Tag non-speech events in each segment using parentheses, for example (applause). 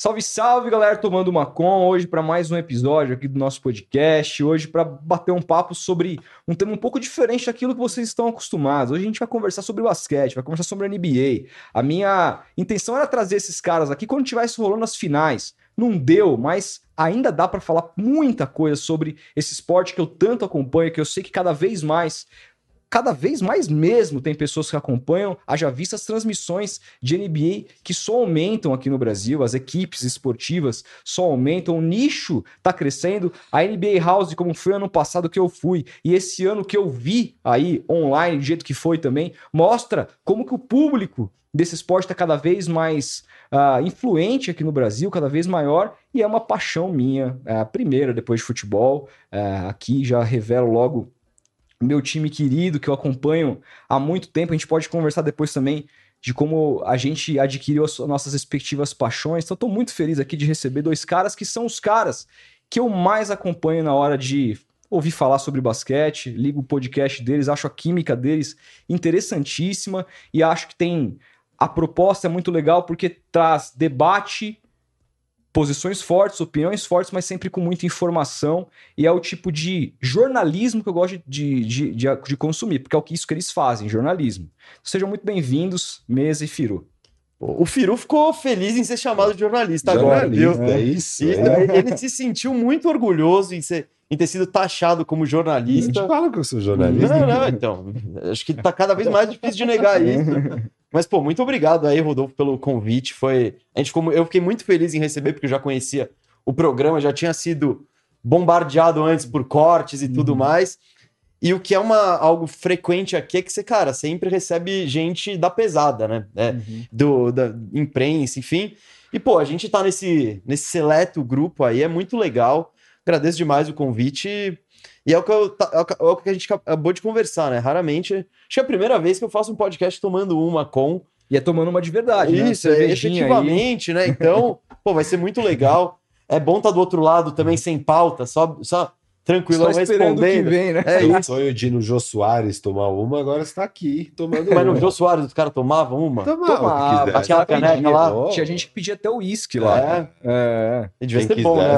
Salve, salve, galera, tomando uma com hoje para mais um episódio aqui do nosso podcast. Hoje para bater um papo sobre um tema um pouco diferente daquilo que vocês estão acostumados. Hoje a gente vai conversar sobre basquete, vai conversar sobre NBA. A minha intenção era trazer esses caras aqui quando tivesse rolando as finais. Não deu, mas ainda dá para falar muita coisa sobre esse esporte que eu tanto acompanho, que eu sei que cada vez mais cada vez mais mesmo tem pessoas que acompanham, haja vista as transmissões de NBA que só aumentam aqui no Brasil, as equipes esportivas só aumentam, o nicho tá crescendo, a NBA House, como foi ano passado que eu fui, e esse ano que eu vi aí online, do jeito que foi também, mostra como que o público desse esporte está cada vez mais uh, influente aqui no Brasil, cada vez maior, e é uma paixão minha, é a primeira depois de futebol, uh, aqui já revelo logo meu time querido, que eu acompanho há muito tempo. A gente pode conversar depois também de como a gente adquiriu as nossas respectivas paixões. Então, estou muito feliz aqui de receber dois caras que são os caras que eu mais acompanho na hora de ouvir falar sobre basquete, ligo o podcast deles, acho a química deles interessantíssima e acho que tem a proposta é muito legal porque traz debate posições fortes, opiniões fortes, mas sempre com muita informação. E é o tipo de jornalismo que eu gosto de, de, de, de consumir, porque é isso que eles fazem, jornalismo. Sejam muito bem-vindos, Mesa e Firu. O Firu ficou feliz em ser chamado de jornalista, jornalista agora, viu? É isso. E, é. Ele se sentiu muito orgulhoso em, ser, em ter sido taxado como jornalista. Fala que eu sou jornalista. Não, não, então. Acho que tá cada vez mais difícil de negar isso. Mas, pô, muito obrigado aí, Rodolfo, pelo convite. Foi. A gente ficou... Eu fiquei muito feliz em receber, porque eu já conhecia o programa, já tinha sido bombardeado antes por cortes e tudo uhum. mais. E o que é uma, algo frequente aqui é que você, cara, sempre recebe gente da pesada, né? É, uhum. do, da imprensa, enfim. E, pô, a gente tá nesse, nesse seleto grupo aí, é muito legal. Agradeço demais o convite. E é o, que eu, é, é o que a gente acabou de conversar, né? Raramente. Acho que é a primeira vez que eu faço um podcast tomando uma com. E é tomando uma de verdade, né? Isso, né? é, efetivamente, aí. né? Então, pô, vai ser muito legal. É bom estar tá do outro lado também, sem pauta, só, só tranquilo Só respondendo. Que vem, né? É o sonho de ir no Jô Soares tomar uma, agora está aqui tomando Mas uma. no Jô Soares os caras tomavam uma? Tomava. Tomava. Aquela caneca lá. Oh. Tinha gente que pedia até o uísque lá. É. é. E devia ser bom, né?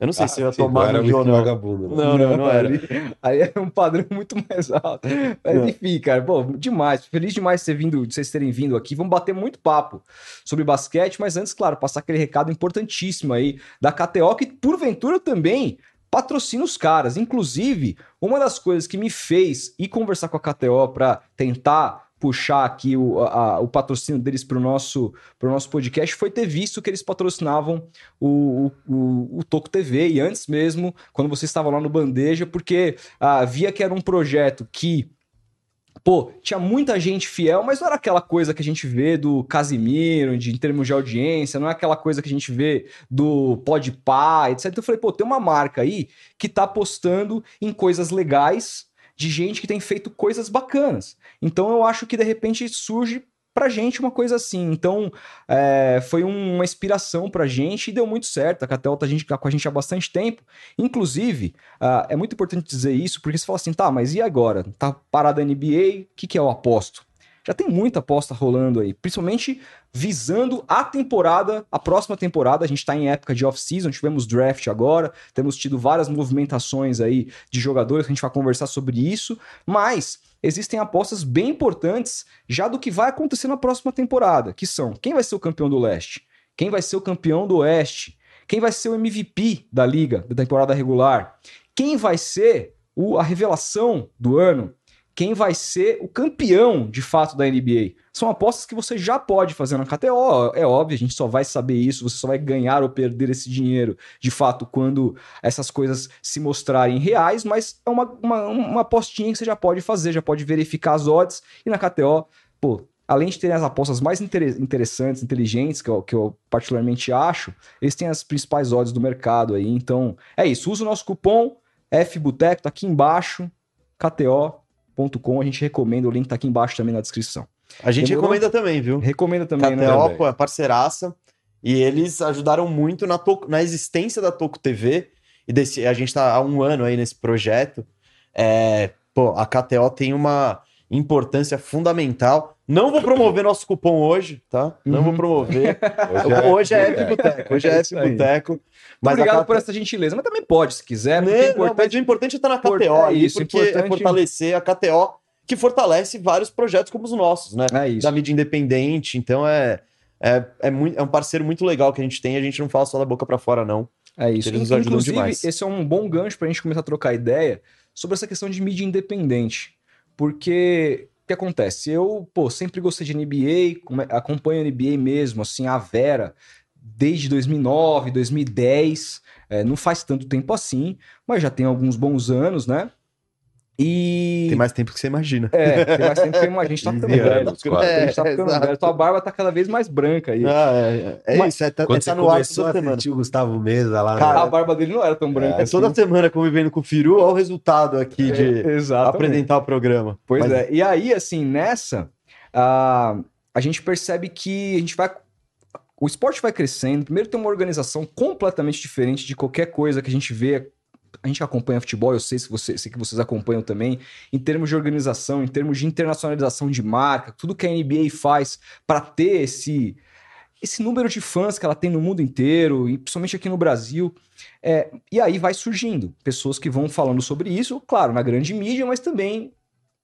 Eu não sei (laughs) ah, se eu ia tomar no Jô, não. Vagabundo, não, não, não era. (laughs) Aí é um padrão muito mais alto. Mas enfim, cara, pô, demais. Feliz demais de, ter vindo, de vocês terem vindo aqui. Vamos bater muito papo sobre basquete, mas antes, claro, passar aquele recado importantíssimo aí da KTO, que porventura também patrocina os caras. Inclusive, uma das coisas que me fez ir conversar com a KTO para tentar puxar aqui o, a, o patrocínio deles para o nosso, nosso podcast foi ter visto que eles patrocinavam o, o, o, Toco TV e antes mesmo, quando você estava lá no Bandeja, porque ah, via que era um projeto que pô, tinha muita gente fiel, mas não era aquela coisa que a gente vê do Casimiro, de, em termos de audiência, não é aquela coisa que a gente vê do Podpah, etc. Então eu falei, pô, tem uma marca aí que tá apostando em coisas legais de gente que tem feito coisas bacanas. Então eu acho que de repente surge pra gente uma coisa assim. Então, é, foi uma inspiração pra gente e deu muito certo. A Catel tá, tá com a gente há bastante tempo. Inclusive, uh, é muito importante dizer isso, porque você fala assim, tá, mas e agora? Tá parada a NBA, o que, que é o aposto? Já tem muita aposta rolando aí, principalmente visando a temporada, a próxima temporada. A gente está em época de off-season, tivemos draft agora, temos tido várias movimentações aí de jogadores, a gente vai conversar sobre isso, mas existem apostas bem importantes já do que vai acontecer na próxima temporada, que são quem vai ser o campeão do leste, quem vai ser o campeão do oeste, quem vai ser o MVP da liga, da temporada regular, quem vai ser o, a revelação do ano, quem vai ser o campeão de fato da NBA. São apostas que você já pode fazer na KTO, é óbvio, a gente só vai saber isso, você só vai ganhar ou perder esse dinheiro de fato quando essas coisas se mostrarem reais, mas é uma, uma, uma apostinha que você já pode fazer, já pode verificar as odds e na KTO, pô, além de terem as apostas mais interessantes, inteligentes, que eu, que eu particularmente acho, eles têm as principais odds do mercado aí. Então, é isso. Usa o nosso cupom FBUTECO, tá aqui embaixo, KTO. A gente recomenda, o link tá aqui embaixo também na descrição. A gente Demorou? recomenda também, viu? Recomenda também, KTO, né? KTO, é parceiraça. E eles ajudaram muito na, na existência da Toco TV. E desse, a gente tá há um ano aí nesse projeto. É, pô, a KTO tem uma importância fundamental. Não vou promover nosso cupom hoje, tá? Não vou Uhum. promover. (laughs) Hoje Hoje é F Boteco. Hoje é É F. Boteco. Mas obrigado Cate- por essa gentileza. Mas também pode, se quiser. Né? é Não, importante mas o importante é estar na Import- KTO é isso, porque é importante- fortalecer a KTO, que fortalece vários projetos como os nossos, né? É isso. Da mídia independente. Então é, é, é, muito, é um parceiro muito legal que a gente tem. A gente não fala só da boca pra fora, não. É isso. Eles nos ajudam Inclusive, demais. esse é um bom gancho para a gente começar a trocar ideia sobre essa questão de mídia independente. Porque que acontece? Eu, pô, sempre gostei de NBA, acompanho NBA mesmo, assim, a Vera, desde 2009, 2010. é, não faz tanto tempo assim, mas já tem alguns bons anos, né? E. Tem mais tempo que você imagina. É, tem mais tempo que eu- a gente tá (laughs) ficando 15 velho. quase. A gente tá É, ficando exato. velho. Tua barba tá cada vez mais branca aí. Ah, é, é Mas- isso, é, tá, é Quando tá você no ar toda a semana. o Gustavo Mesa lá Cara, a barba dele não era tão branca É, assim. toda semana convivendo com o Firu, olha o resultado aqui de É, exatamente. apresentar o programa. Pois Mas- é. E aí, assim, nessa, a a gente percebe que a gente vai. O esporte vai crescendo. Primeiro, tem uma organização completamente diferente de qualquer coisa que a gente vê. A gente acompanha futebol, eu sei, se você, sei que vocês acompanham também, em termos de organização, em termos de internacionalização de marca, tudo que a NBA faz para ter esse, esse número de fãs que ela tem no mundo inteiro, e principalmente aqui no Brasil. É, e aí vai surgindo pessoas que vão falando sobre isso, claro, na grande mídia, mas também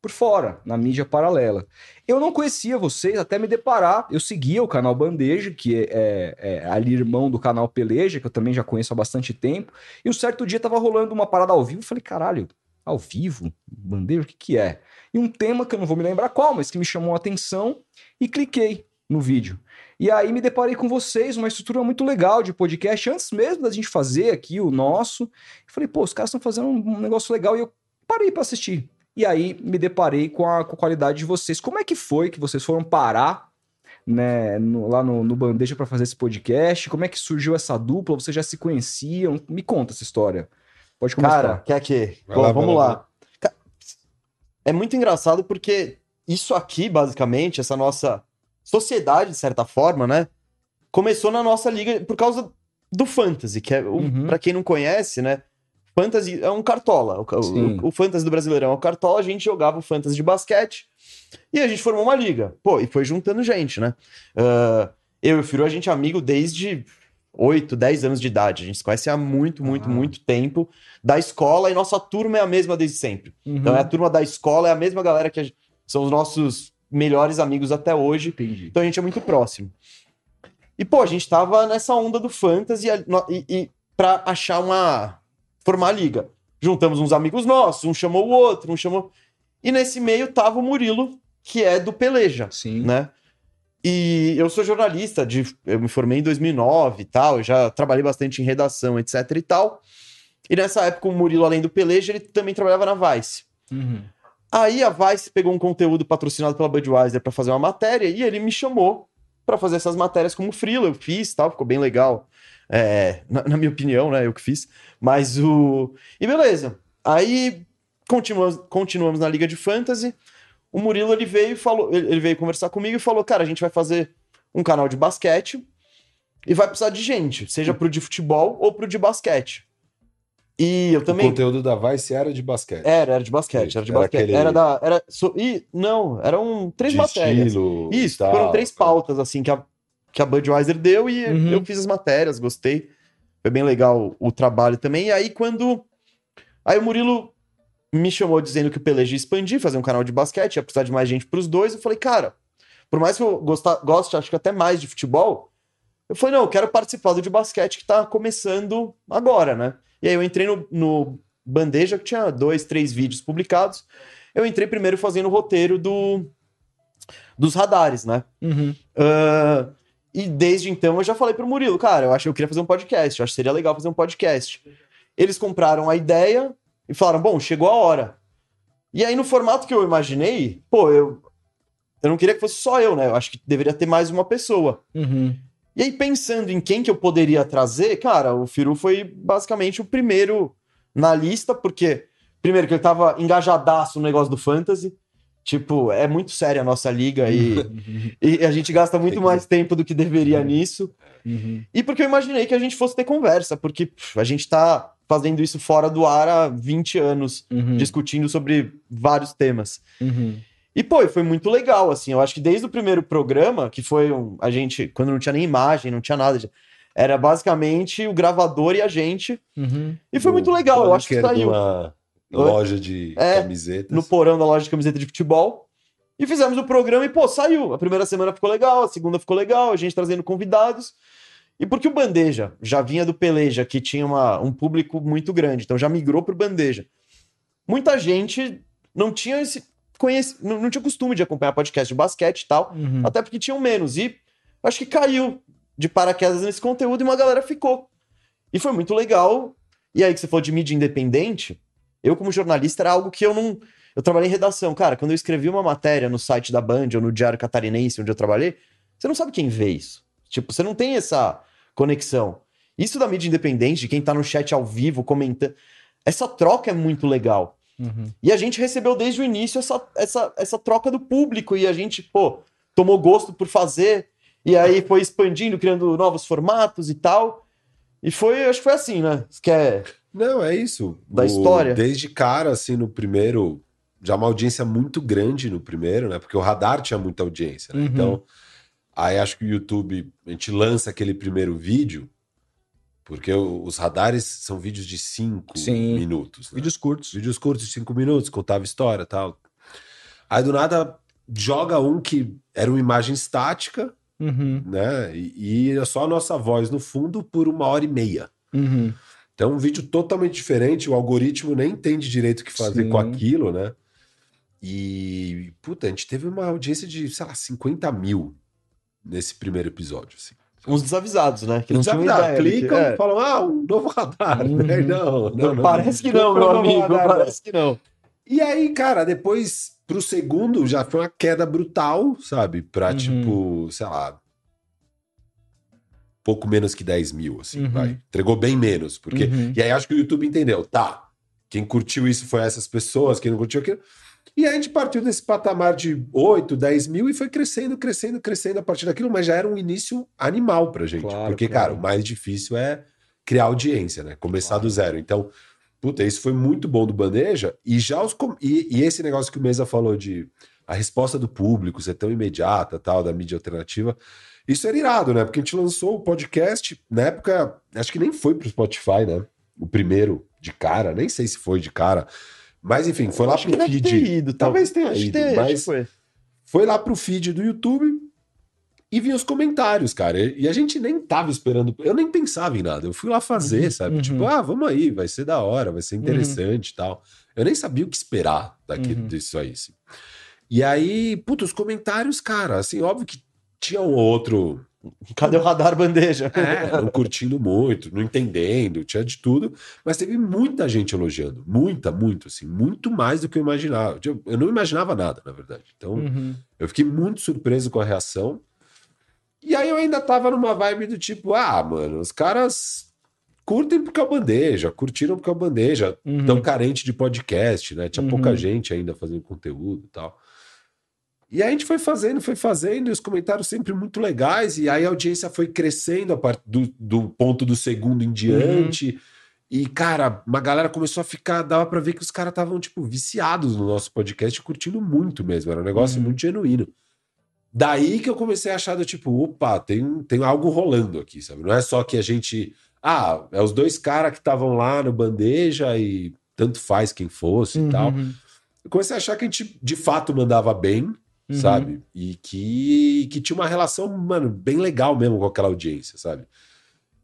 por fora, na mídia paralela. Eu não conhecia vocês até me deparar. Eu seguia o canal Bandeja, que é, é- é ali irmão do canal Peleja, que eu também já conheço há bastante tempo. E um certo dia tava rolando uma parada ao vivo. Falei, caralho, ao vivo? Bandeja, o que que é? E um tema que eu não vou me lembrar qual, mas que me chamou a atenção e cliquei no vídeo. E aí me deparei com vocês, uma estrutura muito legal de podcast, antes mesmo da gente fazer aqui o nosso. Falei, pô, os caras estão fazendo um negócio legal e eu parei para assistir. E aí me deparei com a, com a qualidade de vocês. Como é que foi que vocês foram parar né, no- lá no, no Bandeja para fazer esse podcast? Como é que surgiu essa dupla? Vocês já se conheciam? Me conta essa história. Pode começar. Cara, quer que? Bom, lá, vamos lá, lá. É muito engraçado porque isso aqui, basicamente, essa nossa sociedade, de certa forma, né? Começou na nossa liga por causa do Fantasy, que é, Uhum. pra quem não conhece, né? Fantasy é um cartola. O, o, o Fantasy do Brasileirão é um cartola, a gente jogava o Fantasy de basquete e a gente formou uma liga. Pô, e foi juntando gente, né? Ah, eu e o Firu, a gente é amigo desde 8, 10 anos de idade. A gente se conhece há muito, muito, Ah. muito tempo da escola e nossa turma é a mesma desde sempre. Uhum. Então é a turma da escola, é a mesma galera que gente- são os nossos melhores amigos até hoje. Entendi. Então a gente é muito próximo. E, pô, a gente tava nessa onda do fantasy no- e, e pra achar uma. Formar a liga. Juntamos uns amigos nossos, um chamou o outro, um chamou. E nesse meio tava o Murilo, que é do Peleja, Sim. né? E eu sou jornalista, de, eu me formei em 2009 e tal, eu já trabalhei bastante em redação, etc e tal. E nessa época o Murilo, além do Peleja, ele também trabalhava na Vice. Uhum. Aí a Vice pegou um conteúdo patrocinado pela Budweiser para fazer uma matéria e ele me chamou para fazer essas matérias como freela. Eu fiz, tal, ficou bem legal. É, na, na minha opinião, né? Eu que fiz. Mas o. E beleza. Aí continuamos, continuamos na Liga de Fantasy. O Murilo ele veio falou, ele veio conversar comigo e falou: Cara, a gente vai fazer um canal de basquete e vai precisar de gente, seja pro de futebol ou pro de basquete. E eu também. O conteúdo da Vice era de basquete. Era, era de basquete, era de Era basquete. aquele- Era da. Era, so, e, não, eram três de matérias. estilo Isso, foram três pautas, assim, que a, que a Budweiser deu e Uhum. eu fiz as matérias, gostei. Foi bem legal o, trabalho também. E aí, quando. Aí o Murilo me chamou dizendo que o Peleja ia expandir, fazer um canal de basquete, ia precisar de mais gente pros dois. Eu falei, cara, por mais que eu gostar, goste, acho que até mais de futebol, eu falei, não, eu quero participar do de basquete que tá começando agora, né? E aí eu entrei no, no Bandeja, que tinha dois, três vídeos publicados. Eu entrei primeiro fazendo o roteiro do, dos radares, né? Uhum. Ah, e desde então eu já falei pro Murilo, cara, eu acho que eu queria fazer um podcast, eu acho que seria legal fazer um podcast. Eles compraram a ideia e falaram, bom, chegou a hora. E aí, no formato que eu imaginei, pô, eu, eu não queria que fosse só eu, né? Eu acho que deveria ter mais uma pessoa. Uhum. E aí, pensando em quem que eu poderia trazer, cara, o Firu foi basicamente o primeiro na lista, porque, primeiro, que ele tava engajadaço no negócio do Fantasy. Tipo, é muito séria a nossa liga e, (laughs) e a gente gasta muito mais tempo do que deveria nisso. Uhum. E porque eu imaginei que a gente fosse ter conversa, porque pff, a gente tá fazendo isso fora do ar há 20 anos, Uhum. discutindo sobre vários temas. Uhum. E, pô, e foi muito legal, assim. Eu acho que desde o primeiro programa, que foi um, a gente, quando não tinha nem imagem, não tinha nada, era basicamente o gravador e a gente. Uhum. E foi muito legal, eu acho que saiu uma? Loja de É, camisetas. no porão da loja de camiseta de futebol. E fizemos o programa e, pô, saiu. A primeira semana ficou legal, a segunda ficou legal, a gente trazendo convidados. E porque o Bandeja já vinha do Peleja, que tinha uma, um público muito grande, então já migrou pro Bandeja. Muita gente não tinha esse conhece, não, não tinha costume de acompanhar podcast de basquete e tal, Uhum. até porque tinham menos. E acho que caiu de paraquedas nesse conteúdo e uma galera ficou. E foi muito legal. E aí que você falou de mídia independente, eu como jornalista era algo que eu não. Eu trabalhei em redação. Cara, quando eu escrevi uma matéria no site da Band ou no Diário Catarinense, onde eu trabalhei, você não sabe quem vê isso. Tipo, você não tem essa conexão. Isso da mídia independente, de quem tá no chat ao vivo comentando, essa troca é muito legal. Uhum. E a gente recebeu desde o início essa, essa, essa troca do público e a gente, pô, tomou gosto por fazer e aí foi expandindo, criando novos formatos e tal. E foi, acho que foi assim, né? Você quer... Não, é isso. Da história. Desde cara, assim, no primeiro, já uma audiência muito grande no primeiro, né? Porque o radar tinha muita audiência, né? Uhum. Então, aí acho que o YouTube, a gente lança aquele primeiro vídeo, porque o- os radares são vídeos de cinco minutos. Né? Vídeos curtos. Vídeos curtos de cinco minutos, contava história e tal. Aí do nada joga um que era uma imagem estática, Uhum. né? E, e é só a nossa voz no fundo por uma hora e meia. Uhum. Então, um vídeo totalmente diferente, o algoritmo nem entende direito o que fazer Sim. com aquilo, né? E, puta, a gente teve uma audiência de, sei lá, 50 mil nesse primeiro episódio, assim. Uns desavisados, né? Que não que- clicam é. e falam, ah, um novo radar. Uhum. (laughs) né? Não, não, não. Parece que não, Não, meu não, amigo. radar, não. Parece que não. E aí, cara, depois, pro segundo, já foi uma queda brutal, sabe? Pra, Uhum. tipo, sei lá, pouco menos que 10 mil, assim, Uhum. vai. Entregou bem menos, porque... Uhum. E aí acho que o YouTube entendeu, tá, quem curtiu isso foi essas pessoas, quem não curtiu aquilo... E aí a gente partiu desse patamar de 8, 10 mil e foi crescendo, crescendo, crescendo a partir daquilo, mas já era um início animal pra gente. Claro, porque, claro. cara, o mais difícil é criar audiência, né? Começar Claro. do zero. Então, puta, isso foi muito bom do Bandeja. E já os. E, e esse negócio que o Mesa falou de a resposta do público ser tão imediata, tal, da mídia alternativa. Isso era irado, né? Porque a gente lançou o podcast, na época, acho que nem foi pro Spotify, né? O primeiro de cara, nem sei se foi de cara. Mas enfim, foi lá Acho pro que deve ter feed. ido, Talvez tenha ido, mas foi. foi lá pro feed do YouTube e vi os comentários, cara. E a gente nem tava esperando, eu nem pensava em nada. Eu fui lá fazer, Uhum, sabe? uhum. Tipo, ah, vamos aí, vai ser da hora, vai ser interessante e tal. Eu nem sabia o que esperar daquilo, Uhum. disso aí. assim. E aí, puta, os comentários, cara, assim, óbvio que tinha um outro Cadê o radar bandeja? é, não curtindo muito, não entendendo, tinha de tudo, mas teve muita gente elogiando, muita, muito, assim, muito mais do que eu imaginava. Eu eu não imaginava nada, na verdade. Então, Uhum. eu fiquei muito surpreso com a reação. E aí eu ainda tava numa vibe do tipo, ah, mano, os caras curtem porque é o bandeja, curtiram porque é o bandeja, Uhum. tão carente de podcast, né? Tinha pouca Uhum. gente ainda fazendo conteúdo e tal. E a gente foi fazendo, foi fazendo, e os comentários sempre muito legais, e aí a audiência foi crescendo a partir do, do ponto do segundo em diante. E, cara, uma galera começou a ficar, dava pra ver que os caras estavam, tipo, viciados no nosso podcast, curtindo muito mesmo. Era um negócio Uhum. muito genuíno. Daí que eu comecei a achar do tipo, opa, tem, tem algo rolando aqui, sabe? Não é só que a gente. Ah, é os dois caras que estavam lá no bandeja e tanto faz quem fosse e tal. Uhum. Eu comecei a achar que a gente de fato mandava bem, Uhum. sabe? E que, que tinha uma relação, mano, bem legal mesmo com aquela audiência, sabe?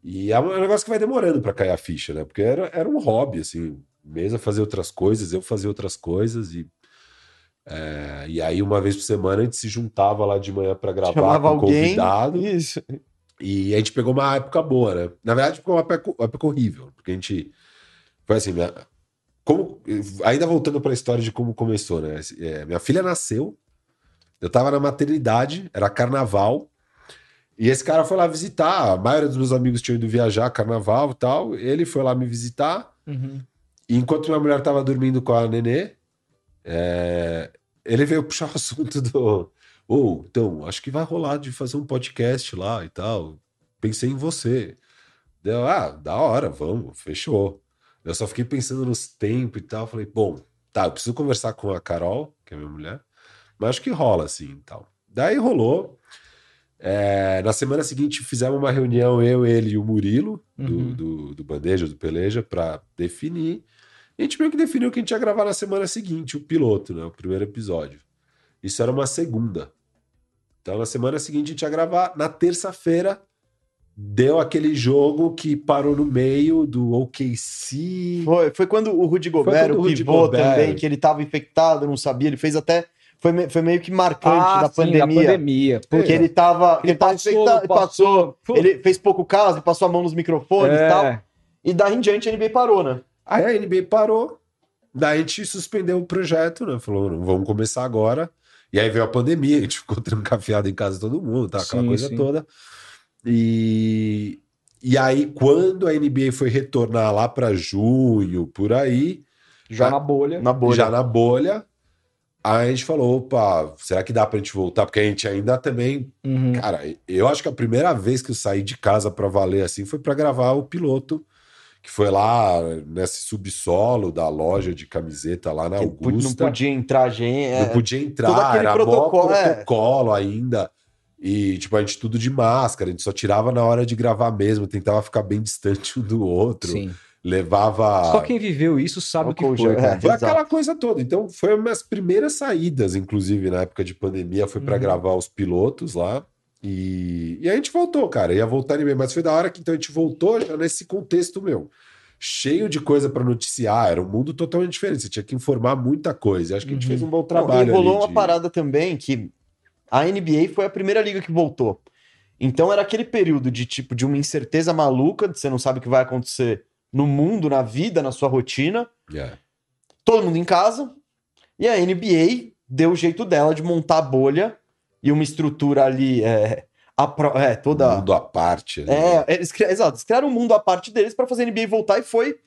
E é um é negócio que vai demorando pra cair a ficha, né? Porque era, era um hobby, assim, mesa fazer outras coisas, eu fazia outras coisas e. é, e aí, uma vez por semana, a gente se juntava lá de manhã pra gravar Chamava com alguém. convidado. Isso. E a gente pegou uma época boa, né? Na verdade, ficou uma época, uma época horrível, porque a gente. Foi assim, minha, como, ainda voltando para a história de como começou, né? É, minha filha nasceu, eu tava na maternidade, era carnaval, e esse cara foi lá visitar. A maioria dos meus amigos tinham ido viajar, carnaval e tal. Ele foi lá me visitar, Uhum. e enquanto minha mulher tava dormindo com a nenê, é, ele veio puxar o (laughs) assunto do. Ou, então, acho que vai rolar de fazer um podcast lá e tal. Pensei em você. Deu, ah, da hora, vamos, fechou. Eu só fiquei pensando nos tempos e tal. Falei, bom, tá, eu preciso conversar com a Carol, que é minha mulher, Mas acho que rola, assim, tal. Daí rolou. É, na semana seguinte fizemos uma reunião, eu, ele e o Murilo, do, Uhum. do, do Bandeja, do Peleja, para definir. A gente meio que definiu que a gente ia gravar na semana seguinte, o piloto, né? O primeiro episódio. Isso era uma segunda. Então, na semana seguinte, a gente ia gravar. Na terça-feira, deu aquele jogo que parou no meio do OKC. Foi, foi quando o Rudy Gobert, o pivô Gobert- também, que ele tava infectado, não sabia, ele fez até. Foi, me- foi meio que marcante da Ah, sim, pandemia. pandemia. Porque ele tava. Ele, Ele tava passou, ele passou. passou. Ele fez pouco caso, passou a mão nos microfones e É. tal. E daí em diante a NBA parou, né? Aí a NBA parou. Daí a gente suspendeu o projeto, né? Falou, não vamos começar agora. E aí veio a pandemia, a gente ficou (laughs) trancafiado em casa todo mundo, tá? Aquela Sim, coisa sim. toda. E, e aí, quando a NBA foi retornar lá para junho, por aí, Já na bolha. Na bolha. já na bolha, aí a gente falou: opa, será que dá pra gente voltar? Porque a gente ainda também. Uhum. Cara, eu acho que a primeira vez que eu saí de casa pra valer assim foi pra gravar o piloto. Que foi lá nesse subsolo da loja de camiseta lá na Que pu- não Augusta. podia entrar gente. Não podia entrar, era protocolo, mó é. protocolo ainda. E, tipo, a gente tudo de máscara, a gente só tirava na hora de gravar mesmo, tentava ficar bem distante um do outro. Sim. Levava. Só quem viveu isso sabe o que foi. cara. é. Foi Exato. aquela coisa toda. Então, foi minhas primeiras saídas, inclusive, na época de pandemia, foi pra Uhum. gravar os pilotos lá. E, e a gente voltou, cara. Ia voltar em mas foi da hora que então a gente voltou já nesse contexto meu. Cheio de coisa pra noticiar, era um mundo totalmente diferente. Você tinha que informar muita coisa. E acho que a gente Uhum. fez um bom Não, trabalho. e rolou ali uma de- parada também que a NBA foi a primeira liga que voltou. Então era aquele período de tipo de uma incerteza maluca, de você não sabe o que vai acontecer no mundo, na vida, na sua rotina. É. Todo mundo em casa. E a NBA deu o jeito dela de montar a bolha e uma estrutura ali é, a pro- é, toda Mundo à parte. né? É, eles, exato, eles criaram um mundo à parte deles para fazer a NBA voltar e foi,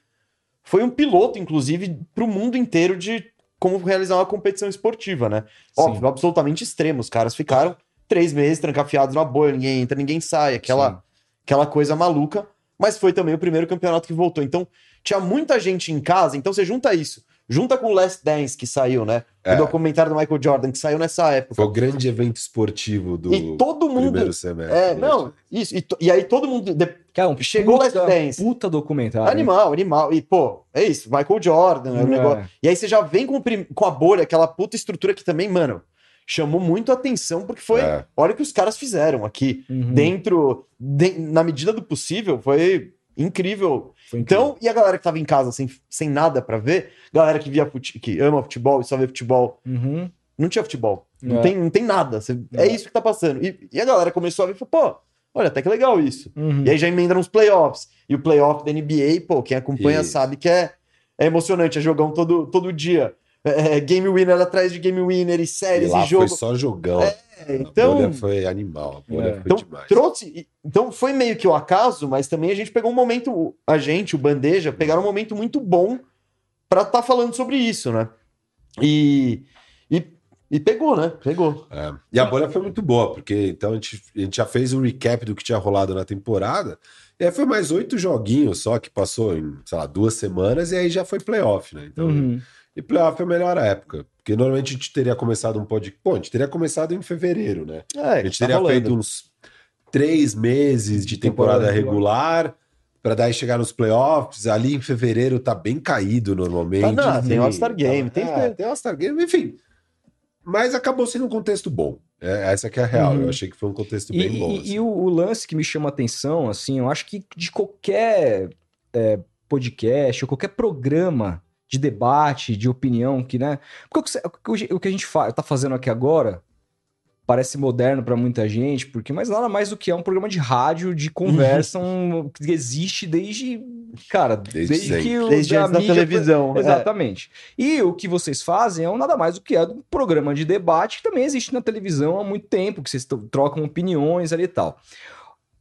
foi um piloto, inclusive, para o mundo inteiro de como realizar uma competição esportiva, né? Óbvio, absolutamente extremo. Os caras ficaram três meses trancafiados na bolha, ninguém entra, ninguém sai, aquela, Sim. aquela coisa maluca. Mas foi também o primeiro campeonato que voltou. Então, tinha muita gente em casa, então você junta isso. Junta com o Last Dance que saiu, né? É. O documentário do Michael Jordan que saiu nessa época. Foi o grande evento esportivo do e todo mundo. primeiro semestre. É, né? não, isso. E, to- e aí todo mundo. de- Cara, um Chegou o Last Dance. puta documentário. Animal, animal. E, pô, é isso, Michael Jordan, é um É. negócio. E aí você já vem com, o prim- com a bolha, aquela puta estrutura que também, mano, chamou muito a atenção, porque foi. É. Olha o que os caras fizeram aqui. Uhum. Dentro, de- na medida do possível, foi incrível. Foi incrível. Então, e a galera que tava em casa sem, sem nada pra ver, galera que via fute- que ama futebol e só vê futebol, Uhum. não tinha futebol. Não, É. tem, não tem nada. Você- é. É. isso que tá passando. E, e a galera começou a ver e falou, pô, olha, até que legal isso. Uhum. E aí já emenda nos playoffs. E o playoff da NBA, pô, quem acompanha Isso. sabe que é, é emocionante, é jogão todo, todo dia. É, é game winner atrás de game winner e E séries e, lá jogo. foi só jogão. É, A então, bolha foi animal. A bolha É. foi então demais. trouxe. e- Então foi meio que o acaso, mas também a gente pegou um momento, a gente, o Bandeja, pegaram um momento muito bom pra estar falando sobre isso, né? E, e, e pegou, né? Pegou. É. E a bolha foi muito boa, porque então a gente, a gente já fez um recap do que tinha rolado na temporada. E aí foi mais oito joguinhos só que passou em, sei lá, duas semanas, e aí já foi playoff, né? Então, Uhum. E playoff é a melhor época. Porque normalmente a gente teria começado um podcast. Pô, a gente teria começado em fevereiro, né? É, A gente tá teria rolando. feito uns três meses de temporada, Temporada regular. Pra daí chegar nos playoffs, ali em fevereiro tá bem caído normalmente. Tá, não, tem. All-Star Game, tem que É, tem All-Star Game, enfim. Mas acabou sendo um contexto bom. É, essa que é a real. Uhum. Eu achei que foi um contexto E, bem bom. e- assim. e o, o lance que me chama a atenção, assim, eu acho que de qualquer é, podcast ou qualquer programa de debate, de opinião, que, né? Porque o que, a gente fa tá fazendo aqui agora parece moderno para muita gente, porque mas nada mais do que é um programa de rádio, de conversa, um, que existe desde, cara, Desde desde, que o Desde antes da mídia foi- televisão. é. Exatamente. E o que vocês fazem é um nada mais do que é um programa de debate que também existe na televisão há muito tempo, que vocês trocam opiniões ali e tal.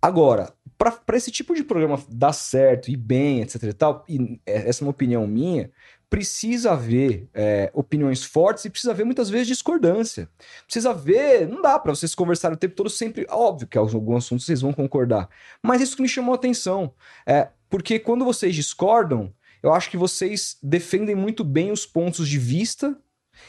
Agora, para esse tipo de programa dar certo e bem, etc e tal, e é- essa é uma opinião minha, precisa haver é, opiniões fortes e precisa haver muitas vezes discordância. Precisa haver, não dá para vocês conversarem o tempo todo sempre, óbvio que alguns assuntos vocês vão concordar, mas isso que me chamou a atenção, é porque quando vocês discordam, eu acho que vocês defendem muito bem os pontos de vista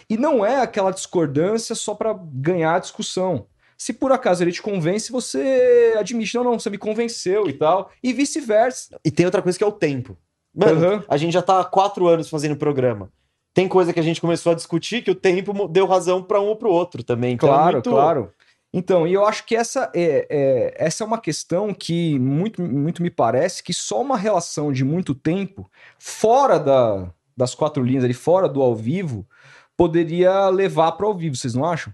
E não é aquela discordância só para ganhar a discussão. Se por acaso ele te convence, você admite, não, não, você me convenceu e tal, e vice-versa. E tem outra coisa que é o tempo. Mano, Uhum. a gente já tá há quatro anos fazendo programa. Tem coisa que a gente começou a discutir que o tempo deu razão pra um ou pro outro também. Então é Claro, muito- claro. Então, e eu acho que essa é, é- essa é uma questão que muito, muito me parece que só uma relação de muito tempo, fora da- das quatro linhas ali, fora do ao vivo, poderia levar para ao vivo, vocês não acham?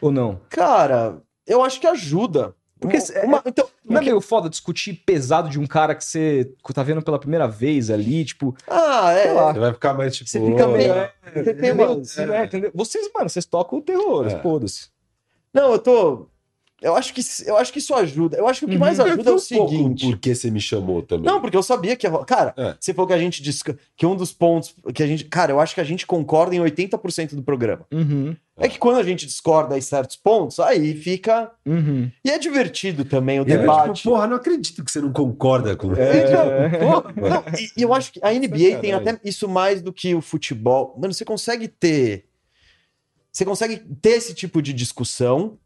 Ou não? Cara, eu acho que ajuda. Porque Uma- é- uma- então, Não é meio foda discutir pesado de um cara que você tá vendo pela primeira vez ali, tipo, ah, é. sei lá. Você vai ficar mais tipo. Você fica meio. "Ô, Você tem meio- né, entendeu? Vocês, mano, vocês tocam o terror, É. foda-se. Não, eu tô. Eu acho que, eu acho que isso ajuda. Eu acho que o que Uhum. mais Mas ajuda é o seguinte. Por que você me chamou também? Não, porque eu sabia que. Cara, É. você falou que a gente que um dos pontos que a gente. Cara, eu acho que a gente concorda em 80% do programa. Uhum, É que quando a gente discorda em certos pontos, aí fica. uhum. E é divertido também o E aí, debate. tipo, porra, não acredito que você não concorda com É. Então, pô, não, e, eu acho que a NBA tem até isso mais do que o futebol. Mano, você consegue ter. Você consegue ter esse tipo de discussão,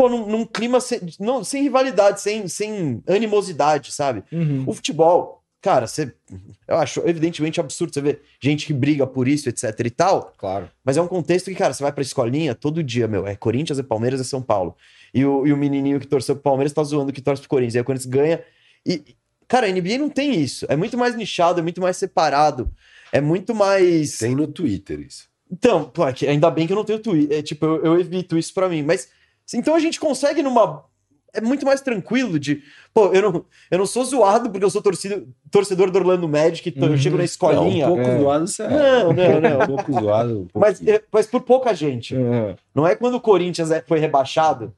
pô, num, num clima sem, não, sem rivalidade, sem, sem animosidade, sabe? Uhum. O futebol, cara, você. Eu acho evidentemente absurdo você ver gente que briga por isso, etc e tal. Claro. Mas é um contexto que, cara, você vai pra escolinha todo dia, meu. É Corinthians, é Palmeiras, é São Paulo. E o, e o menininho que torceu pro Palmeiras tá zoando que torce pro Corinthians. E aí o Corinthians ganha. E, cara, a NBA não tem isso. É muito mais nichado, é muito mais separado. É muito mais. Tem no Twitter isso. Então, pô, é ainda bem que eu não tenho Twitter. É, tipo, eu, eu evito isso pra mim. Mas. Então a gente consegue numa. É muito mais tranquilo de. Pô, eu não, eu não sou zoado porque eu sou torcido, torcedor do Orlando Magic, tô- eu Uhum. chego na Não, escolinha. um pouco É. zoado, você é. Não, não, não. Um pouco zoado. Um Mas, é, mas por pouca gente. Uhum. Não é quando o Corinthians é- foi rebaixado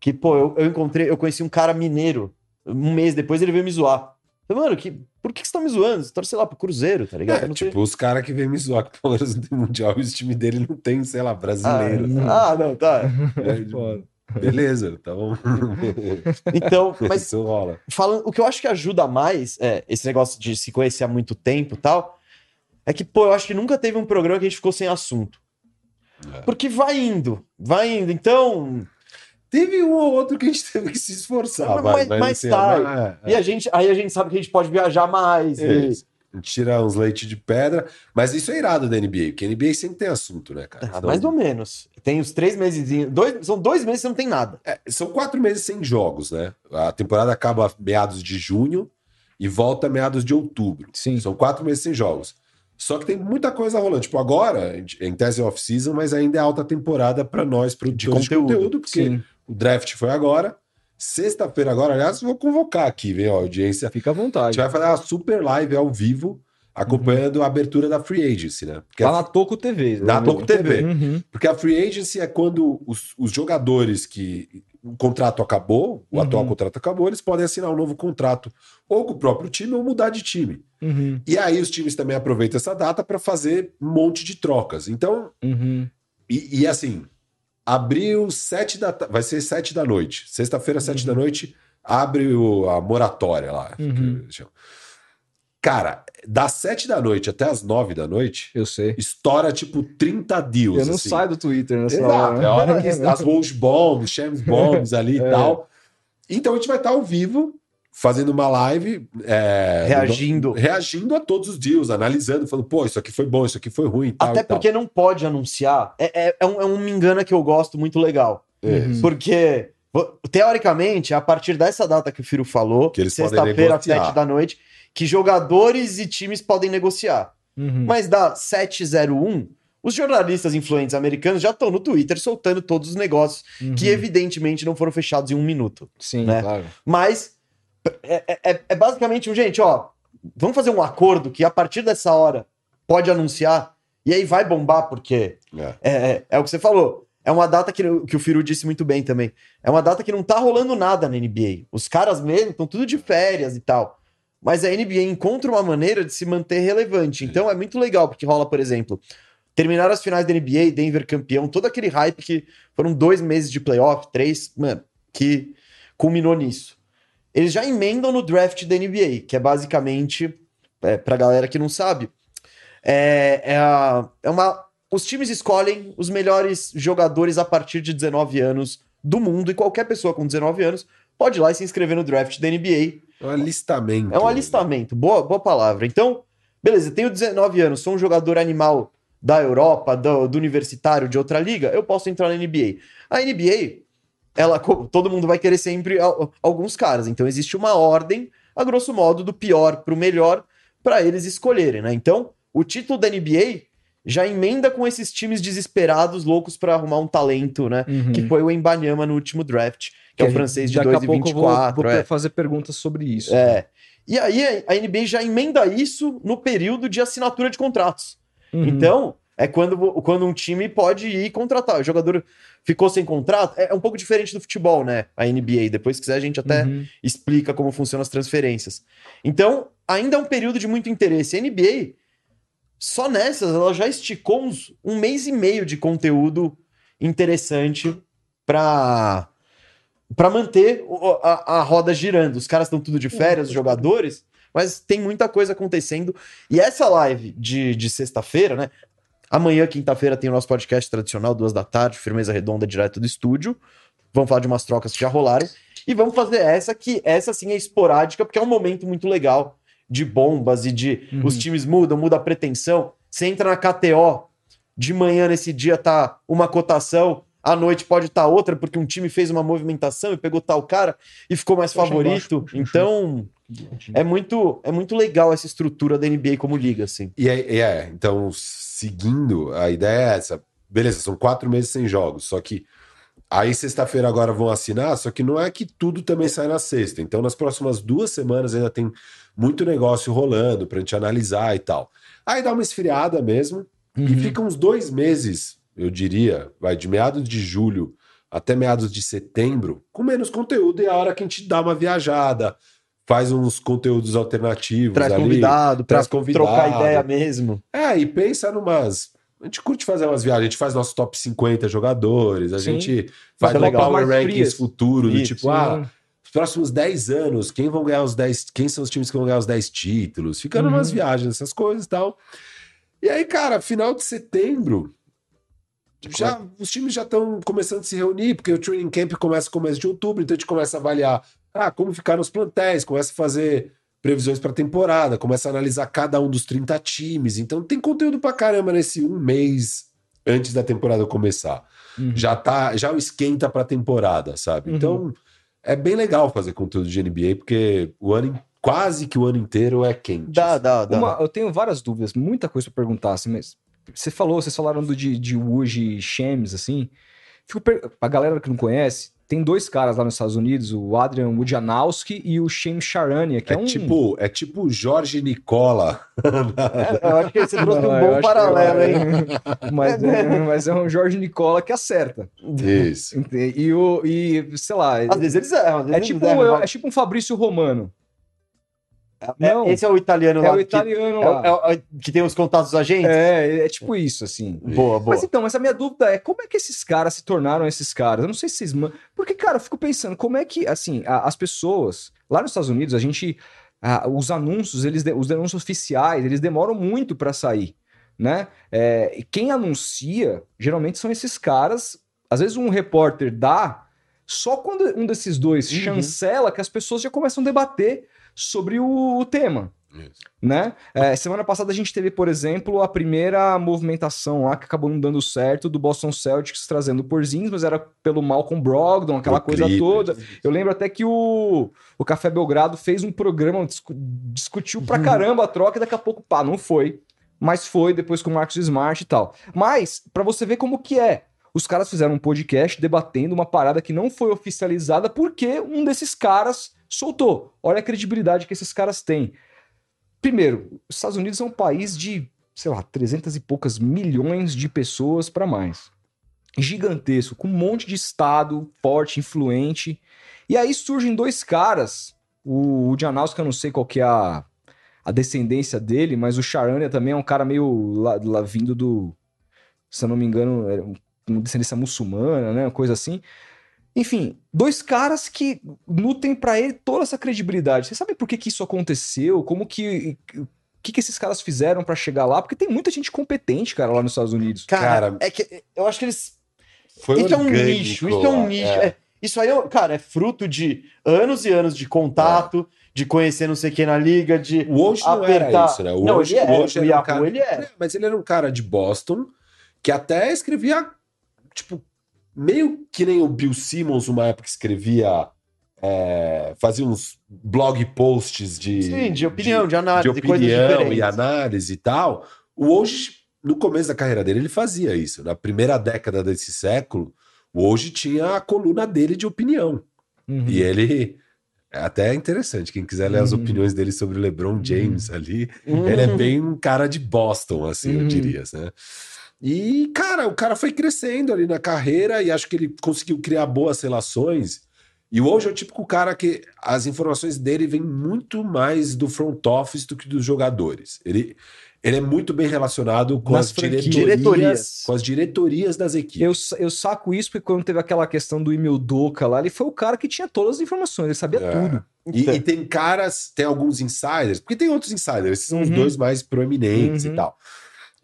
que, pô, eu, eu encontrei, eu conheci um cara mineiro. Um mês depois ele veio me zoar. Mano, que, por que, que você tá me zoando? Você torce, sei lá, pro Cruzeiro, tá ligado? É, sei. tipo, os caras que vêm me zoar que o Palmeiras não tem mundial e o time dele não tem, sei lá, brasileiro. Ah, ah, não, tá. (laughs) É, Foda. Beleza, tá bom. (laughs) Então, (laughs) mas Isso rola. falando, o que eu acho que ajuda mais, é, esse negócio de se conhecer há muito tempo e tal, é que, pô, eu acho que nunca teve um programa que a gente ficou sem assunto. É. Porque vai indo, vai indo. Então, Teve um ou outro que a gente (laughs) teve que se esforçar. Mas- vai, mas assim, tá. é, é. e a gente, aí a gente sabe que a gente pode viajar mais. É e- isso. A gente tira uns leite de pedra, mas isso é irado da NBA, porque a NBA sempre tem assunto, né, cara? Ah, Senão- mais ou menos. Tem os três meses. Dois, são dois meses que não tem nada. É, são quatro meses sem jogos, né? A temporada acaba meados de junho e volta meados de outubro. Sim. São quatro meses sem jogos. Só que tem muita coisa rolando. Tipo, agora, em tese off-season, mas ainda é alta temporada para nós, produtores de conteúdo. conteúdo, porque Sim. O draft foi agora. Sexta-feira agora, aliás, vou convocar aqui, vem a audiência. Fica à A vontade. gente vai fazer uma super live ao vivo, acompanhando a abertura da Free Agency, né? Porque Lá a- na Toco TV. Na né? Toco TV. Uhum. porque a free agency é quando os, os jogadores que o contrato acabou, o Uhum. atual contrato acabou, eles podem assinar um novo contrato ou com o próprio time ou mudar de time. Uhum. E aí os times também aproveitam essa data para fazer um monte de trocas. Então, Uhum. e, e assim, abriu sete da vai ser sete da noite. Sexta-feira, sete da noite, abre o- a moratória lá. Uhum. Cara, das sete da noite até as nove da noite, Eu sei. estoura tipo 30 deals. Eu não assim. saio do Twitter nessa Exato, hora. é a hora que as (laughs) Rose Bombs, Shams Bombs ali e É. tal. Então a gente vai estar ao vivo, fazendo uma live. é, Reagindo. reagindo a todos os deals, analisando, falando, pô, isso aqui foi bom, isso aqui foi ruim tal. Até tal. porque não pode anunciar. É, é, é um, é um me engana que eu gosto muito legal. Isso. Porque, vo- teoricamente, a partir dessa data que o Firo falou, Que eles podem sexta-feira, sete da noite, que jogadores e times podem negociar. Uhum. Mas da 701, os jornalistas influentes americanos já estão no Twitter soltando todos os negócios Uhum. que, evidentemente, não foram fechados em um minuto. Sim, né? claro. Mas é, é- é basicamente um, gente, ó, vamos fazer um acordo que a partir dessa hora pode anunciar e aí vai bombar, porque É. é, é, é o que você falou. É uma data que, que o Firu disse muito bem também. É uma data que não tá rolando nada na NBA. Os caras mesmo estão tudo de férias e tal. Mas a NBA encontra uma maneira de se manter relevante. Então é muito legal, porque rola, por exemplo, terminaram as finais da NBA, Denver campeão, todo aquele hype que foram dois meses de playoff, três, mano, que culminou nisso. Eles já emendam no draft da NBA, que é basicamente, é, pra galera que não sabe, é, é, a- é uma os times escolhem os melhores jogadores a partir de 19 anos do mundo e qualquer pessoa com 19 anos pode ir lá e se inscrever no draft da NBA. É um alistamento. É um alistamento, boa, boa palavra. Então, beleza, tenho 19 anos, sou um jogador animal da Europa, do, do universitário, de outra liga, eu posso entrar na NBA. A NBA, ela, todo mundo vai querer sempre alguns caras, então existe uma ordem, a grosso modo, do pior para o melhor, para eles escolherem, né? Então, o título da NBA já emenda com esses times desesperados, loucos para arrumar um talento, né? Uhum. Que foi o Embanyama no último draft, que, é o francês de Daqui a 2 e pouco eu vou, 24. vou é. fazer perguntas sobre isso. É. E aí a NBA já emenda isso no período de assinatura de contratos. Uhum. Então, é quando, quando um time pode ir contratar. O jogador ficou sem contrato. É um pouco diferente do futebol, né? A NBA. Depois, se quiser, a gente até Uhum. explica como funcionam as transferências. Então, ainda é um período de muito interesse. A NBA, só nessas, ela já esticou uns, um mês e meio de conteúdo interessante para para manter a, a roda girando. Os caras estão tudo de férias, os jogadores, mas tem muita coisa acontecendo. E essa live de, de sexta-feira, né? Amanhã, quinta-feira, tem o nosso podcast tradicional, duas da tarde, firmeza redonda direto do estúdio. Vamos falar de umas trocas que já rolaram. E vamos fazer essa que essa sim é esporádica, porque é um momento muito legal de bombas e de Uhum. os times mudam, muda a pretensão. Você entra na KTO, de manhã nesse dia tá uma cotação, à noite pode estar outra, porque um time fez uma movimentação e pegou tal cara e ficou mais favorito. (laughs) então, é muito, é muito legal essa estrutura da NBA como liga, assim. E é, e é, então, seguindo, a ideia é essa. Beleza, são quatro meses sem jogos, só que aí sexta-feira agora vão assinar, só que não é que tudo também sai na sexta. Então, nas próximas duas semanas ainda tem muito negócio rolando pra gente analisar e tal. Aí dá uma esfriada mesmo, e Uhum. fica uns dois meses, eu diria, vai de meados de julho até meados de setembro, com menos conteúdo, e é a hora que a gente dá uma viajada, faz uns conteúdos alternativos Traz ali. convidado, traz convidado. trocar ideia mesmo. É, e pensa numas. A gente curte fazer umas viagens, a gente faz nosso top 50 jogadores, a Sim. gente faz é um legal. Power Mais Rankings frias. futuro, do tipo, ah, os próximos 10 anos, quem vão ganhar os 10, quem são os times que vão ganhar os 10 títulos? Ficando Uhum. umas viagens, essas coisas e tal. E aí, cara, final de setembro, já, os times já estão começando a se reunir, porque o training camp começa no começo de outubro, então a gente começa a avaliar ah, como ficar nos plantéis, começa a fazer previsões para temporada, começa a analisar cada um dos 30 times. Então tem conteúdo pra caramba nesse um mês antes da temporada começar. Uhum. Já tá, já o esquenta pra temporada, sabe? Uhum. Então é bem legal fazer conteúdo de NBA, porque o ano quase que o ano inteiro é quente. Dá, dá, dá. Uma- eu tenho várias dúvidas, muita coisa pra perguntar, assim, mas você falou, vocês falaram do de, de Wuji Shams, assim. Fico per... A galera que não conhece, tem dois caras lá nos Estados Unidos, o Adrian Wojnarowski e o Shem Charania, que é, É, um... tipo, é tipo Jorge Nicola. É, eu acho que você trouxe Não, um bom paralelo, que- hein? (laughs) mas, é, mas é um Jorge Nicola que acerta. Isso. E, o, e sei lá, Às vezes eles erram, às vezes é eles tipo, erram. é tipo um Fabrício Romano. É, não. Esse é o italiano É lá o que- italiano é o- lá. é o- que tem os contatos dos agentes? É, é tipo isso, assim. Boa, boa. Mas então, mas a minha dúvida é como é que esses caras se tornaram esses caras? Eu não sei se vocês. Porque, cara, eu fico pensando, como é que, assim, a- as pessoas. Lá nos Estados Unidos, a gente. ah, os anúncios, eles, os anúncios oficiais, eles demoram muito pra sair, né? É, e quem anuncia, geralmente são esses caras. Às vezes um repórter dá, só quando um desses dois Uhum. chancela que as pessoas já começam a debater sobre o, o tema né? É, semana passada a gente teve, por exemplo, a primeira movimentação lá que acabou não dando certo do Boston Celtics trazendo o Porzingis, mas era pelo Malcolm Brogdon, aquela O coisa Clippers. toda. Eu lembro até que o, o Café Belgrado fez um programa, discu- discutiu pra caramba a troca e daqui a pouco, pá, não foi. Mas foi depois com o Marcos Smart e tal. Mas, pra você ver como que é, os caras fizeram um podcast debatendo uma parada que não foi oficializada porque um desses caras soltou. Olha a credibilidade que esses caras têm. Primeiro, os Estados Unidos é um país de, sei lá, 300 e poucas milhões de pessoas para mais. Gigantesco, com um monte de estado forte, influente. E aí surgem dois caras. O, o Janowski, eu não sei qual que é a, a descendência dele, mas o Charania também é um cara meio lá, lá vindo do. Se eu não me engano, um- uma descendência muçulmana, né? Uma coisa assim. Enfim, dois caras que nutrem pra ele toda essa credibilidade. Você sabe por que, que isso aconteceu? Como que. que, que esses caras fizeram pra chegar lá? Porque tem muita gente competente, cara, lá nos Estados Unidos. Cara, Cara, é que eu acho que eles. Foi isso é um orgânico nicho, isso é um nicho. é. é- isso aí, é- cara, é fruto de anos e anos de contato, de conhecer não sei quem na liga, de. O Woj não era isso, né? O Não, ele é, o Woj o era um cara... ele é. É, Mas ele era um cara de Boston que até escrevia, tipo, meio que nem o Bill Simmons, uma época escrevia, é, fazia uns blog posts de... Sim, de opinião, de, de análise, de, opinião e análise e tal. O Woj, no começo da carreira dele, ele fazia isso. Na primeira década desse século, o Woj tinha a coluna dele de opinião. Uhum. E ele... É até interessante, quem quiser ler as Uhum. opiniões dele sobre o LeBron James ali, Hum. ele é bem um cara de Boston, assim, eu Uhum. diria, né? E, cara, o cara foi crescendo ali na carreira e acho que ele conseguiu criar boas relações. E hoje é o típico cara que as informações dele vêm muito mais do front office do que dos jogadores. Ele, ele é muito bem relacionado com Nas as diretorias, Diretorias. com as diretorias das equipes. Eu, eu saco isso porque quando teve aquela questão do Emil Doca lá, ele foi o cara que tinha todas as informações, ele sabia É. tudo. E, Então. e tem caras, tem alguns insiders, porque tem outros insiders, esses são os Uhum. dois mais proeminentes Uhum. e tal.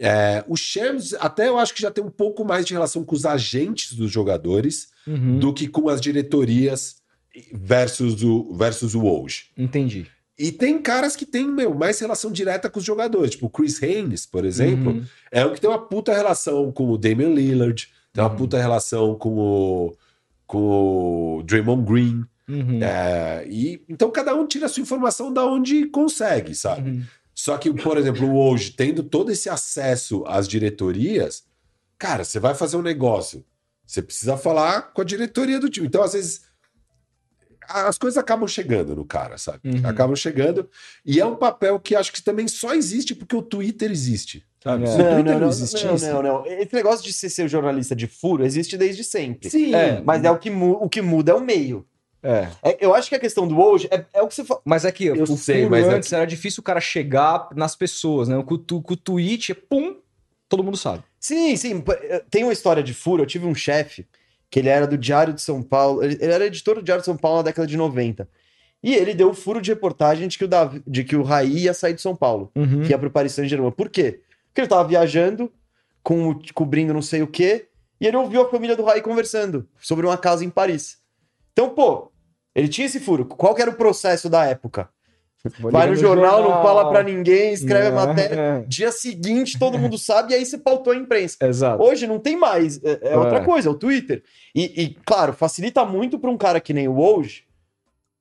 É, o Shams, até eu acho que já tem um pouco mais de relação com os agentes dos jogadores Uhum. do que com as diretorias versus o, versus o Woj. Entendi. E tem caras que têm, meu, mais relação direta com os jogadores. Tipo, o Chris Haynes, por exemplo, Uhum. é um que tem uma puta relação com o Damian Lillard, tem uma Uhum. puta relação com o, com o Draymond Green. Uhum. É, e então cada um tira a sua informação da onde consegue, sabe? Só que, por exemplo, hoje, tendo todo esse acesso às diretorias, cara, você vai fazer um negócio, você precisa falar com a diretoria do time. Então, às vezes, as coisas acabam chegando no cara, sabe? Uhum. Acabam chegando. E é um papel que acho que também só existe porque o Twitter existe. Sabe? É. Se o Não, Twitter não, não, não, existisse. não, não, não. Esse negócio de ser, ser jornalista de furo existe desde sempre. Sim, É, Mas é o que, mu- o que muda é o meio. É. É, eu acho que a questão do hoje é, é o que você fala. Mas é que Eu o sei, mas antes era difícil o cara chegar nas pessoas, né? Com, o tu- com o tweet, é pum, todo mundo sabe. Sim, sim. eh, Tem uma história de furo. Eu tive um chefe que ele era do Diário de São Paulo. Ele ele era editor do Diário de São Paulo na década de 90. E ele deu o furo de reportagem de que o, Davi, de que o Raí ia sair de São Paulo, Uhum. que ia pro Paris Saint-Germain. Por quê? Porque ele tava viajando, com, cobrindo não sei o quê, e ele ouviu a família do Raí conversando sobre uma casa em Paris. Então, pô, ele tinha esse furo. Qual que era o processo da época? Vou Vai no jornal, não fala pra ninguém, escreve a É, matéria. é. Dia seguinte, todo mundo sabe, e aí você pautou a imprensa. Exato. Hoje não tem mais, é, é É. outra coisa, é o Twitter. E, e, claro, facilita muito para um cara que nem o Woj,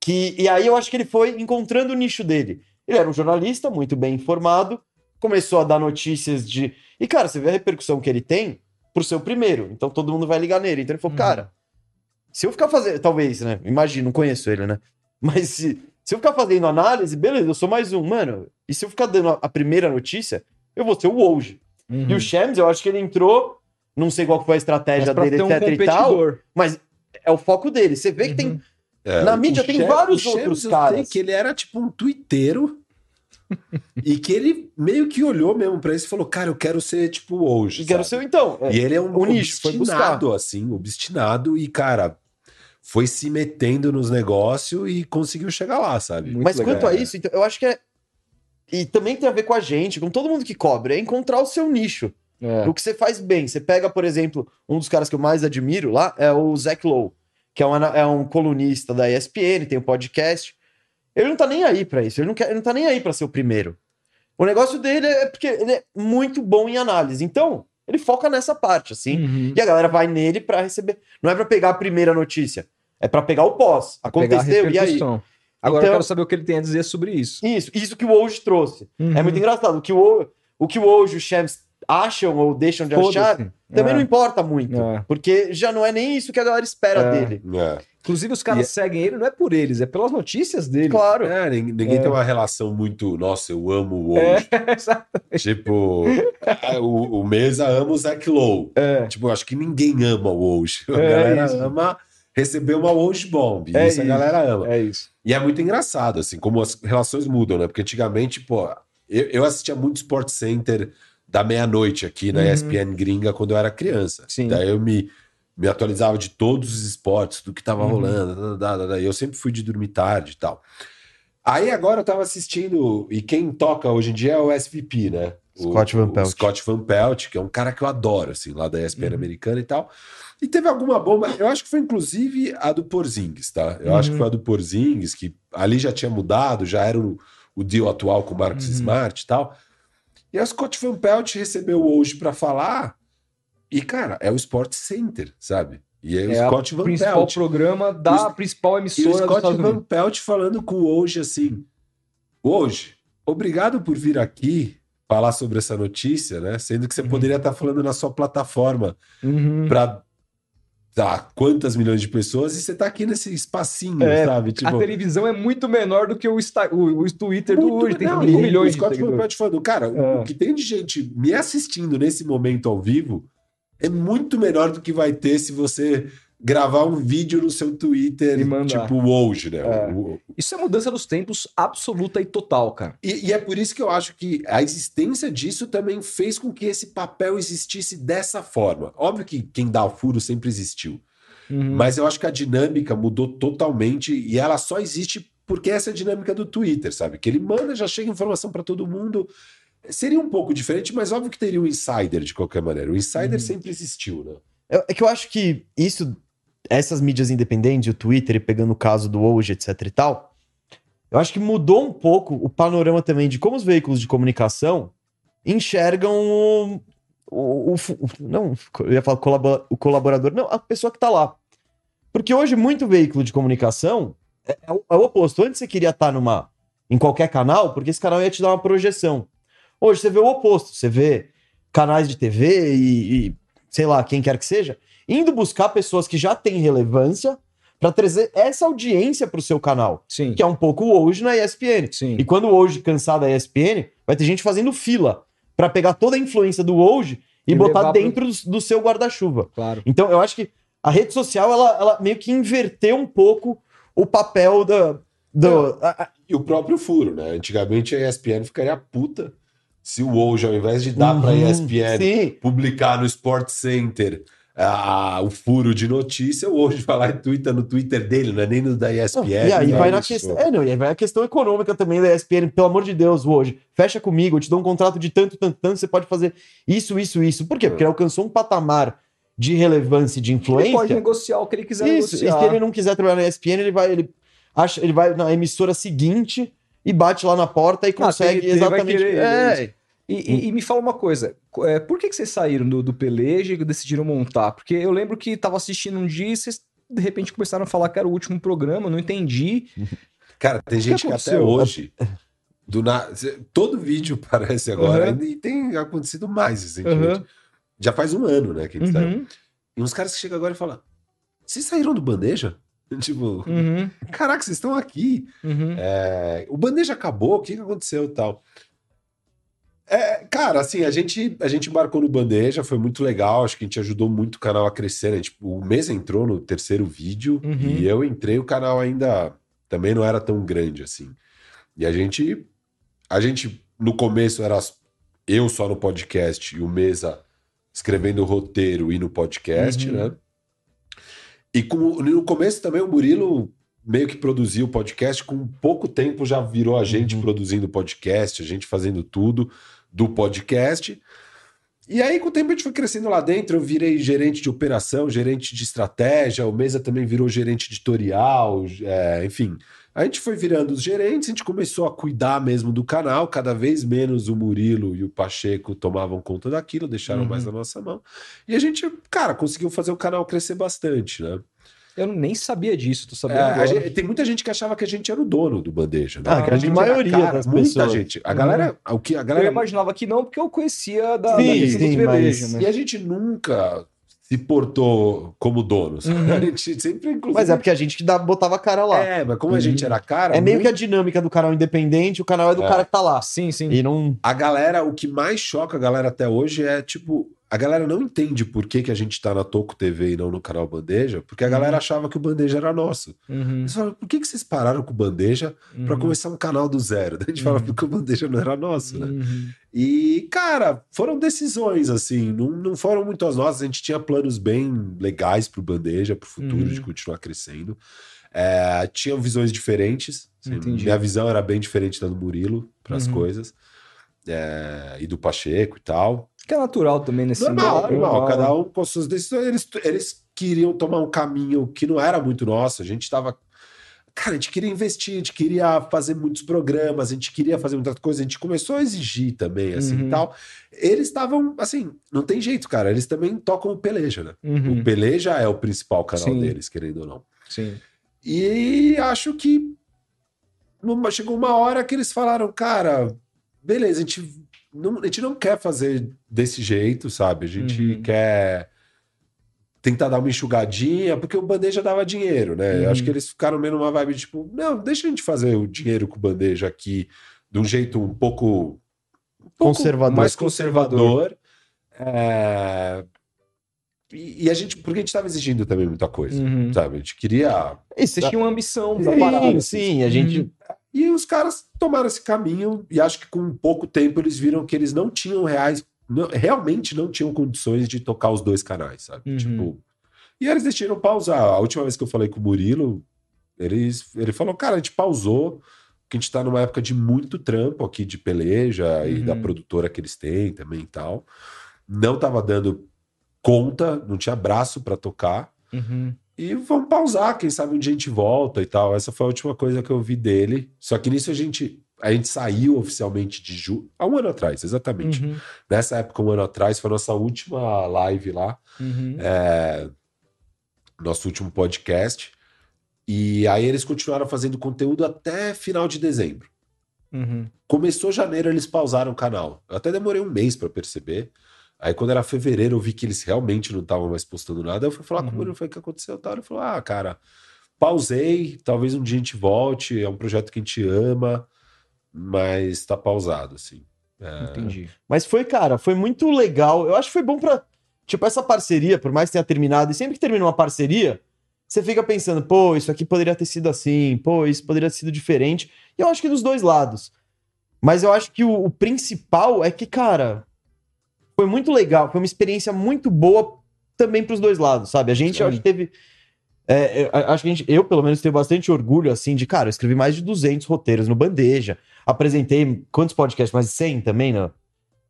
que e aí eu acho que ele foi encontrando o nicho dele. Ele era um jornalista muito bem informado, começou a dar notícias de. E, cara, você vê a repercussão que ele tem por ser o primeiro, então todo mundo vai ligar nele. Então ele falou, Uhum. cara, se eu ficar fazendo. Talvez, né? Imagina, não conheço ele, né? Mas se, se eu ficar fazendo análise, beleza, eu sou mais um, mano. E se eu ficar dando a, a primeira notícia, eu vou ser o Woj. Uhum. E o Shams, eu acho que ele entrou, não sei qual foi a estratégia dele, ter um etc e tal, mas é o foco dele. Você vê que tem. Uhum. É, Na mídia tem Shams- vários o Shams outros eu caras. sei que ele era tipo um twitteiro (laughs) e que ele meio que olhou mesmo pra isso e falou: Cara, eu quero ser tipo hoje. Quero ser, então. é, E ele é um o nicho, foi obstinado, assim, obstinado e, cara, foi se metendo nos negócios e conseguiu chegar lá, sabe? Muito mas legal. quanto a isso, então, eu acho que é. E também tem a ver com a gente, com todo mundo que cobre, é encontrar o seu nicho. É. O que você faz bem. Você pega, por exemplo, um dos caras que eu mais admiro lá é o Zach Lowe, que é um, é um colunista da ESPN, tem um podcast. Ele não tá nem aí pra isso, ele não, quer, ele não tá nem aí pra ser o primeiro. O negócio dele é porque ele é muito bom em análise. Então, ele foca nessa parte, assim. Uhum. E a galera vai nele pra receber. Não é pra pegar a primeira notícia, é pra pegar o pós. Aconteceu, e aí? Agora Então- eu quero saber o que ele tem a dizer sobre isso. Isso, isso que o Woj trouxe. É Uhum. muito engraçado. O que o, o, que o Woj e o Shams acham ou deixam de achar também É. não importa muito. É. Porque já não é nem isso que a galera espera É. dele. É. Inclusive, os caras E- seguem ele não é por eles, é pelas notícias dele. Claro. É, ninguém, ninguém É. tem uma relação muito, nossa, eu amo o É, hoje. (laughs) exato. Tipo, ah, o, o Mesa ama o Zach Lowe. É. Tipo, eu acho que ninguém ama o hoje. A É galera isso. ama receber uma hoje bomb. É isso a isso. galera ama. É isso. E é muito engraçado, assim, como as relações mudam, né? Porque antigamente, pô, eu, eu assistia muito Sport Center da meia-noite aqui na Uhum. ESPN gringa quando eu era criança. Sim. Daí eu me, me atualizava de todos os esportes, do que tava Uhum. rolando. Da, da, da, eu sempre fui de dormir tarde e tal. Aí agora eu tava assistindo, e quem toca hoje em dia é o SVP, né? O- Scott Van Pelt. O Scott Van Pelt, que é um cara que eu adoro, assim, lá da ESPN Uhum. americana e tal. E teve alguma bomba, eu acho que foi inclusive a do Porzingis, tá? Eu acho que Uhum. foi a do Porzingis, que ali já tinha mudado, já era o, o deal atual com o Marcos Uhum. Smart e tal. E o Scott Van Pelt recebeu hoje pra falar, e cara, é o Sport Center, sabe? E aí É o Scott o Van principal Pelt. programa da O- principal E o emissora Scott Van. Pelt falando com o hoje assim: Hoje, obrigado por vir aqui falar sobre essa notícia, né? Sendo que você Uhum. poderia estar falando na sua plataforma Uhum. para quantas milhões de pessoas e você tá aqui nesse espacinho, É, sabe? A televisão é muito menor do que o, Insta- o, o Twitter do hoje, tem não, 5 e milhões o de Scott Van seguidores. Falando, cara, É. o que tem de gente me assistindo nesse momento ao vivo é muito menor do que vai ter se você gravar um vídeo no seu Twitter, E tipo hoje, né? É. Isso é mudança dos tempos absoluta e total, cara. E, e é por isso que eu acho que a existência disso também fez com que esse papel existisse dessa forma. Óbvio que quem dá o furo sempre existiu, Uhum. mas eu acho que a dinâmica mudou totalmente e ela só existe porque essa é a dinâmica do Twitter, sabe? Que ele manda, já chega informação para todo mundo. Seria um pouco diferente, mas óbvio que teria um insider de qualquer maneira. O insider Uhum. sempre existiu, né? É é que eu acho que isso, essas mídias independentes, o Twitter, e pegando o caso do hoje, etc e tal, eu acho que mudou um pouco o panorama também de como os veículos de comunicação enxergam o. o- o fu- não, eu ia falar colabo- o colaborador, não, a pessoa que tá lá. Porque hoje, muito veículo de comunicação é, é o, é o oposto. Antes você queria estar numa, em qualquer canal, porque esse canal ia te dar uma projeção. Hoje você vê o oposto. Você vê canais de TV e, e sei lá, quem quer que seja, indo buscar pessoas que já têm relevância para trazer essa audiência para o seu canal, Sim. que é um pouco o hoje na ESPN. Sim. E quando o hoje cansar da ESPN, vai ter gente fazendo fila para pegar toda a influência do hoje e, E botar levar pro- dentro do, seu guarda-chuva. Claro. Então, eu acho que a rede social, ela, ela meio que inverteu um pouco o papel da. Do, a- a- E o próprio furo, né? Antigamente a ESPN ficaria puta se o hoje, ao invés de dar para a Uhum, ESPN Sim. publicar no Sport Center ah, o furo de notícia, o hoje vai lá e twitta no Twitter dele, não é nem no da Não, ESPN. e aí né? vai na questão. É, não, e aí vai a questão econômica também da ESPN, pelo amor de Deus, hoje. Fecha comigo, eu te dou um contrato de tanto, tanto, tanto, você pode fazer isso, isso, isso. Por quê? Porque ele alcançou um patamar de relevância e de Ele pode influência. negociar o que ele quiser Isso, e negociar. se ele não quiser trabalhar na ESPN, ele vai, ele acha, ele vai na emissora seguinte e bate lá na porta e consegue tem- tem- exatamente. querer, é, E, e- e me fala uma coisa, co- é, por que, que vocês saíram do, do Peleja e decidiram montar? Porque eu lembro que tava assistindo um dia e vocês de repente começaram a falar que era o último programa, não entendi. (laughs) Cara, tem gente que até hoje. Do na... Todo vídeo (laughs) parece agora, Uhum. e tem acontecido mais recentemente. Uhum. Já faz um ano, né, que a gente Uhum, E uns caras que chegam agora e falam: Vocês saíram do bandeja? (laughs) Tipo, uhum, caraca, vocês estão aqui. uhum. É, o bandeja acabou, o que, que aconteceu e tal? É, cara, assim, a gente, a gente embarcou no bandeja, foi muito legal, acho que a gente ajudou muito o canal a crescer. Né? Tipo, o mês entrou no terceiro vídeo Uhum. e eu entrei, o canal ainda também não era tão grande assim. E a gente, a gente no começo era eu só no podcast e o Mesa escrevendo o roteiro e no podcast, Uhum. né? E com, no começo também o Murilo meio que produziu o podcast, com pouco tempo já virou a gente Uhum. produzindo podcast, a gente fazendo tudo do podcast. E aí, com o tempo, a gente foi crescendo lá dentro. Eu virei gerente de operação, gerente de estratégia. O Mesa também virou gerente editorial. é, enfim, a gente foi virando os gerentes. A gente começou a cuidar mesmo do canal. Cada vez menos o Murilo e o Pacheco tomavam conta daquilo, deixaram Uhum. mais na nossa mão. E a gente, cara, conseguiu fazer o canal crescer bastante, né? Eu nem sabia disso, tô sabendo É, agora. a gente- tem muita gente que achava que a gente era o dono do Bandeja. Né? Ah, que a era maioria das muita pessoas. gente. A galera, o que a Eu galera imaginava que não, porque eu conhecia da, Sim, da sim, mas- mas... E a gente nunca se portou como donos. Uhum. (laughs) A gente sempre, inclusive. Mas é porque a gente que dá, botava a cara lá. É, É, mas como a gente era cara. meio muito- que a dinâmica do canal independente, o canal é do É. cara que tá lá. Sim, sim. E não. A galera, o que mais choca a galera até hoje é tipo. A galera não entende por que, que a gente tá na Toco TV e não no canal Bandeja, porque a Uhum. galera achava que o Bandeja era nosso. Uhum, Eles falam, por que, que vocês pararam com o Bandeja pra uhum, começar um canal do zero? (laughs) Daí a gente fala, Uhum. porque o Bandeja não era nosso, né? uhum. E, cara, foram decisões, assim, não, não foram muito as nossas. A gente tinha planos bem legais pro Bandeja, pro futuro, Uhum. de continuar crescendo. É, tinham visões diferentes. assim, minha visão era bem diferente da do Murilo para as Uhum. coisas. É, e do Pacheco e tal. Que é natural também nesse Normal, meio, normal, cada um com suas decisões. Eles, eles queriam tomar um caminho que não era muito nosso. A gente tava. Cara, a gente queria investir, a gente queria fazer muitos programas, a gente queria fazer muita coisa, a gente começou a exigir também, assim Uhum. e tal. Eles estavam, assim, não tem jeito, cara. Eles também tocam o Peleja, né? Uhum, O Peleja é o principal canal Sim. deles, querendo ou não. Sim. E acho que chegou uma hora que eles falaram, cara, beleza, a gente não, a gente não quer fazer desse jeito, sabe? A gente Uhum. quer tentar dar uma enxugadinha, porque o Bandeja dava dinheiro, né? Uhum. Acho que eles ficaram meio numa vibe tipo, não, deixa a gente fazer o dinheiro com o Bandeja aqui de um jeito um pouco, um pouco Conservador. mais conservador. É, E, e a gente, porque a gente estava exigindo também muita coisa, Uhum. sabe? A gente queria E Vocês tinham ambição pra Sim, parar. Sim, sim, a gente. E os caras tomaram esse caminho e acho que com pouco tempo eles viram que eles não tinham reais, não- realmente não tinham condições de tocar os dois canais, sabe? Uhum. Tipo, e eles decidiram pausar. A última vez que eu falei com o Murilo, eles, ele falou, cara, a gente pausou, porque a gente tá numa época de muito trampo aqui de peleja e Uhum. da produtora que eles têm também e tal. Não tava dando conta, não tinha braço para tocar. Uhum. E vamos pausar, quem sabe um dia a gente volta e tal. Essa foi a última coisa que eu vi dele. Só que nisso a gente a gente saiu oficialmente de julho, há um ano atrás, exatamente. Uhum. Nessa época, um ano atrás, foi a nossa última live lá, Uhum. é, nosso último podcast. E aí eles continuaram fazendo conteúdo até final de dezembro. Uhum. Começou janeiro, eles pausaram o canal. Eu até demorei um mês para perceber. Aí, quando era fevereiro, eu vi que eles realmente não estavam mais postando nada. Eu fui falar com Uhum. o Murilo, foi o que aconteceu? Tal. Ele falou: Ah, cara, pausei, talvez um dia a gente volte. É um projeto que a gente ama, mas tá pausado, assim. É, Entendi. Mas foi, cara, foi muito legal. Eu acho que foi bom pra. Tipo, essa parceria, por mais que tenha terminado, e sempre que termina uma parceria, você fica pensando, pô, isso aqui poderia ter sido assim, pô, isso poderia ter sido diferente. E eu acho que dos dois lados. Mas eu acho que o, o principal é que, cara, foi muito legal, foi uma experiência muito boa também pros dois lados, sabe? A gente, acho que teve. é, eu acho que a gente, eu, pelo menos, tenho bastante orgulho, assim, de, cara, eu escrevi mais de 200 roteiros no Bandeja. Apresentei quantos podcasts? Mais de 100 também, no,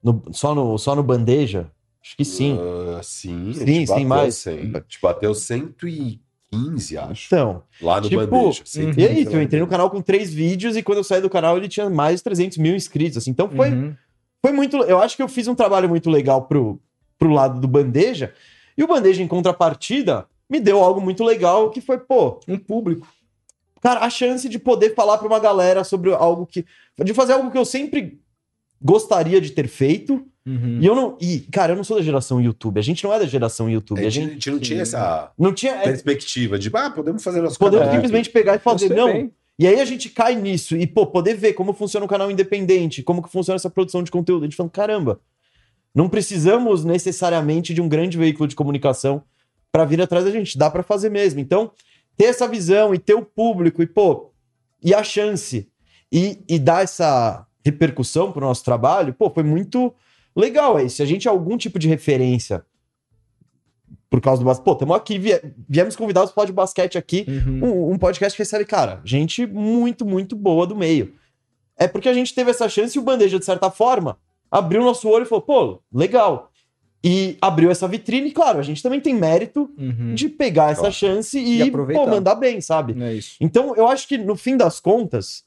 no- só, no, só no Bandeja? Acho que sim. ah, sim, Sim, sim, mais. 100. A gente bateu 115, acho. Então, Lá no Tipo, Bandeja. uhum. e é isso, eu entrei no canal com três vídeos e quando eu saí do canal ele tinha mais de 300 mil inscritos, assim. Então foi, Uhum. Foi muito... Eu acho que eu fiz um trabalho muito legal pro, pro lado do Bandeja e o Bandeja, em contrapartida, me deu algo muito legal que foi, pô, Um público. cara, a chance de poder falar pra uma galera sobre algo que... De fazer algo que eu sempre gostaria de ter feito Uhum. e eu não... E, cara, eu não sou da geração YouTube, a gente não é da geração YouTube, A a gente, a gente não tinha essa não tinha... é, perspectiva de, ah, podemos fazer nosso podemos simplesmente pegar e fazer, não... bem. E aí a gente cai nisso e, pô, poder ver como funciona um canal independente, como que funciona essa produção de conteúdo. A gente fala, caramba, não precisamos necessariamente de um grande veículo de comunicação para vir atrás da gente, dá para fazer mesmo. Então, ter essa visão e ter o público e, pô, e a chance e, e dar essa repercussão pro nosso trabalho, pô, foi muito legal aí. Se a gente é algum tipo de referência por causa do basquete, pô, estamos aqui, vie- viemos convidados para de basquete aqui, Uhum. um, um podcast que recebe, cara, gente muito, muito boa do meio. É porque a gente teve essa chance e o Bandeja, de certa forma, abriu nosso olho e falou, pô, legal. E abriu essa vitrine, e claro, a gente também tem mérito Uhum. de pegar essa Claro. chance E e, pô, mandar bem, sabe? É isso. Então, eu acho que no fim das contas,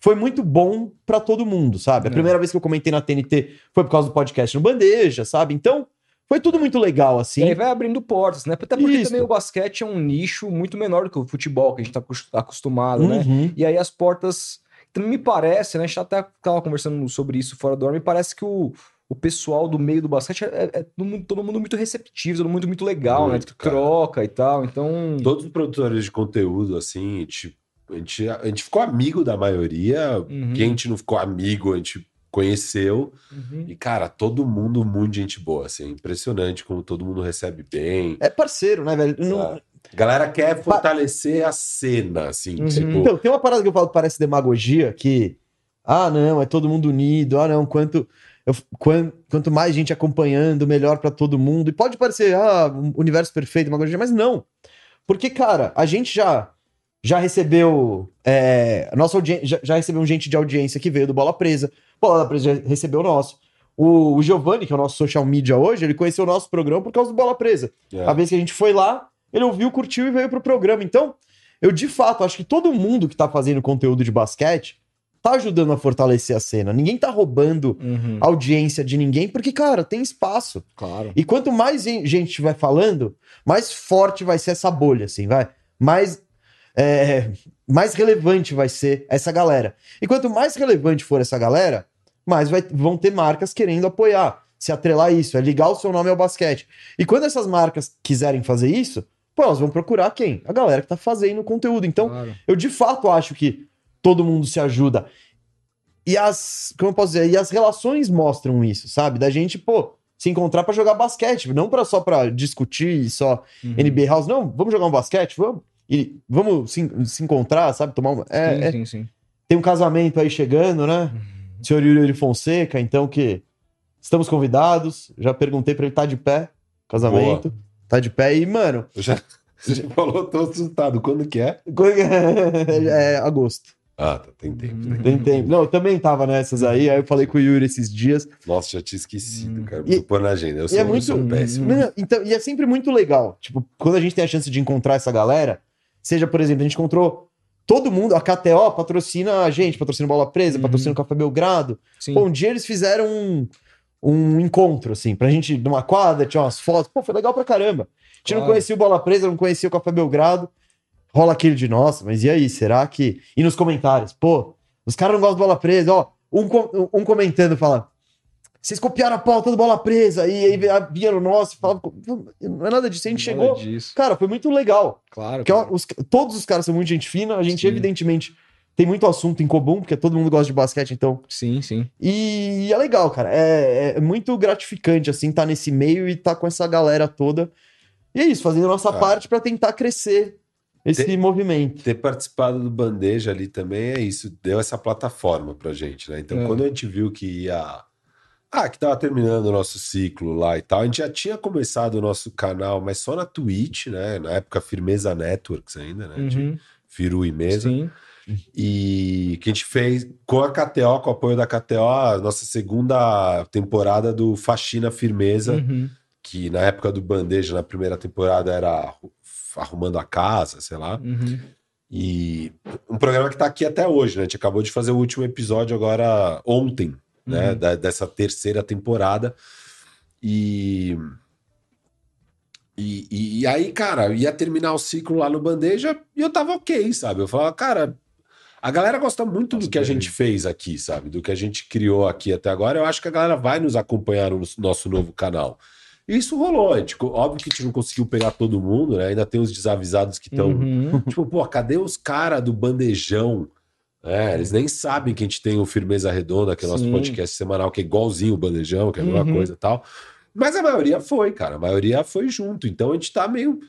foi muito bom pra todo mundo, sabe? A É. primeira vez que eu comentei na TNT foi por causa do podcast no Bandeja, sabe? Então, foi tudo muito legal, assim. E aí vai abrindo portas, né? Até porque Isso. também o basquete é um nicho muito menor do que o futebol, que a gente tá acos- acostumado, né? Uhum. E aí as portas. Também me parece, né? A gente até tava conversando sobre isso fora do ar, me parece que o, o pessoal do meio do basquete é, é todo, mundo, todo mundo muito receptivo, todo mundo muito legal, Muito, né? cara. Troca e tal. Então. Todos os produtores de conteúdo, assim, a gente, a gente, a gente ficou amigo da maioria. Uhum. Quem a gente não ficou amigo, a gente conheceu. Uhum. E, cara, todo mundo muito gente boa, assim. É impressionante como todo mundo recebe bem. É parceiro, né, velho? Não- A galera quer fortalecer a cena, assim. Uhum. Tipo, Então, tem uma parada que eu falo que parece demagogia, que, ah, não, é todo mundo unido, ah, não, quanto, eu- quan- quanto mais gente acompanhando, melhor pra todo mundo. E pode parecer, ah, um universo perfeito, demagogia, mas não. Porque, cara, a gente já já recebeu. É, nossa audiência, já, já recebeu gente de audiência que veio do Bola Presa. Bola Presa já recebeu o nosso. O, o Giovanni, que é o nosso social media hoje, ele conheceu o nosso programa por causa do Bola Presa. É. A vez que a gente foi lá, ele ouviu, curtiu e veio pro programa. Então, eu de fato acho que todo mundo que tá fazendo conteúdo de basquete tá ajudando a fortalecer a cena. Ninguém tá roubando Uhum. audiência de ninguém, porque, cara, tem espaço. Claro. E quanto mais gen- gente vai falando, mais forte vai ser essa bolha, assim, vai. Mais, é, mais relevante vai ser essa galera. E quanto mais relevante for essa galera, mais vai- vão ter marcas querendo apoiar, se atrelar a isso, é ligar o seu nome ao basquete. E quando essas marcas quiserem fazer isso, pô, elas vão procurar quem? A galera que tá fazendo o conteúdo. Então, Claro. eu de fato acho que todo mundo se ajuda. E as, como eu posso dizer, e as relações mostram isso, sabe? Da gente, pô, se encontrar pra jogar basquete, não para só pra discutir e só Uhum. NBA House, não, vamos jogar um basquete, vamos. E vamos se, se encontrar, sabe? Tomar uma. É, sim, é- sim, sim. tem um casamento aí chegando, né? Senhor Yuri Fonseca, então que estamos convidados. Já perguntei pra ele tá de pé, casamento. Tá de pé e, mano, Eu já, você já falou, tô assustado. Quando que é? é agosto. Ah, tá, tem tempo. né? Uhum. Tem tempo. Não, eu também tava nessas aí. Aí eu falei com o Yuri esses dias. Nossa, já tinha esquecido, Hum. cara. E- pôr na agenda. Eu e sou, é eu muito- sou péssimo. Não, então, e é sempre muito legal. Tipo, quando a gente tem a chance de encontrar essa galera, seja, por exemplo, a gente encontrou todo mundo, a KTO patrocina a gente, patrocina Bola Presa, Uhum. patrocina o Café Belgrado. Sim. Pô, um dia eles fizeram um, um encontro, assim, pra gente numa quadra, tinha umas fotos. Pô, foi legal pra caramba. A gente não Claro. conhecia o Bola Presa, não conhecia o Café Belgrado. Rola aquele de nossa, mas e aí? Será que. E nos comentários, pô, os caras não gostam do Bola Presa, ó. Um, um comentando fala. Vocês copiaram a pauta do Bola Presa, e aí via no nosso e falava. Não é nada disso, a gente Nada chegou. disso. Cara, foi muito legal. Claro. Porque ó, os- todos os caras são muito gente fina, a gente, Sim. evidentemente, tem muito assunto em comum, porque todo mundo gosta de basquete, então Sim, sim. e é legal, cara. É, é muito gratificante, assim, estar nesse meio e estar com essa galera toda. E é isso, fazendo a nossa Ah. parte pra tentar crescer esse Tem- movimento. Ter participado do Bandeja ali também é isso, deu essa plataforma pra gente, né? Então, É. quando a gente viu que ia. Ah, que tava terminando o nosso ciclo lá e tal, a gente já tinha começado o nosso canal, mas só na Twitch, né? Na época, Firmeza Networks ainda, né? De Uhum. Firu e Mesa. Sim. E que a gente fez com a KTO, com o apoio da KTO, a nossa segunda temporada do Faxina Firmeza, Uhum. que na época do Bandeja, na primeira temporada, era arrumando a casa, sei lá. Uhum. E um programa que tá aqui até hoje, né? A gente acabou de fazer o último episódio agora ontem, né? Uhum. Da- dessa terceira temporada. E... e. e- aí, cara, ia terminar o ciclo lá no Bandeja e eu tava ok, sabe? Eu falava, cara, a galera gosta muito do Nossa, que a gente fez aqui, sabe? Do que a gente criou aqui até agora. Eu acho que a galera vai nos acompanhar no nosso novo canal. E isso rolou. A gente, óbvio que a gente não conseguiu pegar todo mundo, né? Ainda tem os desavisados que estão Uhum. (laughs) Tipo, pô, cadê os caras do bandejão? É, eles nem sabem que a gente tem o Firmeza Redonda, que é o nosso Sim. podcast semanal, que é igualzinho o bandejão, que é a mesma Uhum. coisa e tal. Mas a maioria foi, cara. A maioria foi junto. Então a gente tá meio.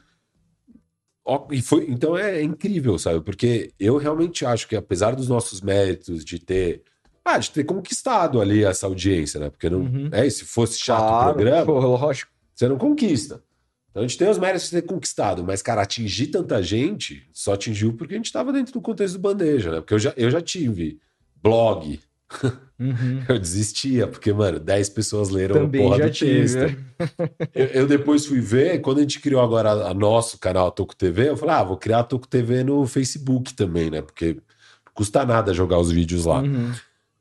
E foi, então é incrível, sabe? Porque eu realmente acho que, apesar dos nossos méritos de ter. Ah, de ter conquistado ali essa audiência, né? Porque não. Uhum. É, se fosse chato Claro, o programa, pô, lógico. você não conquista. Então a gente tem os méritos de ter conquistado, mas, cara, atingir tanta gente só atingiu porque a gente estava dentro do contexto do bandeja, né? Porque eu já, eu já tive blog, Uhum. (laughs) eu desistia, porque, mano, 10 pessoas leram Também a porra do tive. texto. né? Eu, eu depois fui ver, quando a gente criou agora a nosso canal a Toco TV, eu falei, ah, vou criar a Toco TV no Facebook também, né? Porque não custa nada jogar os vídeos lá. Uhum.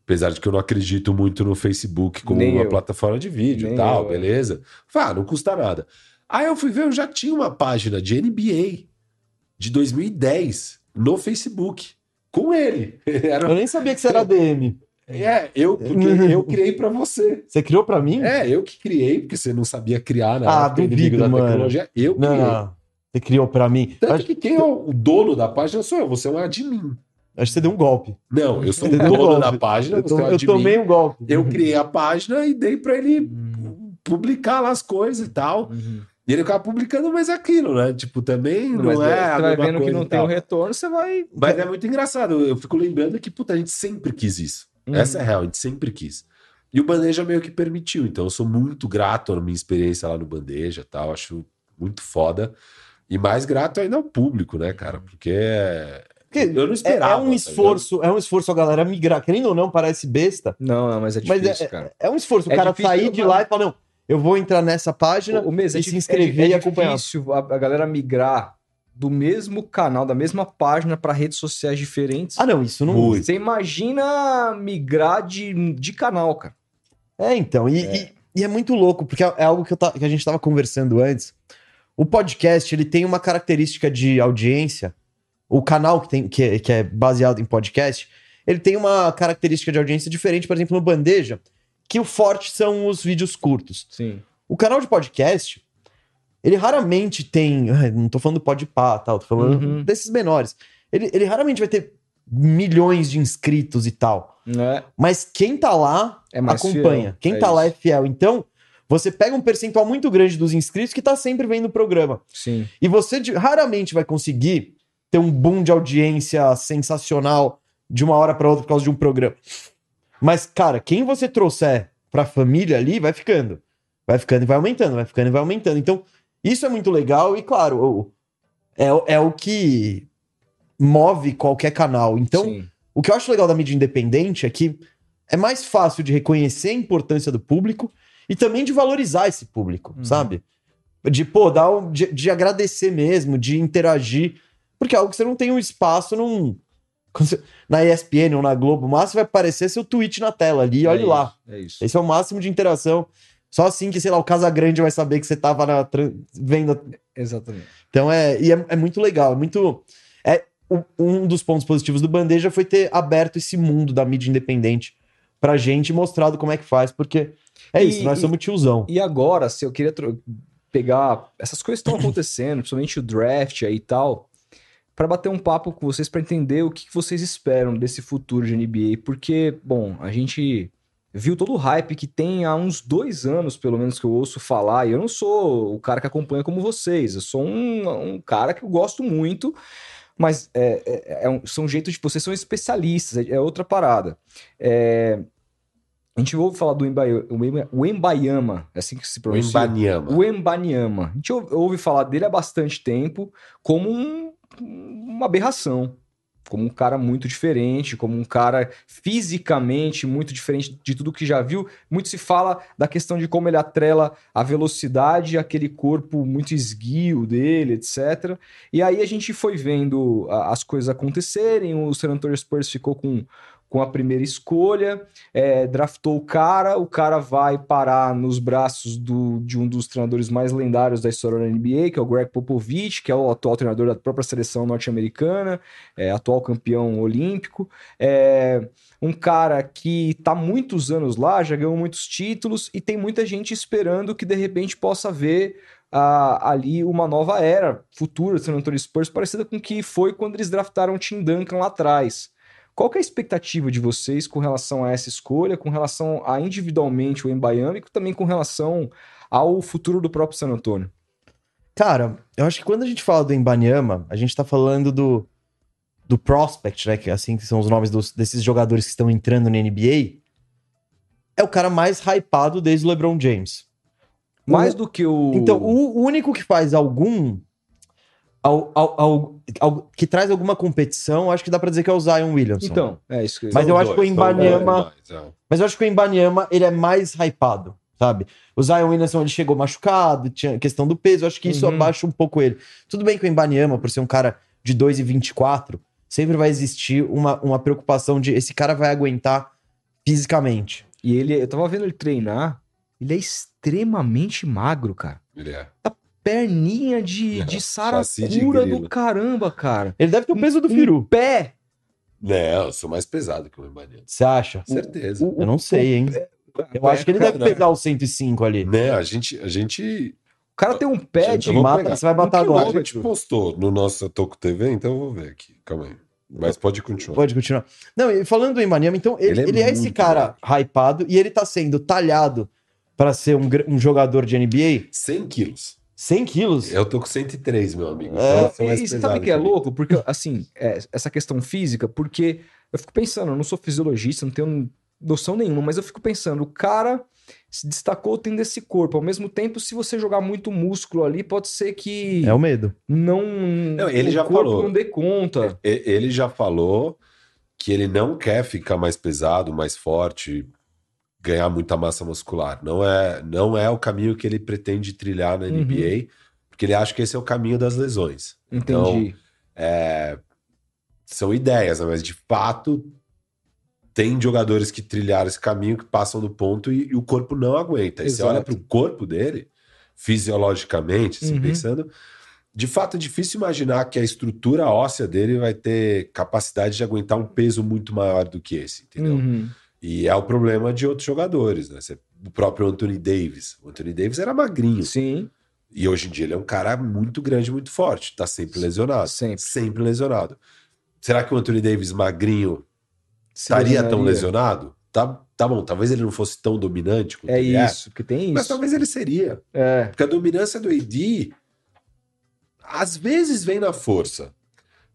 Apesar de que eu não acredito muito no Facebook como Nem uma eu. plataforma de vídeo e tal, eu, é. beleza? Falei, ah, não custa nada. Aí eu fui ver, eu já tinha uma página de NBA de 2010 no Facebook com ele. (laughs) Era, Eu nem sabia que você era DM. é, eu, porque (laughs) eu criei pra você. Você criou pra mim? É, eu que criei, porque você não sabia criar na Ah, época, duvido, inimigo da mano. tecnologia. Eu criei. Não, não. Você criou pra mim. Tanto Acho, que quem é o dono da página sou eu, você é um admin. acho que você deu um golpe. Não, eu sou (laughs) o deu um dono da página, Eu, to- é eu tomei um golpe. Eu criei a página e dei pra ele Uhum. publicar lá as coisas e tal. Uhum. E ele ficava publicando mais aquilo, né? Tipo, também não Mas é você vai mesma vendo que não tem o tal. retorno, você vai. Mas é muito engraçado. Eu fico lembrando que, puta, a gente sempre quis isso. Uhum. Essa é a real, a gente sempre quis. E o Bandeja meio que permitiu. Então, eu sou muito grato à minha experiência lá no Bandeja e tal. Acho muito foda. E mais grato ainda ao público, né, cara? Porque é- Porque eu não é, esperava. é um tá esforço, é um esforço a galera migrar. Querendo ou não, parece besta, Não, não, mas é Mas difícil, cara. é um esforço. O É cara difícil, sair de lá e falar, não, eu vou entrar nessa página O, o mês é e dif- se inscrever é, e é acompanhar. difícil a, a galera migrar do mesmo canal, da mesma página para redes sociais diferentes. Ah, não, isso não. Muito. Você imagina migrar de, de canal, cara. É, então. E é, e, e é muito louco, porque é algo que, eu ta- que a gente estava conversando antes. O podcast, ele tem uma característica de audiência. O canal que, tem, que, é, que é baseado em podcast, ele tem uma característica de audiência diferente, por exemplo, no Bandeja, que o forte são os vídeos curtos. Sim. O canal de podcast, ele raramente tem. Não tô falando do Podpah, tal, tô falando Uhum. desses menores. Ele, ele raramente vai ter milhões de inscritos e tal. É, Mas quem tá lá é acompanha. fiel. Quem É tá lá é isso. fiel. Então, você pega um percentual muito grande dos inscritos que tá sempre vendo o programa. Sim. E você raramente vai conseguir ter um boom de audiência sensacional de uma hora para outra por causa de um programa. Mas, cara, quem você trouxer pra família ali, vai ficando. Vai ficando e vai aumentando, vai ficando e vai aumentando. Então, isso é muito legal e, claro, é, o- é o que move qualquer canal. Então, Sim. o que eu acho legal da mídia independente é que é mais fácil de reconhecer a importância do público e também de valorizar esse público, Uhum. sabe? De, pô, dar um, de, de agradecer mesmo, de interagir. Porque é algo que você não tem um espaço num. Na ESPN ou na Globo, o máximo vai aparecer seu tweet na tela ali, olhe É lá. isso, É isso. Esse é o máximo de interação. Só assim que, sei lá, o Casa Grande vai saber que você tava na, vendo Exatamente. então é, e é, é muito legal, é muito. É, um dos pontos positivos do Bandeja foi ter aberto esse mundo da mídia independente pra gente e mostrado como é que faz, porque é E- isso, nós e- somos tiozão. E agora, se eu queria pegar essas coisas que estão acontecendo, principalmente o draft aí e tal, para bater um papo com vocês, para entender o que que vocês esperam desse futuro de NBA, porque, bom, a gente viu todo o hype que tem há uns dois anos, pelo menos, que eu ouço falar, e eu não sou o cara que acompanha como vocês, eu sou um, um cara que eu gosto muito, mas é, é- é um- são jeitos de vocês são especialistas, é, é outra parada. É, a gente ouve falar do o o Embayama, é assim que se O pronuncia? Embanyama. O Embanyama. A gente ouve falar dele há bastante tempo como um- uma aberração. Como um cara muito diferente, como um cara fisicamente muito diferente de tudo que já viu. Muito se fala da questão de como ele atrela a velocidade, aquele corpo muito esguio dele, etc. E aí a gente foi vendo as coisas acontecerem. O San Antonio Spurs ficou com, com a primeira escolha é, draftou o cara, o cara vai parar nos braços do- de um dos treinadores mais lendários da história da NBA, que é o Greg Popovich, que é o atual treinador da própria seleção norte-americana, é, atual campeão olímpico. É, um cara que está muitos anos lá, já ganhou muitos títulos e tem muita gente esperando que de repente possa ver ah, ali uma nova era futura do San Antonio Spurs, parecida com o que foi quando eles draftaram o Tim Duncan lá atrás. Qual é a expectativa de vocês com relação a essa escolha, com relação a individualmente o Embayama e também com relação ao futuro do próprio San Antonio? Cara, eu acho que quando a gente fala do Embanyama, a gente tá falando do, do prospect, né? Que assim que são os nomes dos- desses jogadores que estão entrando na NBA. É o cara mais hypado desde o LeBron James. Mais O- do que o. Então, o único que faz algum. Al- al- al- al- que traz alguma competição, acho que dá pra dizer que é o Zion Williamson. Então, é isso que Mas eu acho que o Embanyama- dois é. Mas eu acho que o Embanyama, ele é mais hypado, sabe? O Zion Williamson, ele chegou machucado, tinha questão do peso, eu acho que isso Uhum. abaixa um pouco ele. Tudo bem que o Embanyama, por ser um cara de 2,24, sempre vai existir uma, uma preocupação de esse cara vai aguentar fisicamente. E ele, eu tava vendo ele treinar, ele é extremamente magro, cara. Ele é. Perninha de, (laughs) de de saracura grilo. do caramba, cara. Ele deve ter o peso do Um Firu. pé. Não, eu sou mais pesado que o Embanyama. Você acha? Certeza. o- Eu não sei, hein? Eu acho que ele deve Não. pesar os 105 ali. Né, a gente, a gente, O cara tem um pé Gente, de. Mata- pegar. você vai matar Um agora. a gente postou no nosso Toco TV, então eu vou ver aqui. Calma aí. Mas pode continuar. Pode continuar. Não, e falando do Embanyama, então ele, Ele é ele é esse cara hypado e ele tá sendo talhado para ser um, um jogador de NBA 100 quilos. 100 quilos. Eu tô com 103, meu amigo. É, Então eu sou mais E sabe o que é louco? Porque, assim, é, essa questão física, porque eu fico pensando, eu não sou fisiologista, não tenho noção nenhuma, mas eu fico pensando, o cara se destacou tendo esse corpo. Ao mesmo tempo, se você jogar muito músculo ali, pode ser que É o medo. não, Não, ele o já corpo falou. não dê conta. Ele já falou que ele não quer ficar mais pesado, mais forte, ganhar muita massa muscular. Não é, não é o caminho que ele pretende trilhar na Uhum. NBA, porque ele acha que esse é o caminho das lesões. Entendi. É, são ideias, né? mas de fato tem jogadores que trilharam esse caminho que passam do ponto e, e o corpo não aguenta. E você olha para o corpo dele, fisiologicamente, assim, Uhum. pensando, de fato é difícil imaginar que a estrutura óssea dele vai ter capacidade de aguentar um peso muito maior do que esse, entendeu? Uhum. E é o problema de outros jogadores, né? Você- O próprio Anthony Davis. O Anthony Davis era magrinho. Sim. E hoje em dia ele é um cara muito grande, muito forte. Tá sempre lesionado. Sempre. lesionado. Será que o Anthony Davis magrinho Se estaria tão lesionaria. lesionado? Tá, tá bom, talvez ele não fosse tão dominante É ele isso, porque tem Mas isso. talvez ele seria. É. Porque a dominância do AD às vezes vem na força,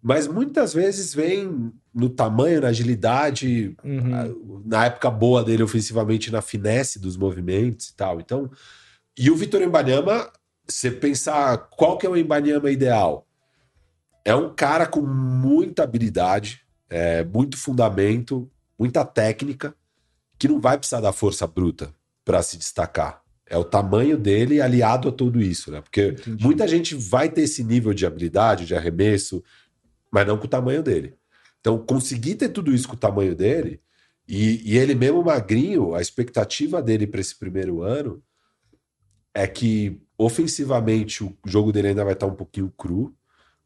mas muitas vezes vem no tamanho, na agilidade, Uhum. na época boa dele ofensivamente, na finesse dos movimentos e tal. Então, e o Vitor Embanyama, você pensar qual que é o Embanyama ideal? É um cara com muita habilidade, é, muito fundamento, muita técnica, que não vai precisar da força bruta para se destacar. É o tamanho dele aliado a tudo isso, né? Porque Entendi. muita gente vai ter esse nível de habilidade, de arremesso, mas não com o tamanho dele. Então, conseguir ter tudo isso com o tamanho dele, e, e ele mesmo magrinho, a expectativa dele para esse primeiro ano é que ofensivamente o jogo dele ainda vai estar um pouquinho cru,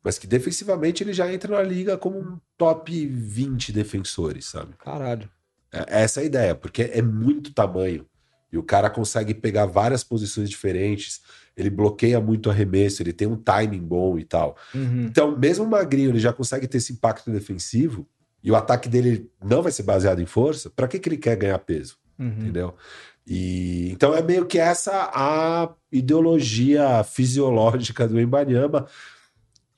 mas que defensivamente ele já entra na liga como um top 20 defensores, sabe? Caralho. É- Essa é a ideia, porque é muito tamanho. E o cara consegue pegar várias posições diferentes, ele bloqueia muito arremesso, ele tem um timing bom e tal. Uhum. Então, mesmo magrinho, ele já consegue ter esse impacto defensivo e o ataque dele não vai ser baseado em força. Pra que, que ele quer ganhar peso? Uhum. Entendeu? E então é meio que essa a ideologia fisiológica do Embanyama.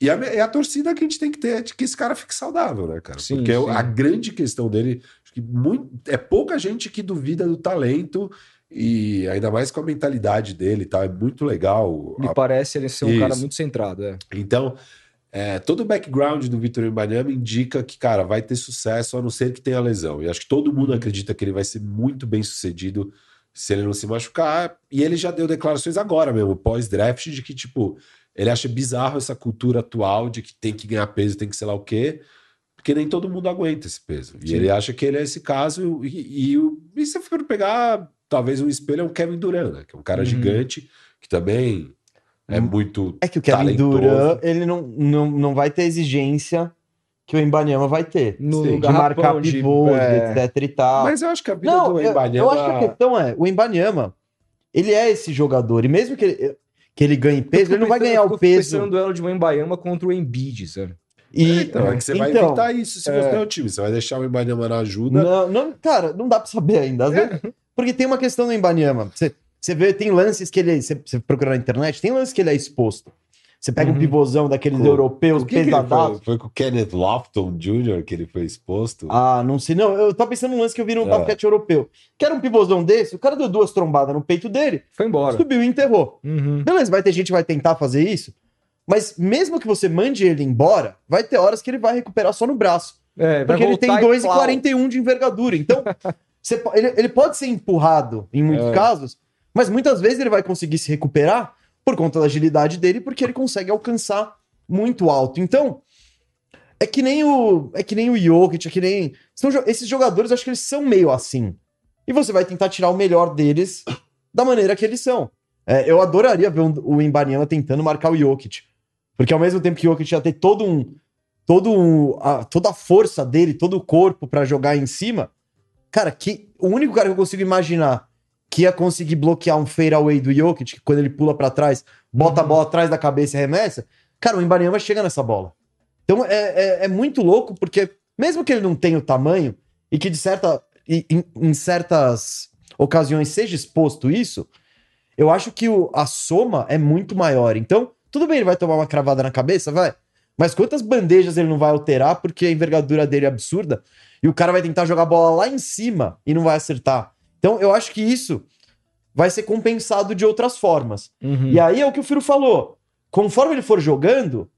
E a, e a torcida que a gente tem que ter é de que esse cara fique saudável, né, cara? Sim, Porque sim. a grande questão dele, acho que muito, é pouca gente que duvida do talento e ainda mais com a mentalidade dele, tá? É muito legal. Me A- parece ele ser um cara Isso. muito centrado, é. então, é, todo o background do Vitor Embanyama indica que, cara, vai ter sucesso a não ser que tenha lesão. E acho que todo mundo acredita que ele vai ser muito bem sucedido se ele não se machucar. E ele já deu declarações agora mesmo, pós-draft, de que, tipo, ele acha bizarro essa cultura atual de que tem que ganhar peso, tem que sei lá o quê, porque nem todo mundo aguenta esse peso. E Sim. ele acha que ele é esse caso. E, e, o- e se for pegar, talvez um espelho é o Kevin Durant, né? Que é um cara Uhum. gigante, que também é Hum. muito É que o Kevin Talentoso. Durant, ele não, não, não vai ter exigência que o Embanyama vai ter. No, Sim, no de marcar pivôs, é, etc e tal. Mas eu acho que a vida Não, do eu, Embanyama... eu acho que a questão é, o Embanyama, ele é esse jogador, e mesmo que ele, que ele ganhe peso, ele não vai ganhar o peso. pensando no duelo de Wembanyama contra o Embiid, sabe? E, Então, é que você vai então, evitar isso se é. você é o time. Você vai deixar o Embanyama na ajuda. Não, não, cara, não dá pra saber ainda. Às vezes- porque tem uma questão do Embanyama. Você, você vê, tem lances que ele. Você, você procura na internet, tem lances que ele é exposto. Você pega um Uhum. pivôzão daqueles Com- europeus O que pesadaços. foi? Foi com o Kenneth Lofton Jr. que ele foi exposto? Ah, não sei. Não, eu tava pensando num lance que eu vi no Ah. basquete europeu. Que era um pivôzão desse, o cara deu duas trombadas no peito dele, Foi embora. subiu e enterrou. Uhum. Beleza, vai ter gente que vai tentar fazer isso, mas mesmo que você mande ele embora, vai ter horas que ele vai recuperar só no braço. É, vai Porque ele tem voltar e 2,41 de envergadura. Então, (laughs) você ele, ele pode ser empurrado em muitos É. casos, mas muitas vezes ele vai conseguir se recuperar por conta da agilidade dele, porque ele consegue alcançar muito alto. Então, é que nem o é que nem o Jokic, é que nem são esses jogadores, acho que eles são meio assim. E você vai tentar tirar o melhor deles da maneira que eles são. É, eu adoraria ver um- o Embanyama tentando marcar o Jokic, porque ao mesmo tempo que o Jokic ia ter todo um todo um, a- toda a força dele, todo o corpo pra jogar em cima, cara, que o único cara que eu consigo imaginar que ia conseguir bloquear um fadeaway do Jokic, que quando ele pula pra trás, bota a bola atrás da cabeça e arremessa, cara, o Embanyama chega nessa bola. Então é, é, é muito louco, porque mesmo que ele não tenha o tamanho, e que de certa, em, em certas ocasiões seja exposto isso, eu acho que o- a soma é muito maior. Então, tudo bem, ele vai tomar uma cravada na cabeça, vai. Mas quantas bandejas ele não vai alterar porque a envergadura dele é absurda e o cara vai tentar jogar a bola lá em cima e não vai acertar. Então, eu acho que isso vai ser compensado de outras formas. Uhum. E aí é o que o Firo falou. Conforme ele for jogando,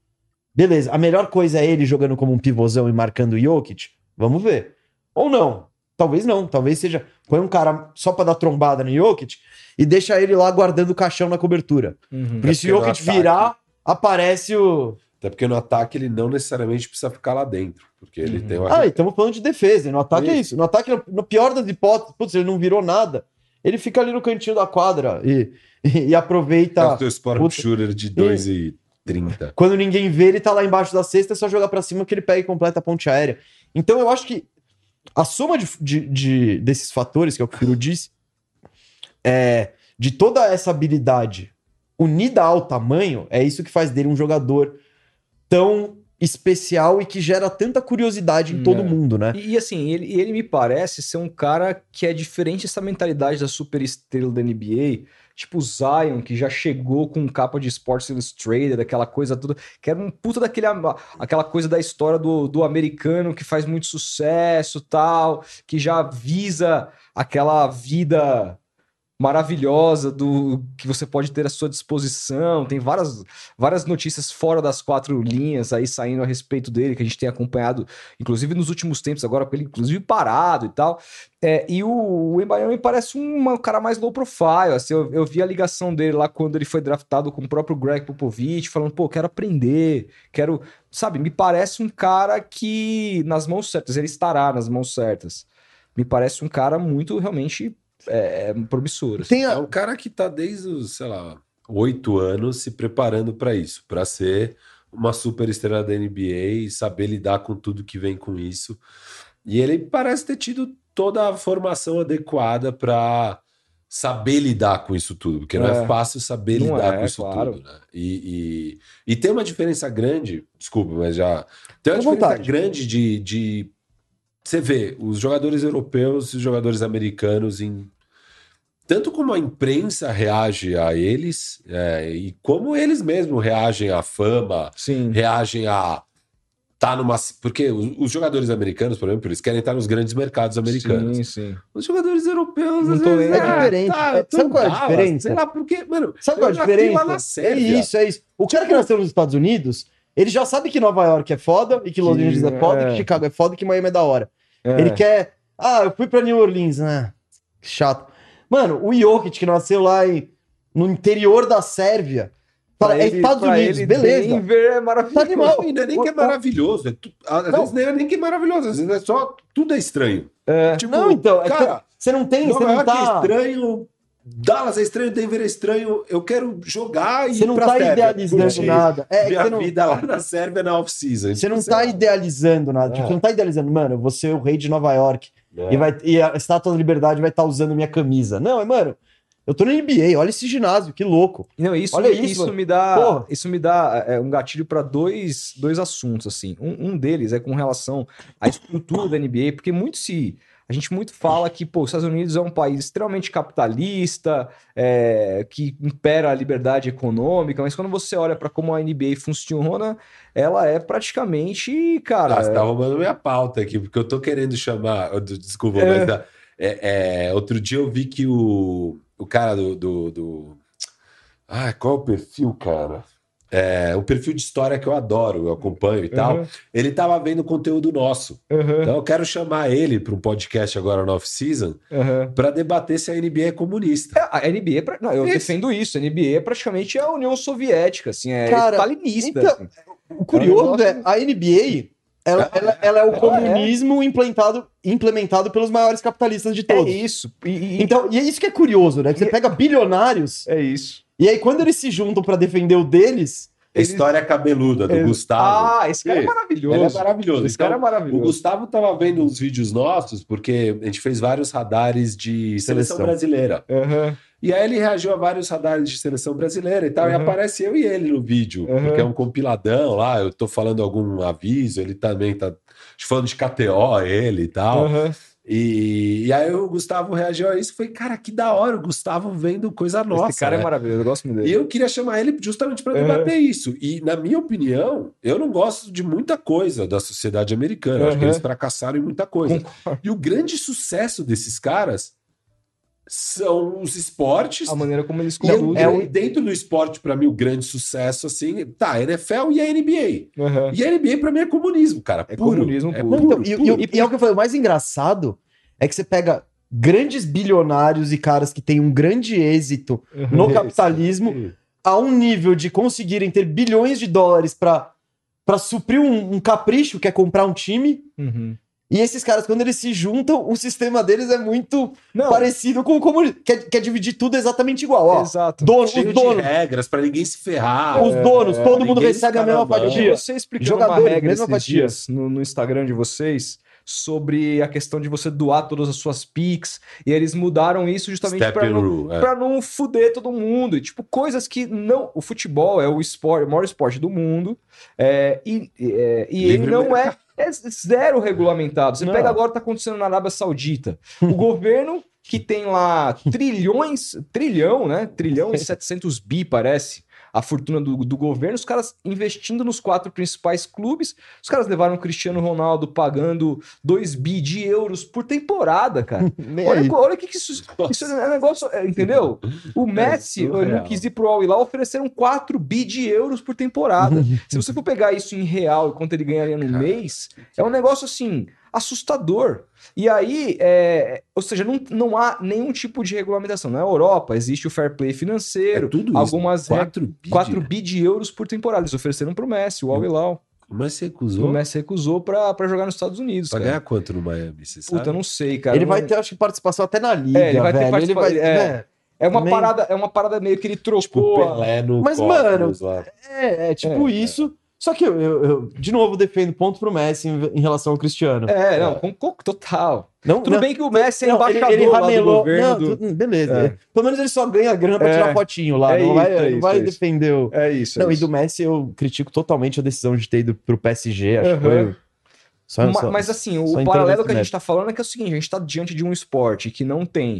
beleza, a melhor coisa é ele jogando como um pivôzão e marcando o Jokic. Vamos ver. Ou não. Talvez não. Talvez seja. Põe um cara só pra dar trombada no Jokic e deixa ele lá guardando o caixão na cobertura. Uhum. Porque se o Jokic ataque- virar, aparece o. Até porque no ataque ele não necessariamente precisa ficar lá dentro. Porque ele Uhum. tem uma. Ah, e estamos falando de defesa. e No ataque é Isso. isso. No ataque, no, pior das hipóteses, putz, ele não virou nada. Ele fica ali no cantinho da quadra e, e, (laughs) e aproveita. É o teu sport Puta. shooter de 2,30. Quando ninguém vê, ele tá lá embaixo da cesta, é só jogar pra cima que ele pega e completa a ponte aérea. Então eu acho que a soma de, de- de- desses fatores, que é o que o Firo disse, é, de toda essa habilidade unida ao tamanho, é isso que faz dele um jogador tão especial e que gera tanta curiosidade em todo É. mundo, né? E, e assim, ele, ele me parece ser um cara que é diferente dessa mentalidade da super estrela da NBA, tipo o Zion, que já chegou com capa de Sports Illustrated, aquela coisa toda, que era um puta daquele, aquela coisa da história do, do americano que faz muito sucesso tal, que já visa aquela vida maravilhosa do que você pode ter à sua disposição. Tem várias, várias notícias fora das quatro linhas aí saindo a respeito dele, que a gente tem acompanhado, inclusive nos últimos tempos, agora com ele, inclusive, parado e tal. É, e o, o Embaião me parece um, um cara mais low profile. Assim, eu, eu vi a ligação dele lá quando ele foi draftado com o próprio Greg Popovich, falando, pô, quero aprender, quero. Sabe, me parece um cara que, nas mãos certas, ele estará nas mãos certas. Me parece um cara muito realmente é, promissor. assim. Tem É a- um cara que tá desde os, sei lá, oito anos se preparando para isso, para ser uma super estrela da NBA e saber lidar com tudo que vem com isso. E ele parece ter tido toda a formação adequada para saber lidar com isso tudo, porque não é, É. fácil saber Não lidar é, com isso claro. tudo, né? E, e, e tem uma diferença grande, desculpa, mas já tem uma diferença vontade. grande de, de você vê os jogadores europeus e os jogadores americanos em tanto como a imprensa reage a eles é, e como eles mesmos reagem à fama, Sim. reagem a tá numa porque os, os jogadores americanos, por exemplo, eles querem estar nos grandes mercados americanos. Sim, sim. Os jogadores europeus Não às tô vezes, nem- É diferente. É, tô sabe qual é a Dallas, diferença? Sei lá porque, mano. Sabe qual é a diferença? lá na é isso, é isso. O cara que nasceu nos Estados Unidos, ele já sabe que Nova York é foda, e que Los Angeles é foda, e é. que Chicago é foda, e que Miami é da hora. É. Ele quer. Ah, eu fui pra New Orleans, né? Que chato. Mano, o Jokic, que nasceu lá em, no interior da Sérvia, é ele- Estados pra Unidos, ele, beleza. Denver é maravilhoso. Tá animal. Não, não é nem que é maravilhoso. é tu- às Não. vezes nem é nem que é maravilhoso, às vezes é só. Tudo é estranho. É. Tipo, não, então, é que cara, você não tem, você Nova não York é tá. estranho, Dallas é estranho, Denver é estranho. Eu quero jogar e Você não tá Sérvia, idealizando nada. É, que minha você não, vida lá na Sérvia na off-season. você não Tipo, tá lá. idealizando nada. Tipo, É. você não tá idealizando, mano, eu vou ser o rei de Nova York. É. E, vai, e a Estátua da Liberdade vai estar usando minha camisa. Não, é, mano, eu tô na NBA, olha esse ginásio, que louco. Não, isso, Olha isso, isso, mano. me dá, Porra. isso me dá é, um gatilho para dois, dois assuntos assim. Um, um deles é com relação à estrutura da NBA, porque muito se a gente muito fala que pô, os Estados Unidos é um país extremamente capitalista, é, que impera a liberdade econômica, mas quando você olha para como a NBA funciona, ela é praticamente, cara, Ah, você tá roubando minha pauta aqui, porque eu tô querendo chamar. Desculpa, É. mas tá- é, é, outro dia eu vi que o, o cara do, do, do- Ah, qual é o perfil, cara? É, o perfil de história que eu adoro, eu acompanho e tal. Uhum, Ele tava vendo conteúdo nosso. uhum, Então eu quero chamar ele para um podcast agora na off-season uhum. para debater se a NBA é comunista. É, A NBA, é pra- não, eu Isso. defendo isso. A NBA é praticamente a União Soviética, assim, é Cara, stalinista. então, assim. O curioso É um é, a NBA, ela, ela- ela é o comunismo implantado, implementado pelos maiores capitalistas de É todos. isso. E, e- Então, e é isso que é curioso, né? Que você pega bilionários, é isso. E aí quando eles se juntam pra defender o deles, A história cabeluda do É. Gustavo. Ah, esse cara é maravilhoso. Ele é maravilhoso. Esse cara é Então, o maravilhoso. Gustavo tava vendo uns vídeos nossos, porque a gente fez vários radares de seleção, Seleção. brasileira. Aham. E aí ele reagiu a vários radares de seleção brasileira e tal, e Uhum. aparece eu e ele no vídeo, Uhum. porque é um compiladão lá, eu tô falando algum aviso, ele também tá falando de KTO, ele e tal. Aham. E, e aí o Gustavo reagiu a isso, foi, cara, que da hora, o Gustavo vendo coisa nossa. Esse cara né? é maravilhoso, eu gosto muito E dele. eu queria chamar ele justamente para Uhum. debater isso. E, na minha opinião, eu não gosto de muita coisa da sociedade americana. Eu Acho que Uhum. eles fracassaram em muita coisa. Concordo. E o grande sucesso desses caras são os esportes. A maneira como eles E é- conduzem. é o- dentro do esporte, pra mim, o grande sucesso, assim, tá, a NFL e a NBA. Aham. E a NBA, pra mim, é comunismo, cara. É puro. comunismo É puro. puro, Então, e, puro. e- e é o que eu falei, o mais engraçado é que você pega grandes bilionários e caras que têm um grande êxito no Esse. capitalismo a um nível de conseguirem ter bilhões de dólares pra para suprir um, um capricho, que é comprar um time. Uhum. E esses caras, quando eles se juntam, o sistema deles é muito Não, parecido com o comunismo. Quer, quer dividir tudo exatamente igual. Ó, exato. dono, Cheio os de donos, regras pra ninguém se ferrar. os donos, todo mundo recebe a mesma fatia. Você explicando Jogadores, uma regra mesma esses fatia. dias no, no Instagram de vocês sobre a questão de você doar todas as suas pics e eles mudaram isso justamente para não, é. pra não fuder todo mundo. E, tipo, coisas que não. O futebol é o esporte, o maior esporte do mundo é, e, é, e ele não é, é zero regulamentado. Você Não. pega agora o que tá acontecendo na Arábia Saudita. (laughs) O governo que tem lá trilhões, trilhão, né? Trilhão e 700 bi, parece. A fortuna do, do governo, os caras investindo nos quatro principais clubes. Os caras levaram o Cristiano Ronaldo pagando 2 bi de euros por temporada, cara. (laughs) Olha, olha o que, que isso, isso é um negócio, é, entendeu? (laughs) O Messi, surreal. ele não quis ir pro Al Hilal, ofereceram 4 bi de euros por temporada. (laughs) Se você for pegar isso em real e quanto ele ganharia no mês, é um negócio assim assustador. E aí, é, ou seja, não, não há nenhum tipo de regulamentação. Na Europa existe o fair play É financeiro, tudo isso. algumas regras. 4 bi. 4 de- bi de euros por temporada. Eles ofereceram pro Messi, o Al Hilal. Mas você O recusou? Messi recusou pra, pra jogar nos Estados Unidos. Pra cara. ganhar quanto no Miami? Você sabe? Puta, eu não sei, cara. ele Eu vai não- ter, acho que, participação até na liga, É, ele vai ter velho. participa- Ele vai, é. né? É uma, Também- parada, é uma parada meio que ele Tipo, trocou. a- Pelé no Mas, Cosmos lá. É, é tipo É, isso. Só que eu, eu- eu, de novo, defendo ponto pro Messi em, em relação ao Cristiano. É, não, com, com- total. Não, Tudo não, bem que o Messi é não, embaixador lá do governo. Não, do- tudo- beleza. É. Pelo menos ele só ganha grana pra É. tirar fotinho lá. É não isso, vai, é não isso, vai é isso. defender o. É isso. Não, é e isso. do Messi eu critico totalmente a decisão de ter ido pro PSG. Acho que Aham. foi. Só, Ma- só- Mas assim, o paralelo que a gente está falando é que é o seguinte: a gente está diante de um esporte que não tem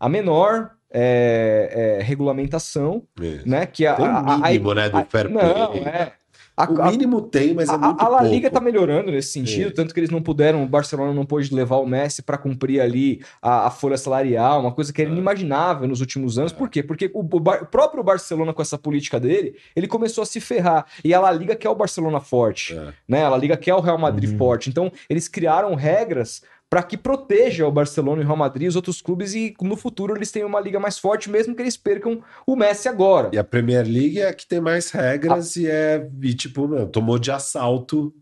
a menor é, é, regulamentação, É. né? Que a, Tem um a- a- mínimo, né, do a- fair Não, play. é. A, O a- mínimo tem, mas é a- muito a La Liga pouco. tá melhorando nesse sentido, É. tanto que eles não puderam, o Barcelona não pôde levar o Messi para cumprir ali a, a folha salarial, uma coisa que É. era inimaginável nos últimos anos. Por quê? Porque o, o Bar- o próprio Barcelona, com essa política dele, ele começou a se ferrar. E a La Liga quer o Barcelona forte, É. né? A La Liga quer o Real Madrid Uhum. forte. Então, eles criaram regras para que proteja o Barcelona e o Real Madrid e os outros clubes e no futuro eles tenham uma liga mais forte, mesmo que eles percam o Messi agora. E a Premier League é a que tem mais regras e é, e, tipo, meu, tomou de assalto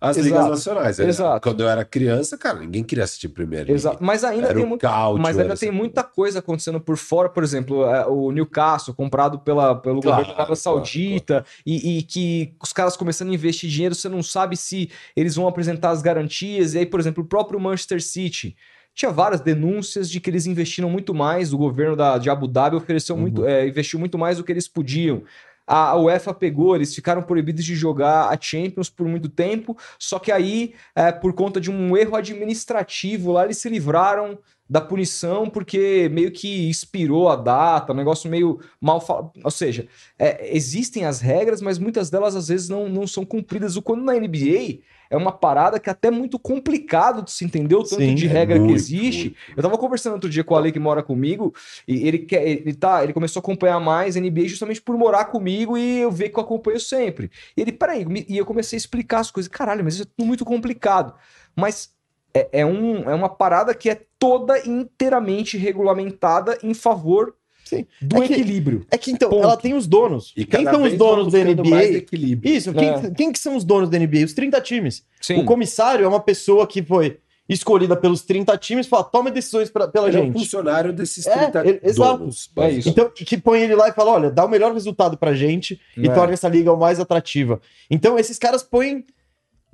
as Exato. ligas nacionais. É, Exato. Quando eu era criança, cara, ninguém queria assistir League. Exato. Mas ainda Era tem muito. caute, Mas ainda tem coisa. muita coisa acontecendo por fora, por exemplo, é, o Newcastle comprado pela, pelo Claro, governo da Arábia claro, Saudita E, e que os caras começando a investir dinheiro, você não sabe se eles vão apresentar as garantias. E aí, por exemplo, o próprio Manchester City tinha várias denúncias de que eles investiram muito mais, o governo da, de Abu Dhabi ofereceu Uhum. muito, é, investiu muito mais do que eles podiam. A UEFA pegou, eles ficaram proibidos de jogar a Champions por muito tempo, só que aí, é, por conta de um erro administrativo lá, eles se livraram da punição porque meio que expirou a data, um negócio meio mal falado. Ou seja, é, existem as regras, mas muitas delas às vezes não, não são cumpridas. O quando na NBA é uma parada que é até muito complicado de se entender o tanto Sim, de é regra que muito, existe. muito. Eu tava conversando outro dia com o Ale que mora comigo, e ele quer, ele tá, ele começou a acompanhar mais NBA justamente por morar comigo e eu ver que eu acompanho sempre. E ele, peraí, e eu comecei a explicar as coisas. Caralho, mas isso é tudo muito complicado. Mas é, é, um, é uma parada que é toda inteiramente regulamentada em favor Sim. do É que- equilíbrio. É que então, Ponto. ela tem os donos. E Quem são os donos da NBA? equilíbrio. Isso, quem, É. quem que são os donos da NBA? Os 30 times. Sim. O comissário é uma pessoa que foi escolhida pelos 30 times e fala, toma decisões pra, pela Ele é um gente. funcionário desses É, 30 ele- exato. donos. É isso. Então, que põe ele lá e fala: olha, dá o melhor resultado pra gente e É. torna essa liga o mais atrativa. Então, esses caras põem.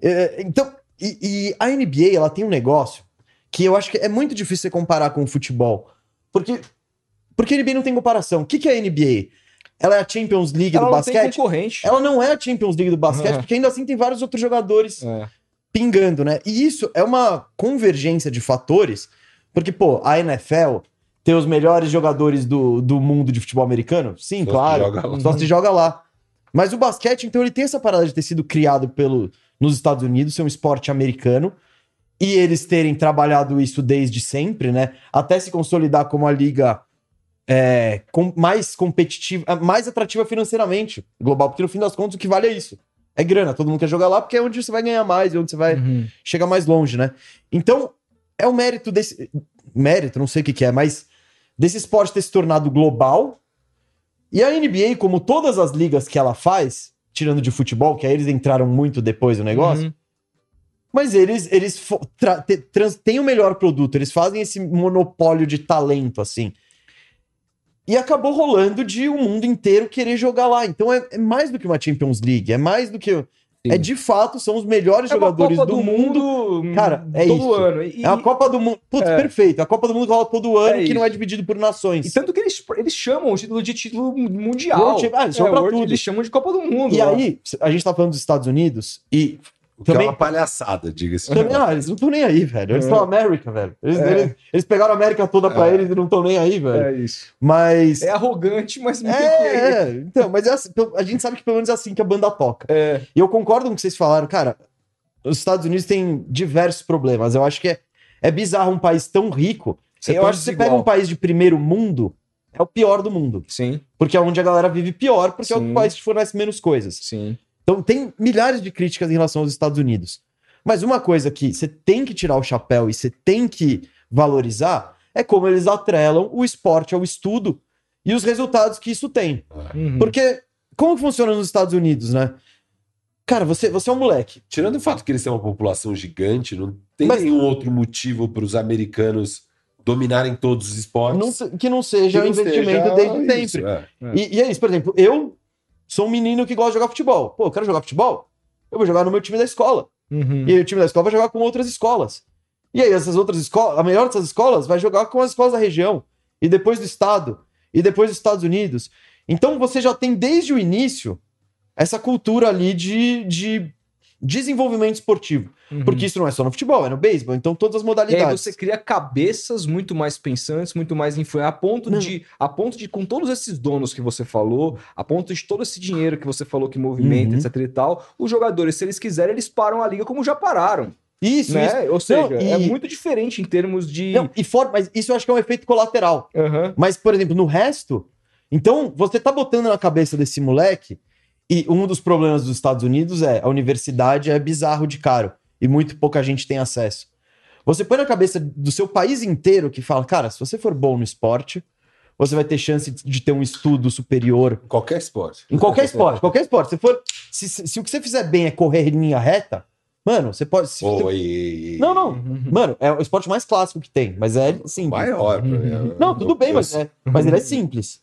é, então, e, e a NBA, ela tem um negócio que eu acho que é muito difícil você comparar com o futebol. Porque, porque a NBA não tem comparação. O que, que é a NBA? Ela é a Champions League Ela do não tem basquete? concorrente. Ela não é a Champions League do basquete, É. porque ainda assim tem vários outros jogadores É. pingando, né? E isso é uma convergência de fatores, porque, pô, a NFL tem os melhores jogadores do, do mundo de futebol americano? Sim, Só se claro. lá. Só se joga lá. Mas o basquete, então, ele tem essa parada de ter sido criado pelo, nos Estados Unidos, ser um esporte americano. e eles terem trabalhado isso desde sempre, né? Até se consolidar como a liga é, com, mais competitiva, mais atrativa financeiramente, global, porque no fim das contas o que vale é isso. É grana, todo mundo quer jogar lá porque é onde você vai ganhar mais, é onde você vai Uhum. chegar mais longe, né? Então, é o mérito desse. Mérito, não sei o que, que é, mas desse esporte ter se tornado global. E a NBA, como todas as ligas que ela faz, tirando de futebol, que aí eles entraram muito depois do negócio, Uhum. mas eles, eles fo- tra- te- trans- têm o melhor produto, eles fazem esse monopólio de talento, assim. E acabou rolando de o mundo inteiro querer jogar lá. Então é, é mais do que uma Champions League, é mais do que. É de fato, são os melhores É jogadores Copa do, mundo. Cara, é todo isso. ano. E, É a Copa do Mundo. Putz, É. perfeito. A Copa do Mundo rola todo ano, É que não isso. é dividido por nações. e tanto que eles, eles chamam o título de título mundial. World ah, eles chamam pra World-. Eles chamam de Copa do Mundo. E lá. aí, a gente tá falando dos Estados Unidos e. O que Também- é uma palhaçada, diga-se. ah, eles não estão nem aí, velho. Eles É. são América, velho. Eles, É. eles- eles pegaram a América toda pra É. eles e não estão nem aí, velho. É isso. Mas. É arrogante, mas que É, é, então, mas é assim, a gente sabe que pelo menos é assim que a banda toca. É. E eu concordo com o que vocês falaram, cara. Os Estados Unidos têm diversos problemas. Eu acho que é, é bizarro um país tão rico. Ser eu acho que você pega um país de primeiro mundo, é o pior do mundo. Sim, Porque é onde a galera vive pior, porque é o Sim. país que fornece menos coisas. sim. Então tem milhares de críticas em relação aos Estados Unidos. Mas uma coisa que você tem que tirar o chapéu e você tem que valorizar é como eles atrelam o esporte ao estudo e os resultados que isso tem. Uhum. Porque como funciona nos Estados Unidos, né? Cara, você, você é um moleque. Tirando o fato que eles têm uma população gigante, não tem Mas- nenhum outro motivo para os americanos dominarem todos os esportes. não que não seja que um não investimento seja desde isso, sempre. é. E, e é isso, por exemplo, eu sou um menino que gosta de jogar futebol. Pô, eu quero jogar futebol? Eu vou jogar no meu time da escola. Uhum. E aí o time da escola vai jogar com outras escolas. E aí essas outras escolas, a melhor dessas escolas vai jogar com as escolas da região, e depois do estado, e depois dos Estados Unidos. Então você já tem desde o início essa cultura ali de, de desenvolvimento esportivo. Uhum. Porque isso não é só no futebol, é no beisebol, então todas as E modalidades. aí você cria cabeças muito mais pensantes, muito mais influentes, a ponto Não. de, a ponto de com todos esses donos que você falou, a ponto de todo esse dinheiro que você falou que movimenta, Uhum. etc e tal, os jogadores, se eles quiserem, eles param a liga como já pararam, Isso, isso. né? Ou seja, Não, é e- muito diferente em termos de Não, e for, mas isso eu acho que é um efeito colateral. Aham. Mas, por exemplo, no resto, então você tá botando na cabeça desse moleque, e um dos problemas dos Estados Unidos é a universidade é bizarro de caro e muito pouca gente tem acesso. Você põe na cabeça do seu país inteiro que fala, cara, se você for bom no esporte, você vai ter chance de ter um estudo superior Qualquer esporte. em qualquer esporte, qualquer esporte. Se for, se, se, se o que você fizer bem é correr em linha reta, mano, você pode. se e- Não, não. Mano, é o esporte mais clássico que tem, mas é simples. Maior. Não, tudo bem, mas, é, mas ele é simples.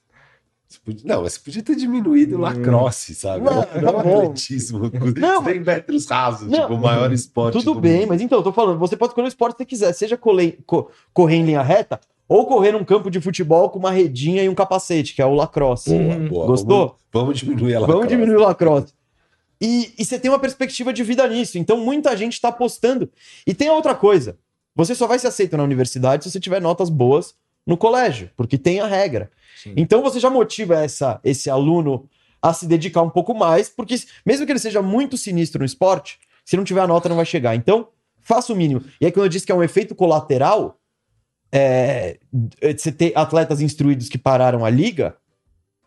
Podia- Não, mas você podia ter diminuído o lacrosse, sabe? Não, (laughs) tá bom. atletismo. Não, 100 metros rasos, Não. tipo, o maior esporte. Tudo do bem, mundo. mas então, eu tô falando, você pode escolher o esporte que você quiser, seja cole- co- correr em linha reta ou correr num campo de futebol com uma redinha e um capacete, que é o lacrosse. Boa, Hum. boa. Gostou? Vamos, vamos diminuir ela. Vamos diminuir o lacrosse. E, e você tem uma perspectiva de vida nisso. Então, muita gente está apostando. E tem outra coisa. Você só vai ser aceito na universidade se você tiver notas boas no colégio, porque tem a regra. Sim. Então, você já motiva essa, esse aluno a se dedicar um pouco mais, porque mesmo que ele seja muito sinistro no esporte, se não tiver a nota, não vai chegar. Então, faça o mínimo. E aí, quando eu disse que é um efeito colateral, é, você ter atletas instruídos que pararam a liga,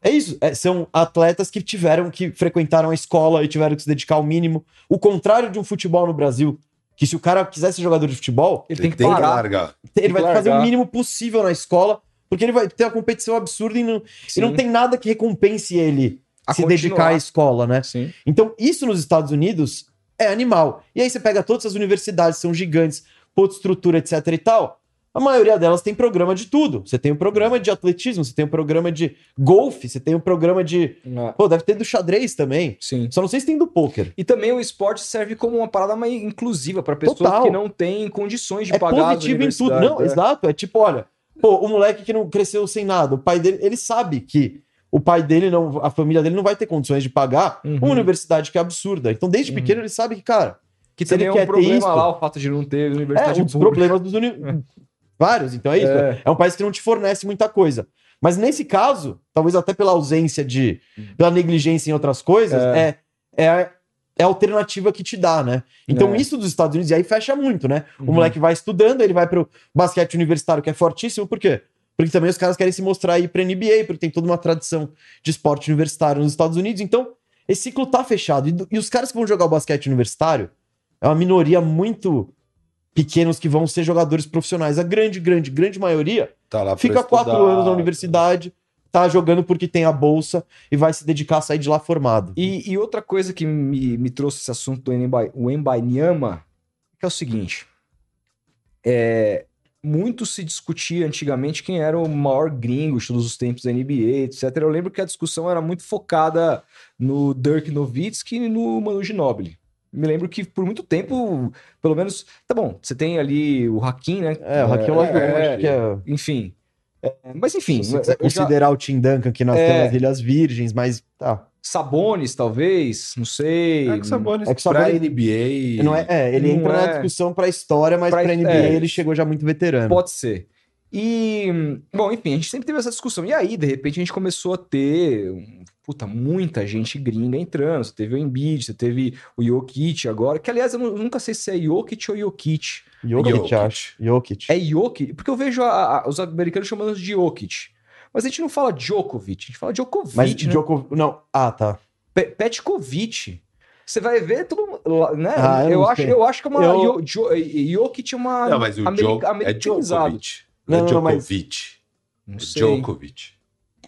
é isso. é, são atletas que tiveram que frequentaram a escola e tiveram que se dedicar ao mínimo. O contrário de um futebol no Brasil, que se o cara quiser ser jogador de futebol, Ele Tem, tem que parar. largar. ele vai que fazer o largar. mínimo possível na escola, porque ele vai ter uma competição absurda e não, e não tem nada que recompense ele A se continuar. dedicar à escola, né? Sim. Então, isso nos Estados Unidos é animal. E aí você pega todas as universidades, são gigantes, puta estrutura, etc e tal. A maioria delas tem programa de tudo. Você tem um programa de atletismo, você tem um programa de golfe, você tem um programa de. Ah, Pô, deve ter do xadrez também. Sim. Só não sei se tem do pôquer. E também o esporte serve como uma parada mais inclusiva para pessoas Total. que não têm condições de É pagar as positivo em tudo. Não, é. exato. É tipo, olha, pô, o moleque que não cresceu sem nada, o pai dele, ele sabe que o pai dele não, a família dele não vai ter condições de pagar Uhum. uma universidade que é absurda. Então, desde Uhum. pequeno, ele sabe que, cara, Que Se também ele é um problema isso- lá, o fato de não ter é universidade um dos pública. problemas dos uni... (laughs) Vários, então é isso. É. É. um país que não te fornece muita coisa. Mas nesse caso, talvez até pela ausência de. pela negligência em outras coisas, é, é, é a alternativa que te dá, né? Então É. isso dos Estados Unidos, e aí fecha muito, né? O Uhum. moleque vai estudando, ele vai pro basquete universitário, que é fortíssimo, por quê? Porque também os caras querem se mostrar aí pra NBA, porque tem toda uma tradição de esporte universitário nos Estados Unidos. Então, esse ciclo tá fechado. E, e os caras que vão jogar o basquete universitário é uma minoria muito pequenos que vão ser jogadores profissionais. A grande, grande, grande maioria Tá fica quatro anos na universidade, tá jogando porque tem a bolsa e vai se dedicar a sair de lá formado. E, e outra coisa que me, me trouxe esse assunto do Embanyama, que é o seguinte. É, muito se discutia antigamente quem era o maior gringo de todos os tempos da NBA, etc. Eu lembro que a discussão era muito focada no Dirk Nowitzki e no Manu Ginobili. Me lembro que por muito tempo, pelo menos, tá bom, você tem ali o Hakim, né? É, o Raquel Olajuwon, é, acho que é... Enfim. É, mas enfim, Se você quiser já- considerar o Tim Duncan, que nós É. temos as Ilhas Virgens, mas tá. Sabonis, talvez, não sei. É que Sabonis, É que pra NBA... Não é, é, ele Não entra é. na discussão pra história, mas Pra- pra, NBA é. ele chegou já muito veterano. Pode ser. E, bom, enfim, a gente sempre teve essa discussão. E aí, de repente, a gente começou a ter, puta, muita gente gringa entrando. Você teve o Embiid, você teve o Jokic agora, que aliás, eu nu- nunca sei se é Jokic ou Jokic. Jokic, Jokic. acho. Jokic. É Jokic? Porque eu vejo a- a- os americanos chamando de Jokic. Mas a gente não fala Djokovic, a gente fala Djokovic, mas né? Djokovic... Não, ah, tá. Pe- Petkovic. Você vai ver tudo, lá, né? Ah, eu eu, acho, eu acho que é uma... Eu- Jo- Jo- Jokic é uma... Não, mas o america- Djok- é. Djokovic. Não, Não, é não, mas- Djokovic. Não É sei. Djokovic.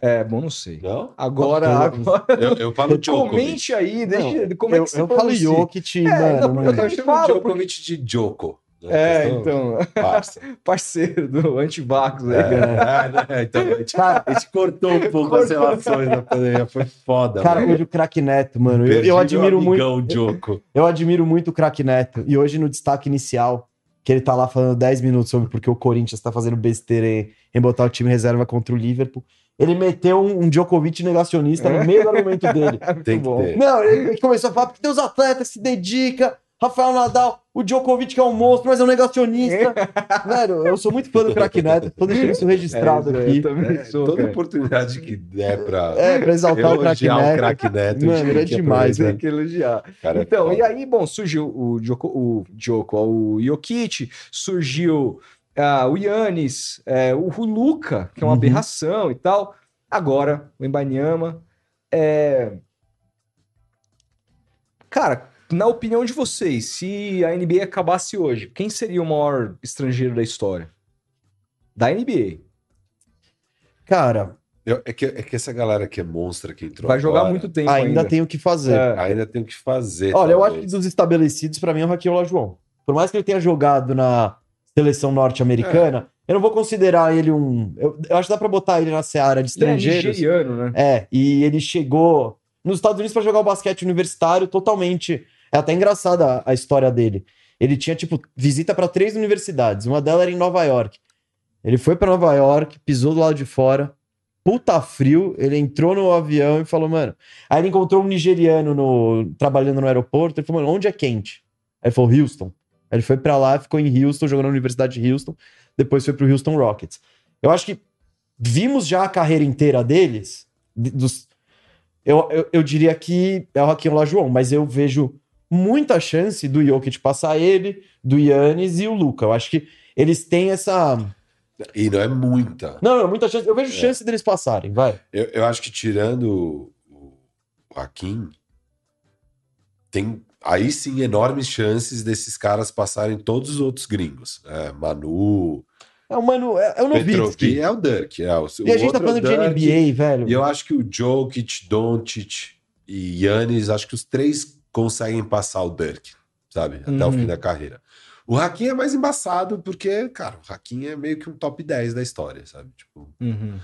É, bom, não sei. Não? Agora, Eu- agora Eu, eu falo (laughs) Djokovic. comente aí, deixa, como é eu, que você eu falo? Jokic, É, mano. não, não eu é. também Eu chamo falo, Djokovic de Djoko. né? É, então, (laughs) parceiro do Antivax aí, É, cara. é, então, a gente, a gente cortou um pouco as relações na pandemia, foi foda. Cara, mano. hoje o craque Neto, mano. Eu, eu admiro muito. Djoko. (laughs) Eu admiro muito o craque Neto. E hoje no destaque inicial, que ele tá lá falando 10 minutos sobre porque o Corinthians tá fazendo besteira em, em botar o time reserva contra o Liverpool. Ele meteu um, um Djokovic negacionista no meio do argumento dele. (laughs) É Tem que ter. Não, ele começou a falar porque tem os atletas que se dedicam. Rafael Nadal, o Djokovic que é um monstro, mas é um negacionista. (laughs) Velho, eu sou muito fã do craque Neto. Tô deixando isso registrado É, aqui. Eu também É, sou, toda cara. oportunidade que der pra É, pra exaltar o craque elogiar o Neto. craque Neto. Mano, é demais. Tem que elogiar. Cara, é Então, foda. e aí, bom, surgiu o Djoko, o Djoko, o Jokic, surgiu ah, o Yannis, é, o Luca, que é uma Uhum. aberração e tal. Agora, o Embanyama. É... Cara, na opinião de vocês, se a NBA acabasse hoje, quem seria o maior estrangeiro da história? Da NBA. Cara, Eu- é, que, é que essa galera que é monstra que entrou Vai jogar agora, muito tempo ainda, ainda. tem o que fazer. É. Ainda tem o que fazer. Olha, eu acho que talvez. dos estabelecidos, pra mim, é o Raquel Olajuwon. Por mais que ele tenha jogado na seleção norte-americana, eu não vou considerar ele um... Eu, eu acho que dá pra botar ele na seara de Ele é estrangeiros. nigeriano, né? É, e ele chegou nos Estados Unidos pra jogar o basquete universitário totalmente. É até engraçada a, a história dele. Ele tinha, tipo, visita pra três universidades. Uma delas era em Nova York. Ele foi pra Nova York, pisou do lado de fora, puta frio, ele entrou no avião e falou, mano. Aí ele encontrou um nigeriano no, trabalhando no aeroporto. Ele falou, mano, onde é quente? Aí ele falou, Houston. Ele foi pra lá, ficou em Houston, jogou na Universidade de Houston. Depois foi pro Houston Rockets. Eu acho que vimos já a carreira inteira deles, de- dos, eu, eu, eu diria que é o Raquel Olajuwon, mas eu vejo muita chance do Jokic passar ele, do Yannis e o Luca. Eu acho que eles têm essa... E não é muita. Não, não, muita chance. Eu vejo É. chance deles passarem, vai. Eu, eu acho que tirando o, Hakim, tem aí sim enormes chances desses caras passarem todos os outros gringos. É, Manu, É o Mano, é, é o Novitsky. é o Dirk. É, o, E a gente tá falando de NBA, velho. E eu acho que o Jokic, Doncic e Yannis, acho que os três conseguem passar o Dirk, sabe? Até o Uhum. fim da carreira. O Hakim é mais embaçado porque, cara, o Hakim é meio que um top 10 da história, sabe? Tipo, Uhum.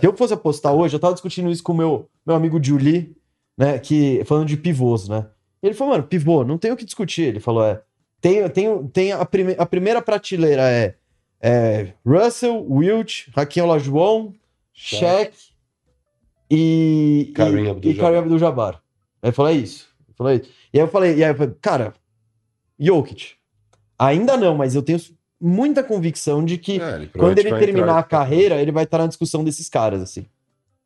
Se eu fosse apostar hoje, eu tava discutindo isso com o meu, meu amigo Julie, né? Que, falando de pivôs, né? Ele falou, mano, pivô, não tem o que discutir. Ele falou, é. Tem, tem, tem a, prime, a primeira prateleira é, é Russell, Wilt, Hakim Olajuwon, Shaq e. Kareem e- Abdul-Jabbar. Kareem Abdul-Jabbar. Aí ele falou, é isso. Falou, é isso. E aí eu falei, e aí eu falei, cara, Jokic. Ainda não, mas eu tenho muita convicção de que é, ele quando ele terminar entrar- a carreira, ele vai estar na discussão desses caras, assim.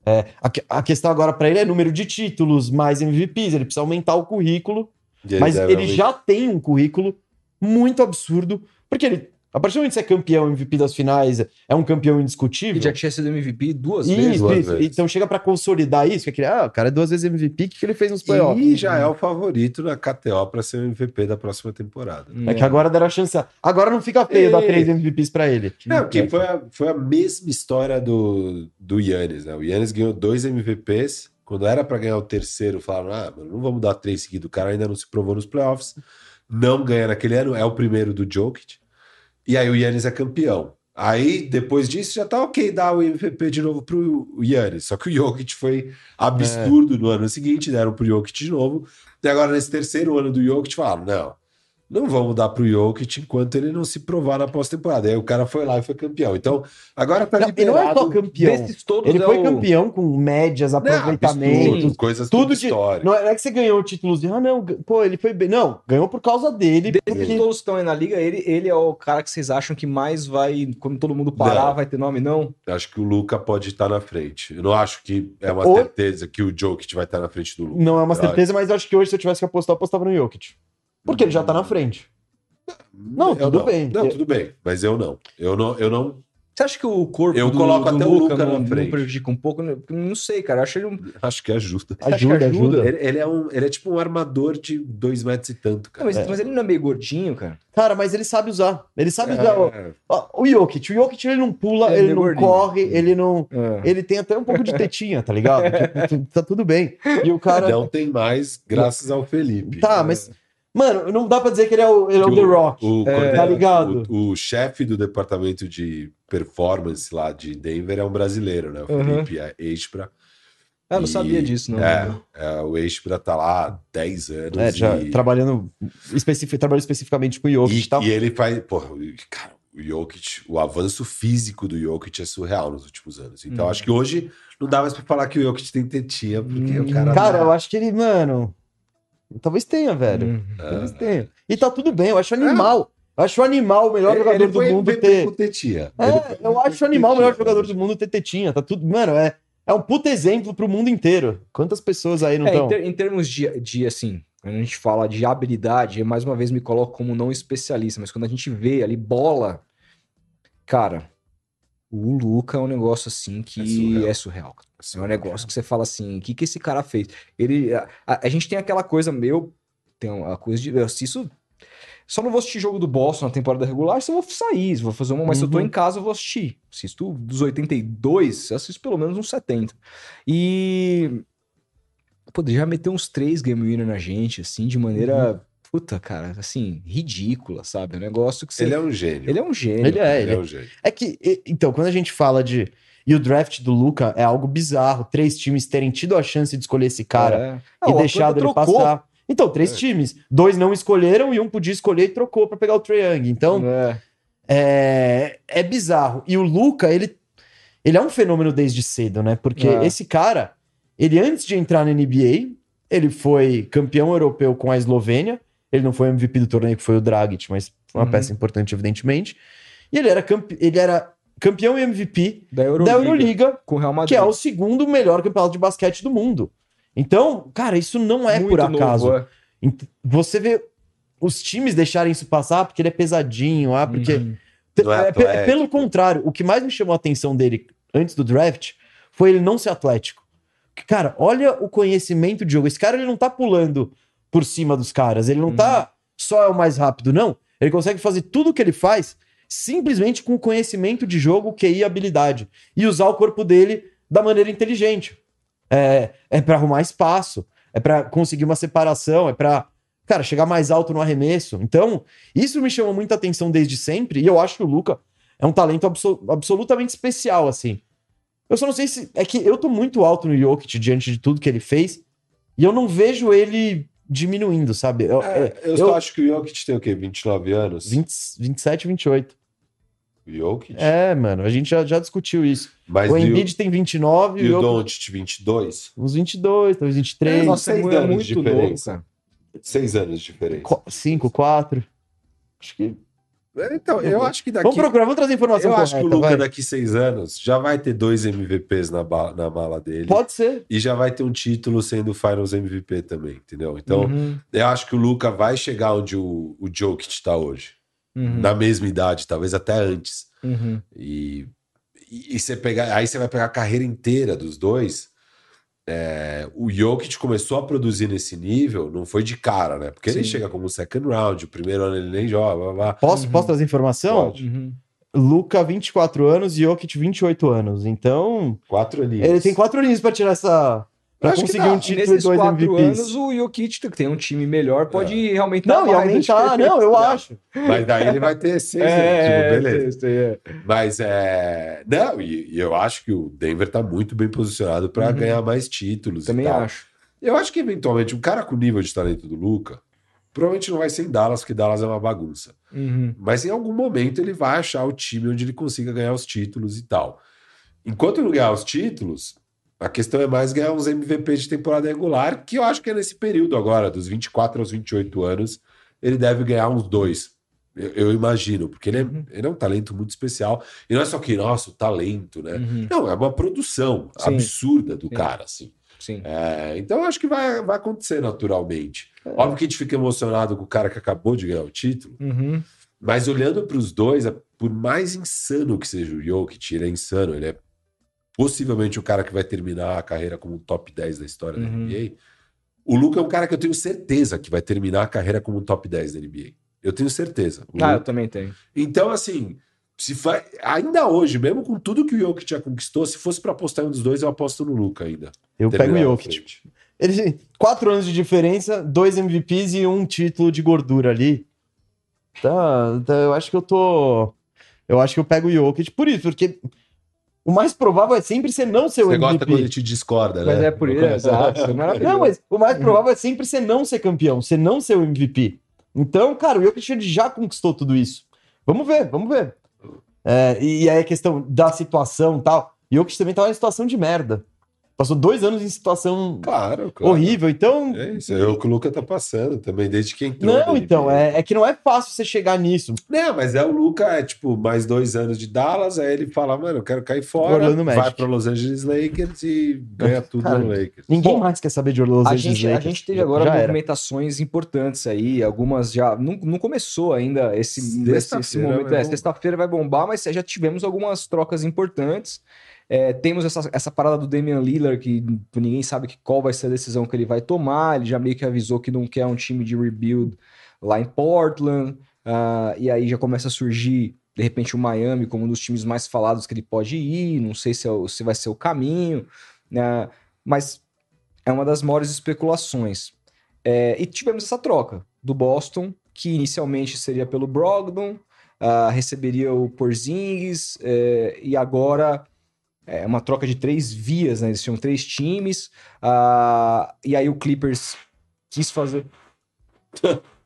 É, a, a questão agora pra ele é número de títulos, mais MVPs, ele precisa aumentar o currículo, E mas ele já tem um currículo muito absurdo, porque ele, a partir do momento que você é campeão MVP das finais, é um campeão indiscutível. Ele já tinha sido MVP duas vezes. Duas isso. vezes. Então chega pra consolidar isso, que é aquele, ah, o cara é duas vezes MVP, o que, que ele fez nos playoffs? E já é o favorito na KTO para ser o MVP da próxima temporada. É que agora deram a chance. Agora não fica feio dar Ei. três MVPs pra ele. É, porque foi a, foi a mesma história do, do Yannis, né? O Yannis ganhou dois MVPs. Quando era para ganhar o terceiro, falaram: ah, mano, não vamos dar três seguidos. O cara ainda não se provou nos playoffs. Não ganha naquele ano, é o primeiro do Jokic. E aí o Yannis é campeão. Aí, depois disso, já tá ok dar o MVP de novo pro Yannis. Só que o Jokic foi absurdo no ano seguinte, deram pro Jokic de novo. E agora, nesse terceiro ano do Jokic, falaram: não, não vamos dar pro Jokic enquanto ele não se provar na pós-temporada. Aí o cara foi lá e foi campeão. Então, agora tá Não, e não é só liberado. campeão. Ele é foi o- campeão com médias, aproveitamentos. absurdo, coisas tudo de- história. Não é, que você ganhou títulos de, ah, não, pô, ele foi bem. Não, ganhou por causa dele. Desses porque- todos estão aí na liga, ele, ele é o cara que vocês acham que mais vai, quando todo mundo parar, Não. vai ter nome, não? Acho que o Luca pode estar na frente. Eu não acho que é uma Ou- certeza que o Jokic vai estar na frente do Luca. Não é uma Eu certeza, mas eu acho que hoje, se eu tivesse que apostar, eu apostava no Jokic. Porque ele já tá na frente. Não, Eu tudo bem. Não, tudo bem. Mas eu não. Eu não, eu não. Você acha que o corpo Eu coloco até o Luka não, na não frente. prejudica um pouco? Não não sei, cara. Eu acho ele um... Acho que ajuda. Acha que Ajuda, ajuda. Ele, ele é um, ele é tipo um armador de dois metros e tanto, Não, cara. mas, mas ele não é meio gordinho, cara. Cara, mas ele sabe usar. Ele sabe usar. o- É, Ó, O Jokic, o Jokic ele não pula, É ele meio não gordinho. corre, ele não. É. Ele tem até um pouco de tetinha, tá ligado? (laughs) Tipo, tá tudo bem. E o cara. não tem mais, graças ao Felipe. Tá, mas. Mano, não dá pra dizer que ele é o, ele é o The Rock. O, É, tá ligado? O, o chefe do departamento de performance lá de Denver é um brasileiro, né? O Uhum. Felipe é Eispra. Ah, não E- sabia disso, não. É, é, o Eispra tá lá há 10 anos. É, já e, trabalhando especifi trabalhando especificamente com o Jokic e, e tal. e ele faz. Porra, o- cara, o Jokic, o avanço físico do Jokic é surreal nos últimos anos. Então Hum. acho que hoje não dá mais pra falar que o Jokic tem tetinha, porque Hum. o cara. Cara, eu acho que ele, mano. Talvez tenha, velho. Hum. Talvez tenha. E tá tudo bem, eu acho animal. Eu acho animal o melhor Ele- jogador ele do mundo ter. tetinha. É, Ele eu acho animal o melhor jogador né? do mundo ter tetinha. Tá tudo. Mano, é, é um puta exemplo pro mundo inteiro. Quantas pessoas aí não É, em, estão? ter- em termos de, de, assim, quando a gente fala de habilidade, eu mais uma vez me coloco como não especialista, mas quando a gente vê ali bola, cara, o Luca é um negócio assim que É surreal. é surreal. Cara. É um negócio que você fala assim, o que, que esse cara fez? Ele, a, a- a gente tem aquela coisa, meu, tem uma coisa de, eu assisto, só não vou assistir jogo do Boston na temporada regular, se eu vou sair, se eu vou fazer uma, mas se eu tô Uhum. em casa eu vou assistir. Assisto dos 82, eu assisto pelo menos uns 70. E poderia meter uns três game winner na gente, assim, de maneira, puta, cara, assim, ridícula, sabe? É um negócio que você... Ele é um gênio. Ele é um gênio. Ele é, Ele ele é um gênio. É que, então, quando a gente fala de. E o draft do Luca é algo bizarro. Três times terem tido a chance de escolher esse cara É. e Ah, o deixado ele trocou. passar. Então, três É. times. Dois não escolheram e um podia escolher e trocou pra pegar o Trae Young. Então, É. é, é bizarro. E o Luca, ele, ele é um fenômeno desde cedo, né? Porque É. esse cara, ele antes de entrar na NBA, ele foi campeão europeu com a Eslovênia. Ele não foi MVP do torneio, que foi o Dragic, mas foi uma Uhum. peça importante, evidentemente. E ele era, campe... ele era campeão e MVP Da Euroliga. da Euroliga, Com o Real Madrid. que é o segundo melhor campeonato de basquete do mundo. Então, cara, isso não é Muito por novo, acaso. é. Ent- Você vê os times deixarem isso passar porque ele é pesadinho, ah, porque Uhum. É é, pelo contrário, o que mais me chamou a atenção dele antes do draft foi ele não ser atlético. Porque, Cara, olha o conhecimento de jogo. Esse cara ele não tá pulando por cima dos caras, ele não Uhum. tá só é o mais rápido, não. Ele consegue fazer tudo o que ele faz simplesmente com conhecimento de jogo, QI e habilidade. E usar o corpo dele da maneira inteligente. É, é para arrumar espaço, é para conseguir uma separação, é para cara, chegar mais alto no arremesso. Então, isso me chamou muita atenção desde sempre, e eu acho que o Luca é um talento abso- absolutamente especial, assim. Eu só não sei se. É que eu tô muito alto no Jokic diante de tudo que ele fez, e eu não vejo ele diminuindo, sabe? Eu, É, é, eu, só acho que o Jokic tem o quê? 29 anos? 20, 27, 28. O Jokic? É, mano, a gente já, já discutiu isso. Mas o Embiid tem 29 E e o o Doncic, 22? uns 22, talvez 23, Nossa, seis é anos muito de diferença. cara. Seis anos de diferença. 5, 4. Acho que Então, eu acho que daqui. Vamos procurar, vamos trazer informação Eu acho que o correta, Luca vai. daqui seis anos já vai ter dois MVPs na, ba- na mala dele. Pode ser. E já vai ter um título sendo Finals MVP também, entendeu? Então, Uhum, eu acho que o Luca vai chegar onde o, o Jokic está hoje. Uhum, Na mesma idade, talvez até antes. uhum. E, e, e você pegar, aí você vai pegar a carreira inteira dos dois. É, o Jokic começou a produzir nesse nível, não foi de cara, né? Porque ele Sim. chega como second round, o primeiro ano ele nem joga, blá, blá. Posso, Uhum. posso trazer informação? Pode. Uhum. Luca, 24 anos, Jokic, 28 anos. Então, Quatro aninhos. ele tem quatro aninhos pra tirar essa. Pra Acho que conseguir um título e nesses dois quatro MVPs. anos, o Jokic, que tem um time melhor, pode aumentar Não, e aumentar, não, eu Não. acho. Mas daí ele vai ter seis, É, né? Tipo, beleza. sexta, é. Mas é. Não, e, e eu acho que o Denver tá muito bem posicionado para Uhum. ganhar mais títulos. Também e tal. acho. Eu acho que eventualmente um cara com o nível de talento do Luca, provavelmente não vai ser em Dallas, porque Dallas é uma bagunça. Uhum. Mas em algum momento ele vai achar o time onde ele consiga ganhar os títulos e tal. Enquanto ele ganhar os títulos, a questão é mais ganhar uns MVP de temporada regular, que eu acho que é nesse período agora, dos 24 aos 28 anos, ele deve ganhar uns dois. Eu, eu imagino, porque ele é, Uhum. ele é um talento muito especial. E não é só que, nossa, o talento, né? Uhum. Não, é uma produção Sim. absurda do Sim. cara, assim. Sim. É, então eu acho que vai, vai acontecer naturalmente. Óbvio que a gente fica emocionado com o cara que acabou de ganhar o título, Uhum. mas olhando para os dois, é- por mais insano que seja o Jokic, ele é insano, ele é possivelmente o cara que vai terminar a carreira como um top 10 da história da Uhum. NBA. O Luca é um cara que eu tenho certeza que vai terminar a carreira como um top 10 da NBA. Eu tenho certeza. O Ah, eu Luka- também tenho. Então, assim, se fa... ainda hoje, mesmo com tudo que o Jokic já conquistou, se fosse para apostar em um dos dois, eu aposto no Luca ainda. Eu pego o Jokic. Ele quatro anos de diferença, dois MVPs e um título de gordura ali. Tá, tá, eu acho que eu tô. Eu acho que eu pego o Jokic por isso, porque o mais provável é sempre você não ser o Você gosta quando ele MVP. te discorda, né? Mas é por isso, exato. É. (laughs) Não, mas o mais provável é sempre você não ser campeão, você não ser o MVP. Então, cara, o Jokic já conquistou tudo isso. Vamos ver, vamos ver. É, e aí a questão da situação e tal. O Jokic também tá em situação de merda. Passou dois anos em situação Claro, claro. horrível, então. É isso, é o que o Luca tá passando também, desde que entrou. Não, então, NBA. é, é que não é fácil você chegar nisso. Não, mas é o Luca, é tipo, mais dois anos de Dallas, aí ele fala, mano, eu quero cair fora, Orlando vai Magic. para Los Angeles Lakers e ganha (laughs) tudo Cara, no Lakers. Ninguém Bom, mais quer saber de Los Angeles gente, a Lakers. gente teve agora já era. movimentações importantes aí, algumas já. Não, não começou ainda esse, esse, esse momento. É. Sexta-feira vai bombar, mas já tivemos algumas trocas importantes. É, temos essa, essa parada do Damian Lillard, que ninguém sabe que, qual vai ser a decisão que ele vai tomar. Ele já meio que avisou que não quer um time de rebuild lá em Portland. ah, e aí já começa a surgir, de repente, o Miami como um dos times mais falados que ele pode ir. Não sei se, é se vai ser o caminho. né? mas é uma das maiores especulações. É, e tivemos essa troca do Boston, que inicialmente seria pelo Brogdon, ah, receberia o Porzingis, é, e agora é uma troca de três vias, né? Eles tinham três times, ah, e aí o Clippers quis fazer. (laughs)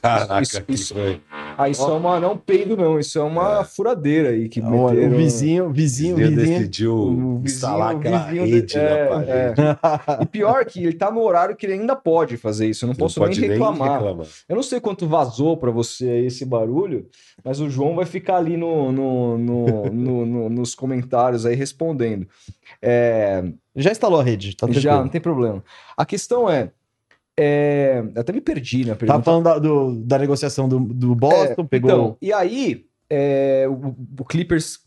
Caraca, Isso- que isso- foi. Ah, isso é uma. Não peido, não, isso é uma É. furadeira aí que O, meteram. o vizinho, vizinho, Ele vizinho. decidiu o vizinho- instalar o aquela vizinho rede de- é, parede. E pior que ele tá no horário que ele ainda pode fazer isso, eu não Você posso pode nem reclamar. reclamar. Eu não sei quanto vazou pra você aí esse barulho, mas o João vai ficar ali no, no- no- no- no- nos comentários aí respondendo. É, Já instalou a rede, tá já, não tem problema. A questão é, é, até me perdi na Tava pergunta. falando da, do- da negociação do, do Boston, pegou. Então, e aí, é, o, o Clippers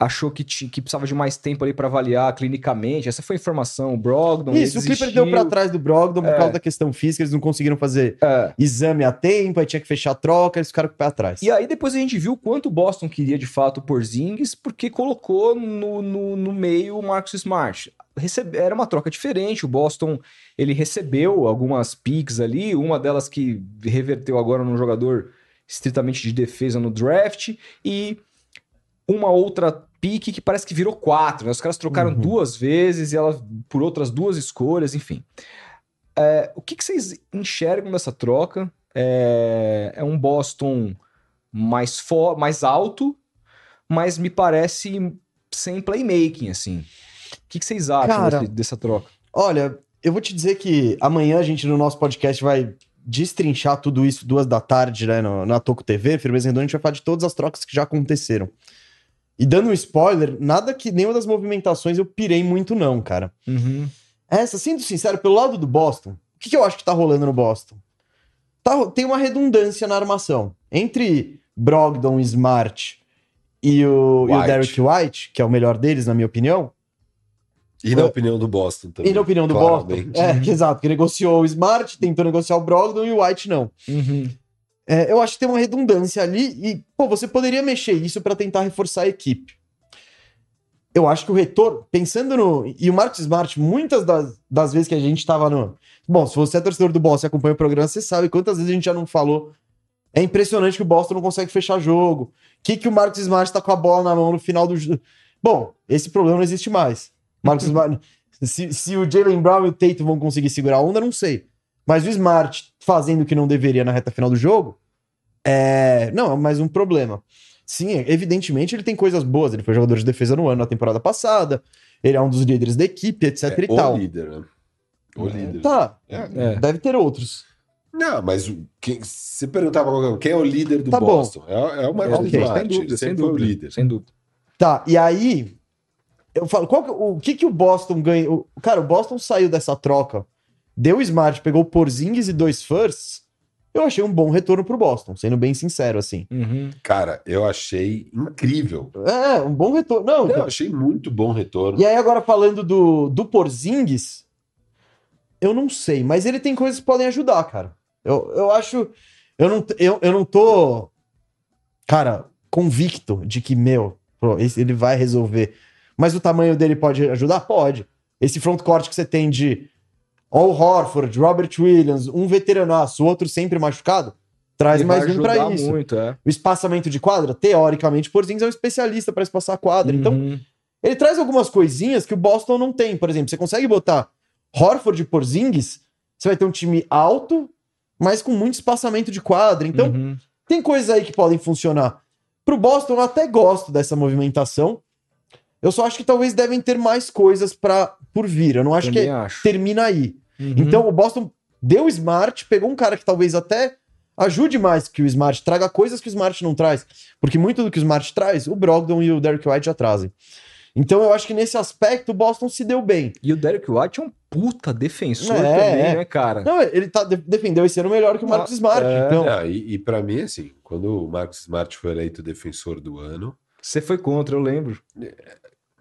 achou que, ti- que precisava de mais tempo ali pra avaliar clinicamente. Essa foi a informação. O Brogdon. Isso, o Clipper deu pra trás do Brogdon por É. causa da questão física, eles não conseguiram fazer É, exame a tempo, aí tinha que fechar a troca, eles ficaram com o pé atrás. E aí depois a gente viu quanto o Boston queria de fato o Porzingis, porque colocou no, no, no meio o Marcus Smart. Recebe- Era uma troca diferente, o Boston ele recebeu algumas picks ali, uma delas que reverteu agora num jogador estritamente de defesa no draft, e uma outra pique que parece que virou quatro, né? Os caras trocaram Uhum. duas vezes e ela por outras duas escolhas, enfim. É, o que, que vocês enxergam dessa troca? É, é um Boston mais, mais alto, mas me parece sem playmaking, assim. O que, que vocês acham Cara, desse- dessa troca? Olha, eu vou te dizer que amanhã a gente no nosso podcast vai destrinchar tudo isso duas da tarde, né, no, na Toco TV, Firmeza Redonda, a gente vai falar de todas as trocas que já aconteceram. E dando um spoiler, nada que nenhuma das movimentações eu pirei muito, não, cara. Uhum. Essa, sendo sincero, pelo lado do Boston, o que, que eu acho que tá rolando no Boston? Tá, tem uma redundância na armação. Entre Brogdon, Smart e o, e o White. Derek White, que é o melhor deles, na minha opinião, E na opinião do Boston também. e na opinião do claramente. Boston. É, que (laughs) exato, que negociou o Smart, tentou negociar o Brogdon e o White não. Uhum. É, eu acho que tem uma redundância ali e, pô, você poderia mexer isso pra tentar reforçar a equipe. Eu acho que o retorno, pensando no. E o Marcos Smart, muitas das, das vezes que a gente tava no. Bom, se você é torcedor do Boston e acompanha o programa, você sabe quantas vezes a gente já não falou. É impressionante que o Boston não consegue fechar jogo. Que, que o Marcos Smart tá com a bola na mão no final do? Bom, esse problema não existe mais. Marcos Smart. (laughs) Se, se o Jalen Brown e o Tatum vão conseguir segurar a onda, não sei. Mas o Smart fazendo o que não deveria na reta final do jogo, é. Não, é mais um problema. Sim, evidentemente ele tem coisas boas. Ele foi jogador de defesa no ano, na temporada passada. Ele é um dos líderes da equipe, etc É, e o tal. líder, né? O líder. Tá, É. É. deve ter outros. Não, mas quem, se perguntar pra qualquer um, quem é o líder do Tá bom. Boston? É, é o Marcos Ok, Smart. Sem dúvida, sem sempre foi o dúvida. líder. Sem dúvida. Tá, e aí. Eu falo, qual que- o que que o Boston ganha? o- Cara, o Boston saiu dessa troca, deu o Smart, pegou o Porzingis e dois firsts. Eu achei um bom retorno pro Boston, sendo bem sincero, assim. Uhum. Cara, eu achei incrível. É, um bom retorno. Não, Eu achei muito bom retorno. E aí, agora falando do, do Porzingis, eu não sei, mas ele tem coisas que podem ajudar, cara. Eu, eu acho. Eu não, eu, eu não tô, cara, convicto de que, meu, pô, esse- ele vai resolver. Mas o tamanho dele pode ajudar? Pode. Esse frontcourt que você tem de Al Horford, Robert Williams, um veteranaço, o outro sempre machucado, traz Ele mais um pra ajudar isso. muito, é. O espaçamento de quadra, teoricamente, o Porzingis é um especialista para espaçar a quadra. Então, Uhum. ele traz algumas coisinhas que o Boston não tem. Por exemplo, você consegue botar Horford e Porzingis, você vai ter um time alto, mas com muito espaçamento de quadra. Então, Uhum. tem coisas aí que podem funcionar. Pro Boston, eu até gosto dessa movimentação. Eu só acho que talvez devem ter mais coisas para por vir. Eu não acho Também que acho. termina aí. Uhum. Então, o Boston deu o Smart, pegou um cara que talvez até ajude mais que o Smart, traga coisas que o Smart não traz. Porque muito do que o Smart traz, o Brogdon e o Derek White já trazem. Então, eu acho que nesse aspecto, o Boston se deu bem. E o Derek White é um puta defensor É, também, é. né, cara? Não, ele tá, de- defendeu esse ano melhor que o Marcos Ah, Smart. é. Então, Não, e, e para mim, assim, quando o Marcos Smart foi eleito defensor do ano, Você foi contra, eu lembro.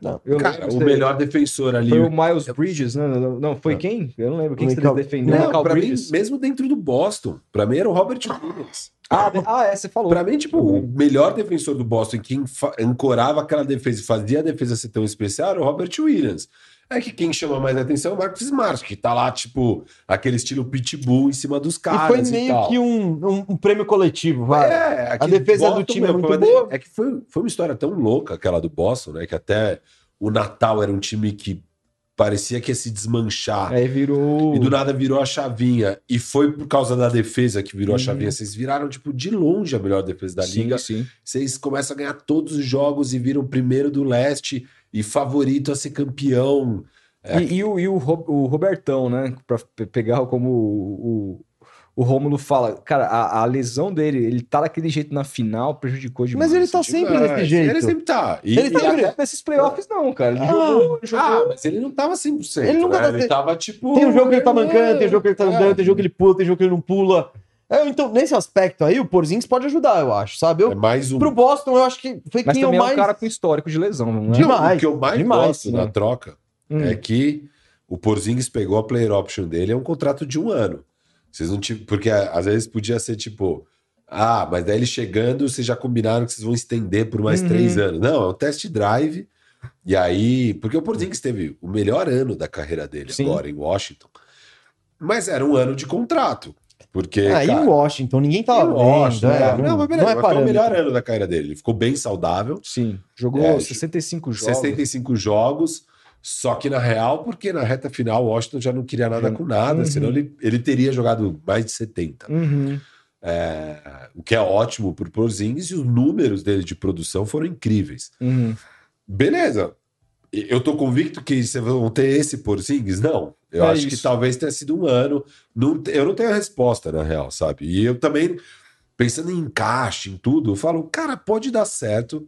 Não. Eu cara, o melhor defensor ali. Foi o Miles Bridges, né? Não, não, foi Não. quem? Eu não lembro. Quem O que você Michael- defendeu? Não, Michael pra mim, mesmo dentro do Boston, pra mim era o Robert Williams. Ah, ah, é, você falou. Pra mim, tipo, o melhor defensor do Boston, quem ancorava aquela defesa e fazia a defesa ser tão especial era o Robert Williams. É que quem chama mais atenção é o Marcos Smart, que tá lá, tipo, aquele estilo pitbull em cima dos e caras. foi e meio tal. que um, um- um prêmio coletivo, vai. É, aquele defesa do time é muito foi boa. É que foi, foi uma história tão louca aquela do Boston, né? Que até o Natal era um time que parecia que ia se desmanchar. Aí virou. E do nada virou a chavinha. E foi por causa da defesa que virou a Uhum. chavinha. Vocês viraram, tipo, de longe a melhor defesa da Sim, liga. sim. Vocês começam a ganhar todos os jogos e viram primeiro do leste e favorito a ser campeão. É. E, e o, e o, o Robertão, né? Pra pe- pegar como o, o, o Rômulo fala, cara, a, a lesão dele, ele tá daquele jeito na final, prejudicou demais. Mas ele tá sempre Demais. desse jeito. Ele sempre tá. E, Ele tá- até nesses playoffs não, cara. Ele Ah, jogou, ele jogou. Ah, mas ele não tava 100%. Ele nunca né? tá- Ele tava tipo. Tem um jogo que ele tá mancando, tem um jogo que ele tá É. andando, tem um jogo que ele pula, tem um jogo que ele não pula. É, então, nesse aspecto aí, o Porzingis pode ajudar, eu acho, sabe? Eu, É mais um. Pro Boston, eu acho que foi Mas quem eu mais... é um cara com histórico de lesão, não é? Demais. o que eu mais demais, gosto né? na troca Hum. é que o Porzingis pegou a player option dele, é um contrato de um ano. Vocês não tiveram. Porque às vezes podia ser tipo. Ah, mas daí ele chegando, vocês já combinaram que vocês vão estender por mais Uhum. três anos. Não, é um test drive. E aí. Porque o Porzingis teve o melhor ano da carreira dele Sim. agora em Washington. Mas era um ano de contrato. Porque. Ah, e cara, em Washington, ninguém tava vendo. Washington, é, né? não, mas beleza, não é foi o melhor ano da carreira dele. Ele ficou bem saudável. Sim. Jogou É, 65 jogos. 65 jogos, só que na real, porque na reta final o Washington já não queria nada com nada, Uhum. senão ele, ele teria jogado mais de 70. Uhum. É, o que é ótimo por Porzingis e os números dele de produção foram incríveis. Uhum. Beleza. Eu tô convicto que vocês vão ter esse Porzingis? Não. Eu É acho que isso. talvez tenha sido um ano. Não, eu não tenho a resposta, na real, sabe? E eu também, pensando em encaixe, em tudo, eu falo, cara, pode dar certo.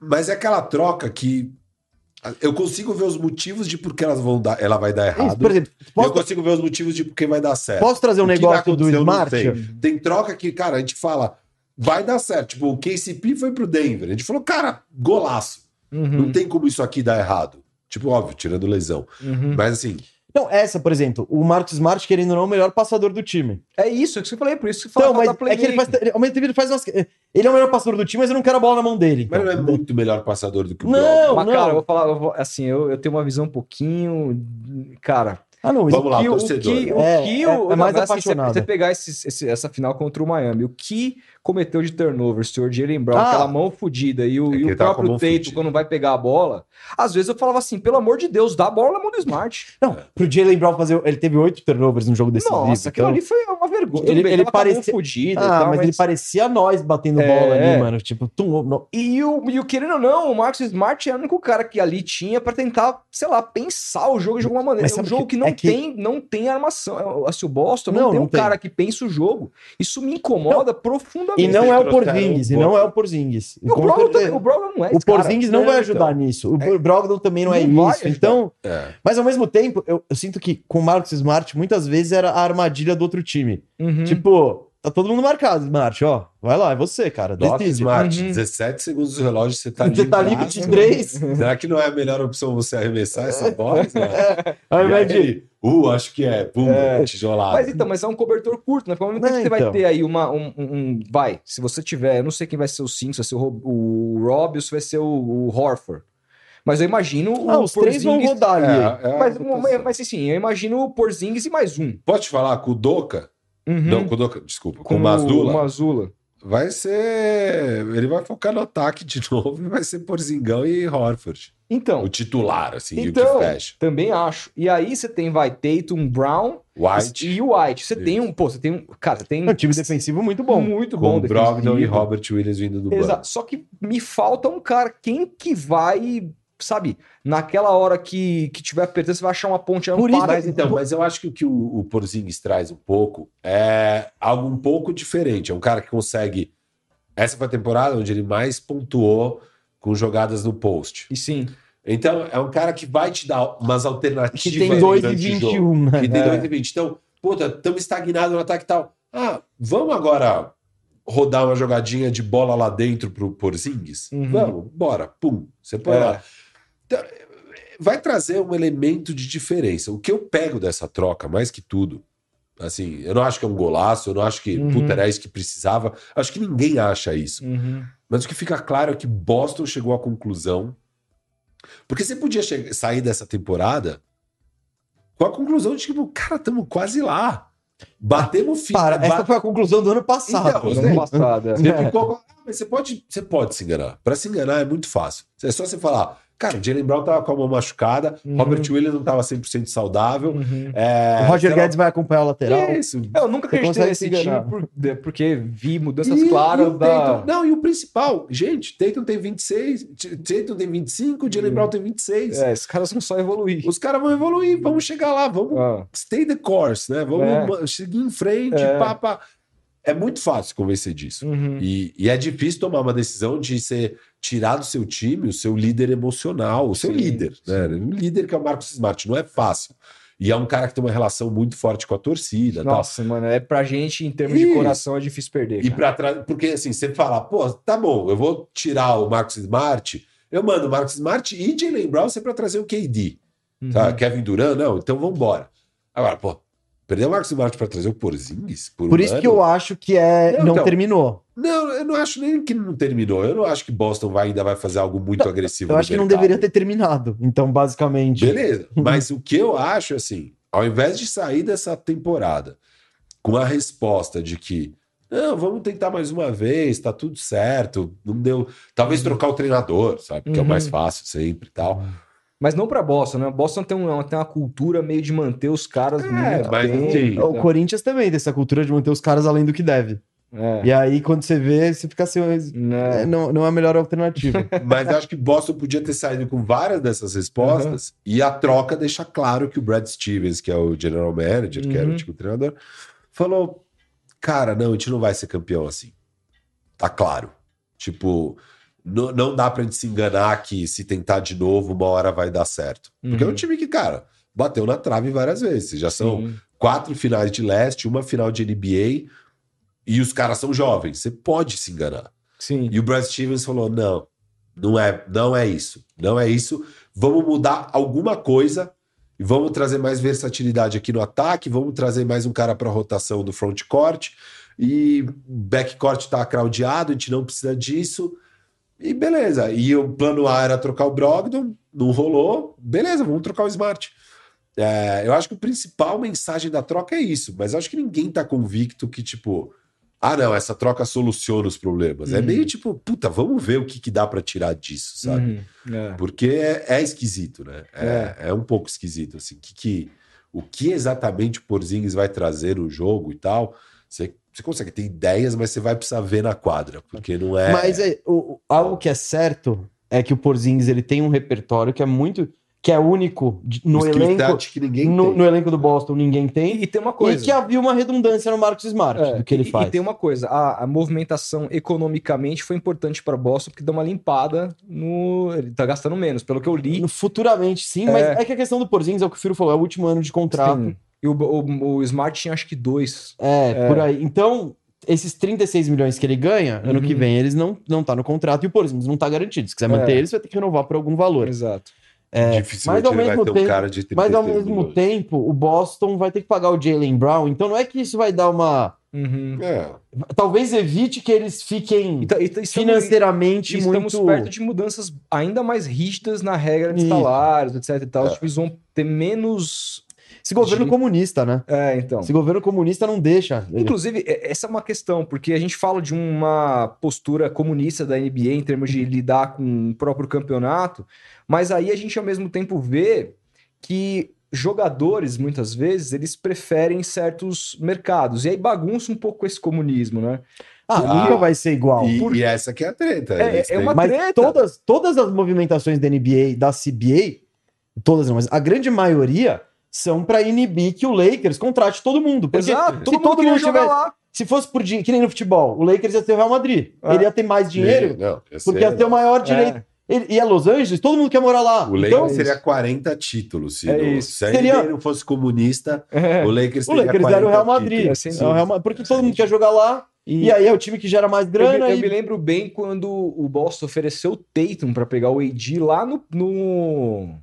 Mas é aquela troca que eu consigo ver os motivos de por que elas vão dar, ela vai dar errado. por exemplo, Eu posso, consigo ver os motivos de por que vai dar certo. posso trazer um que negócio do eu Smart? Tem troca que, cara, a gente fala, vai dar certo. Tipo, o KCP foi pro Denver. A gente falou, cara, golaço. Uhum, Não tem como isso aqui dar errado. Tipo, óbvio, tirando lesão. uhum. Mas assim, Não, essa, por exemplo, o Marcos Smart, querendo ou não, é o melhor passador do time. É isso, é isso que eu falei, por isso que fala Então, mas da é que ele faz. Ao mesmo tempo, ele faz umas. Ele é o melhor passador do time, mas eu não quero a bola na mão dele. mas não é então. muito melhor passador do que o Não, Brogdon. Mas, não. cara, eu vou falar, eu vou- assim, eu, eu tenho uma visão um pouquinho. Cara, Ah, não, isso Vamos lá, que, o torcedor. que, o É, que é- o. é mais assim, apaixonado. Você, você pegar esses- esse- essa final contra o Miami, o que cometeu de turnover, o senhor Jalen Brown, Ah. aquela mão fodida e o, É e o próprio fudida. quando vai pegar a bola, às vezes eu falava assim, pelo amor de Deus, dá a bola na mão do Smart. (laughs) Não, pro Jalen Brown fazer. Ele teve oito turnovers no jogo decisivo. Nossa, aquilo então- ali foi uma vergonha. Ele- bem, ele parecia- fudida Ah, tal, mas, ele parecia nós batendo É. bola ali, mano. Tipo, tum, não. E o, e o querendo ou não, o Marcus Smart é o único cara que ali tinha pra tentar, sei lá, pensar o jogo de alguma maneira. Mas É um jogo que- que não, é que- tem, não tem armação. É, Assim, o Boston não, Não, tem não um tem. cara que pensa o jogo. Isso me incomoda profundamente. E não é o Porzingis, um e não é o Porzingis. O Brogdon, o Brogdon não é O. Porzingis não É, vai então. ajudar nisso. O Brogdon também não é isso. Então, É. mas ao mesmo tempo, eu, eu sinto que com o Marcos Smart, muitas vezes era a armadilha do outro time. Uhum. Tipo, tá todo mundo marcado, Smart, ó. Vai lá, é você, cara. Decide. Smart, Uhum. 17 segundos do relógio, você tá (laughs) Você tá livre de três. Será que não é a melhor opção você arremessar essa bola? (laughs) Ao E invés de. uh, acho que é. Pum, tijolada. Mas então, mas é um cobertor curto, né? Provavelmente Não, você vai então. ter aí uma. Um, um- um- vai, se você tiver, eu não sei quem vai ser o 5, se vai ser o, Rob- o Rob ou se vai ser o, o Horford. Mas eu imagino o Ah, os três vão rodar ali. É, é Mas, rotação. mas, mas assim, eu imagino o Porzingis e mais um. Pode te falar com o Doca? Uhum. Não, com desculpa. Com, o o Mazula. Mazula. Vai ser. Ele vai focar no ataque de (laughs) novo e vai ser Porzingão e Horford. Então, O titular, assim, e o Então, que fecha. também acho. E aí você tem, vai, Tatum, Brown White e o White. Você Isso. tem um, pô, você tem um, cara, você tem É um time defensivo muito bom. muito com bom o Brogdon e. Robert Williams vindo do banco. Exato. Só que me falta um cara, quem que vai, sabe, naquela hora que, que tiver apertando, você vai achar uma ponte. é Por isso- Mas então, mas eu acho que o que o, o Porzingis traz um pouco é algo um pouco diferente. É um cara que consegue. Essa foi a temporada onde ele mais pontuou com jogadas no post. E sim. Então, é um cara que vai te dar umas alternativas. Que tem 2 e durante o jogo. 21, né? Que tem É. 2 e 20. Então, puta, estamos estagnados no ataque e tal. Ah, vamos agora rodar uma jogadinha de bola lá dentro pro Porzingis? Uhum. Vamos, bora. Pum, você põe É. lá. Então, vai trazer um elemento de diferença. O que eu pego dessa troca, mais que tudo, assim, eu não acho que é um golaço, eu não acho que, Uhum. puta, era isso que precisava. Acho que ninguém acha isso. Uhum. Mas o que fica claro é que Boston chegou à conclusão. Porque você podia sair dessa temporada com a conclusão de que, tipo, cara, estamos quase lá. Batemos fim. Para, essa foi a conclusão do ano passado. Então, Ano Sim. passado, é. Você ficou- Ah, mas você pode, você pode se enganar. Para se enganar é muito fácil. É só você falar, cara, o Jalen Brown tava com a mão machucada, Uhum. Robert Williams não tava 100% saudável. Uhum. É, O Roger Guedes vai acompanhar o lateral. Isso. Eu nunca acreditei nesse se time por- porque vi mudanças E- e claras o da. Não, e o principal, gente, Tatum tem 26, T- Tatum tem 25, Jalen Hum. Brown tem 26. É, esses caras vão só evoluir. Os caras vão evoluir, vamos chegar lá, vamos Ah, stay the course, né? Vamos É. seguir em frente, É. pá, pá. É muito fácil convencer disso. uhum. E, e é difícil tomar uma decisão de ser tirar do seu time o seu líder emocional, o seu Sim, líder, né? Um líder que é o Marcos Smart, não é fácil. E é um cara que tem uma relação muito forte com a torcida, tal. Nossa, mano, é pra gente, em termos de Isso. coração, é difícil perder. E para trás, porque assim, você fala, pô, tá bom, eu vou tirar o Marcos Smart, eu mando o Marcos Smart e Jalen Brown sempre para trazer o KD. Uhum. Tá? Kevin Durant, não, então vamos embora. Agora, pô, perder o Marcos Smart para trazer o Porzingis? Por um isso ano? que eu acho que é, Não, não então, terminou. Não, eu não acho nem que não terminou. Eu não acho que Boston vai, ainda vai fazer algo muito agressivo. Eu acho que não mercado. deveria ter terminado. Então, basicamente. Beleza. (laughs) Mas o que eu acho, assim, ao invés de sair dessa temporada com a resposta de que não, vamos tentar mais uma vez, tá tudo certo, não deu. Talvez trocar o treinador, sabe? Que é o Uhum. mais fácil sempre e tal. Mas não pra Boston, né? Boston tem uma, tem uma cultura meio de manter os caras muito mas bem. O Corinthians também tem essa cultura de manter os caras além do que deve. É. E aí, quando você vê, você fica assim, Né? é, não, não é a melhor alternativa. (laughs) Mas eu acho que Boston podia ter saído com várias dessas respostas e a troca deixa claro que o Brad Stevens, que é o general manager, que era Uhum. o tipo treinador, falou: Cara, não, a gente não vai ser campeão assim. Tá claro. Tipo, não, não dá pra gente se enganar que se tentar de novo, uma hora vai dar certo. Porque é um Uhum. time que, cara, bateu na trave várias vezes. Já são Sim. quatro finais de leste, uma final de NBA, e os caras são jovens. Você pode se enganar. Sim. E o Brad Stevens falou: não, não é, não é isso. Não é isso. Vamos mudar alguma coisa e vamos trazer mais versatilidade aqui no ataque, vamos trazer mais um cara para rotação do front court. E backcourt tá craudiado, a gente não precisa disso. E beleza. E o plano A era trocar o Brogdon, não rolou. Beleza, vamos trocar o Smart. É, eu acho que a principal mensagem da troca é isso, mas acho que ninguém tá convicto que, tipo, ah, não, essa troca soluciona os problemas. É Uhum. meio tipo, puta, vamos ver o que, que dá pra tirar disso, sabe? Uhum. É. Porque é, é esquisito, né? É, é um pouco esquisito, assim. Que, que, o que exatamente o Porzingis vai trazer no jogo e tal, você, você consegue ter ideias, mas você vai precisar ver na quadra, porque não é... Mas é, o- algo que é certo é que o Porzingis ele tem um repertório que é muito que é único no elenco que ninguém no, tem. no elenco do Boston ninguém tem E, e tem uma e coisa. que havia uma redundância no Marcos Smart É, do que ele e, faz. E tem uma coisa, a, a movimentação economicamente foi importante para Boston porque deu uma limpada no. Ele tá gastando menos, pelo que eu li. No- Futuramente, sim, mas é que a questão do Porzingis é o que o Firo falou, é o último ano de contrato. Sim. E o, o, o Smart tinha acho que dois. É, É. por aí. Então, esses 36 milhões que ele ganha, ano Uhum. que vem, eles não não tá no contrato e o Porzingis não tá garantido. Se quiser manter É. ele, você vai ter que renovar por algum valor. Exato. Dificilmente mas ao mesmo ter um tempo- cara de Mas ao 33 mesmo tempo, o Boston vai ter que pagar o Jalen Brown, então não é que isso vai dar uma. Uhum. É, Talvez evite que eles fiquem Então, então estamos- financeiramente estamos muito. perto de mudanças ainda mais rígidas na regra de salários, etc e tal. É. Os times vão ter menos. Esse governo de- comunista, né? É, então. Esse governo comunista não deixa. ele- Inclusive, é- essa é uma questão, porque a gente fala de uma postura comunista da NBA em termos de lidar com o próprio campeonato, mas aí a gente ao mesmo tempo vê que jogadores, muitas vezes, eles preferem certos mercados. E aí bagunça um pouco esse comunismo, né? Ah, Ah, nunca vai ser igual. e, Por- e essa que é a treta. É- é uma- Mas treta. todas, todas as movimentações da NBA, da CBA, todas não, mas a grande maioria são para inibir que o Lakers contrate todo mundo. Porque Exato, se todo mundo todo mundo jogar tivesse, lá. se fosse por dinheiro, que nem no futebol, o Lakers ia ter o Real Madrid. É. Ele ia ter mais dinheiro, Não, ia porque ia ter o maior direito. É. Ele, e é Los Angeles, todo mundo quer morar lá. O Lakers então, seria 40 títulos. Se, É isso. se a Seria- não fosse comunista, É. o Lakers o teria Lakers 40 era o Real Madrid. títulos. Sem É o. Real Ma- porque todo mundo quer jogar lá, E, e aí é o time que gera mais grana. eu e- me lembro bem quando o Boston ofereceu o Tatum para pegar o AD lá no- no...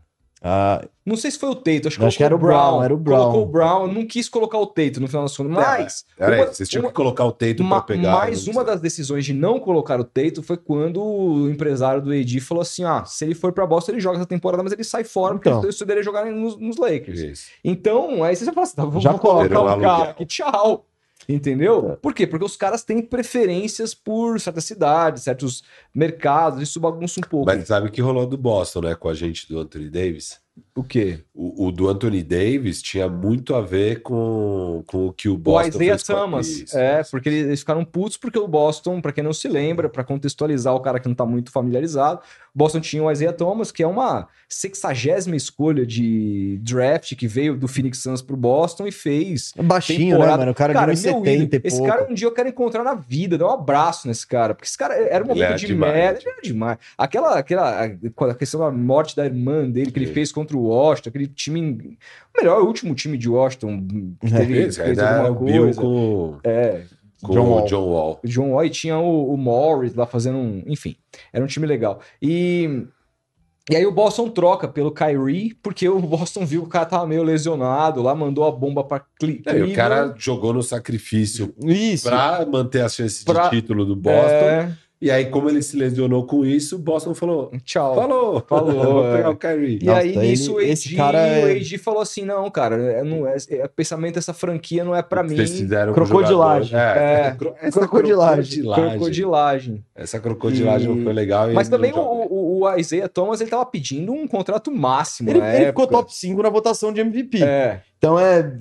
Ah, Não sei se foi o Tatum, acho que, Acho que era o colocou Brown, era o Brown. Colocou o Brown, não quis colocar o Tatum no final das contas, mas Peraí, uma- vocês tinham uma- que colocar o ma- pra pegar. mais não uma das decisões de não colocar o Tatum foi quando o empresário do AD falou assim, ah, se ele for pra Boston ele joga essa temporada, mas ele sai fora porque Então. ele poderia jogar nos, nos Lakers. Isso. Então, aí você já fala assim, tá, vou, Já colocar o cara aqui, tchau. Entendeu? É. Por quê? Porque os caras têm preferências por certas cidades, certos mercados, isso bagunça um pouco. Mas sabe o que rolou do Boston, né? Com a gente do Anthony Davis? O quê? O, o do Anthony Davis tinha muito a ver com, com o que o O Boston Isaiah fez Thomas. Isso, é, isso. porque eles ficaram putos porque o Boston, pra quem não se lembra, pra contextualizar o cara que não tá muito familiarizado, o Boston tinha o Isaiah Thomas, que é uma sexagésima escolha de draft que veio do Phoenix Suns pro Boston e fez baixinho, temporada. né, mano? O cara, Cara, de meu 1,70 ídolo. e Esse pouco. cara um dia eu quero encontrar na vida, dar um abraço nesse cara, porque esse cara era um momento é de demais, merda, né? era demais. Aquela, aquela a questão da morte da irmã dele que ele fez contra o Washington, aquele time, o melhor, o último time de Washington que É, teve, Esse fez alguma o Bill coisa. com, É, com John o Wall. John Wall. o John Wall e tinha o, o Morris lá fazendo um. Enfim, era um time legal. E. E aí o Boston troca pelo Kyrie, porque o Boston viu que o cara tava meio lesionado lá, mandou a bomba pra É, e o Cleveland. cara jogou no sacrifício Isso. pra manter as chances Pra- de título do Boston. É, E aí, como ele se lesionou com isso, o Boston falou: tchau. falou, Falou, (laughs) vou é. pegar o Kyrie. E Nossa, aí, nisso, o AD, cara é- o AD falou assim: não, cara, é, não é, é- pensamento dessa franquia não é pra mim. Vocês fizeram com o Crocodilagem. É. cro- essa Crocodilagem. crocodilagem. Essa crocodilagem E- foi legal. Mas também o, o, o Isaiah Thomas ele tava pedindo um contrato máximo Ele, na ele época. ficou top 5 na votação de MVP. É. Então é.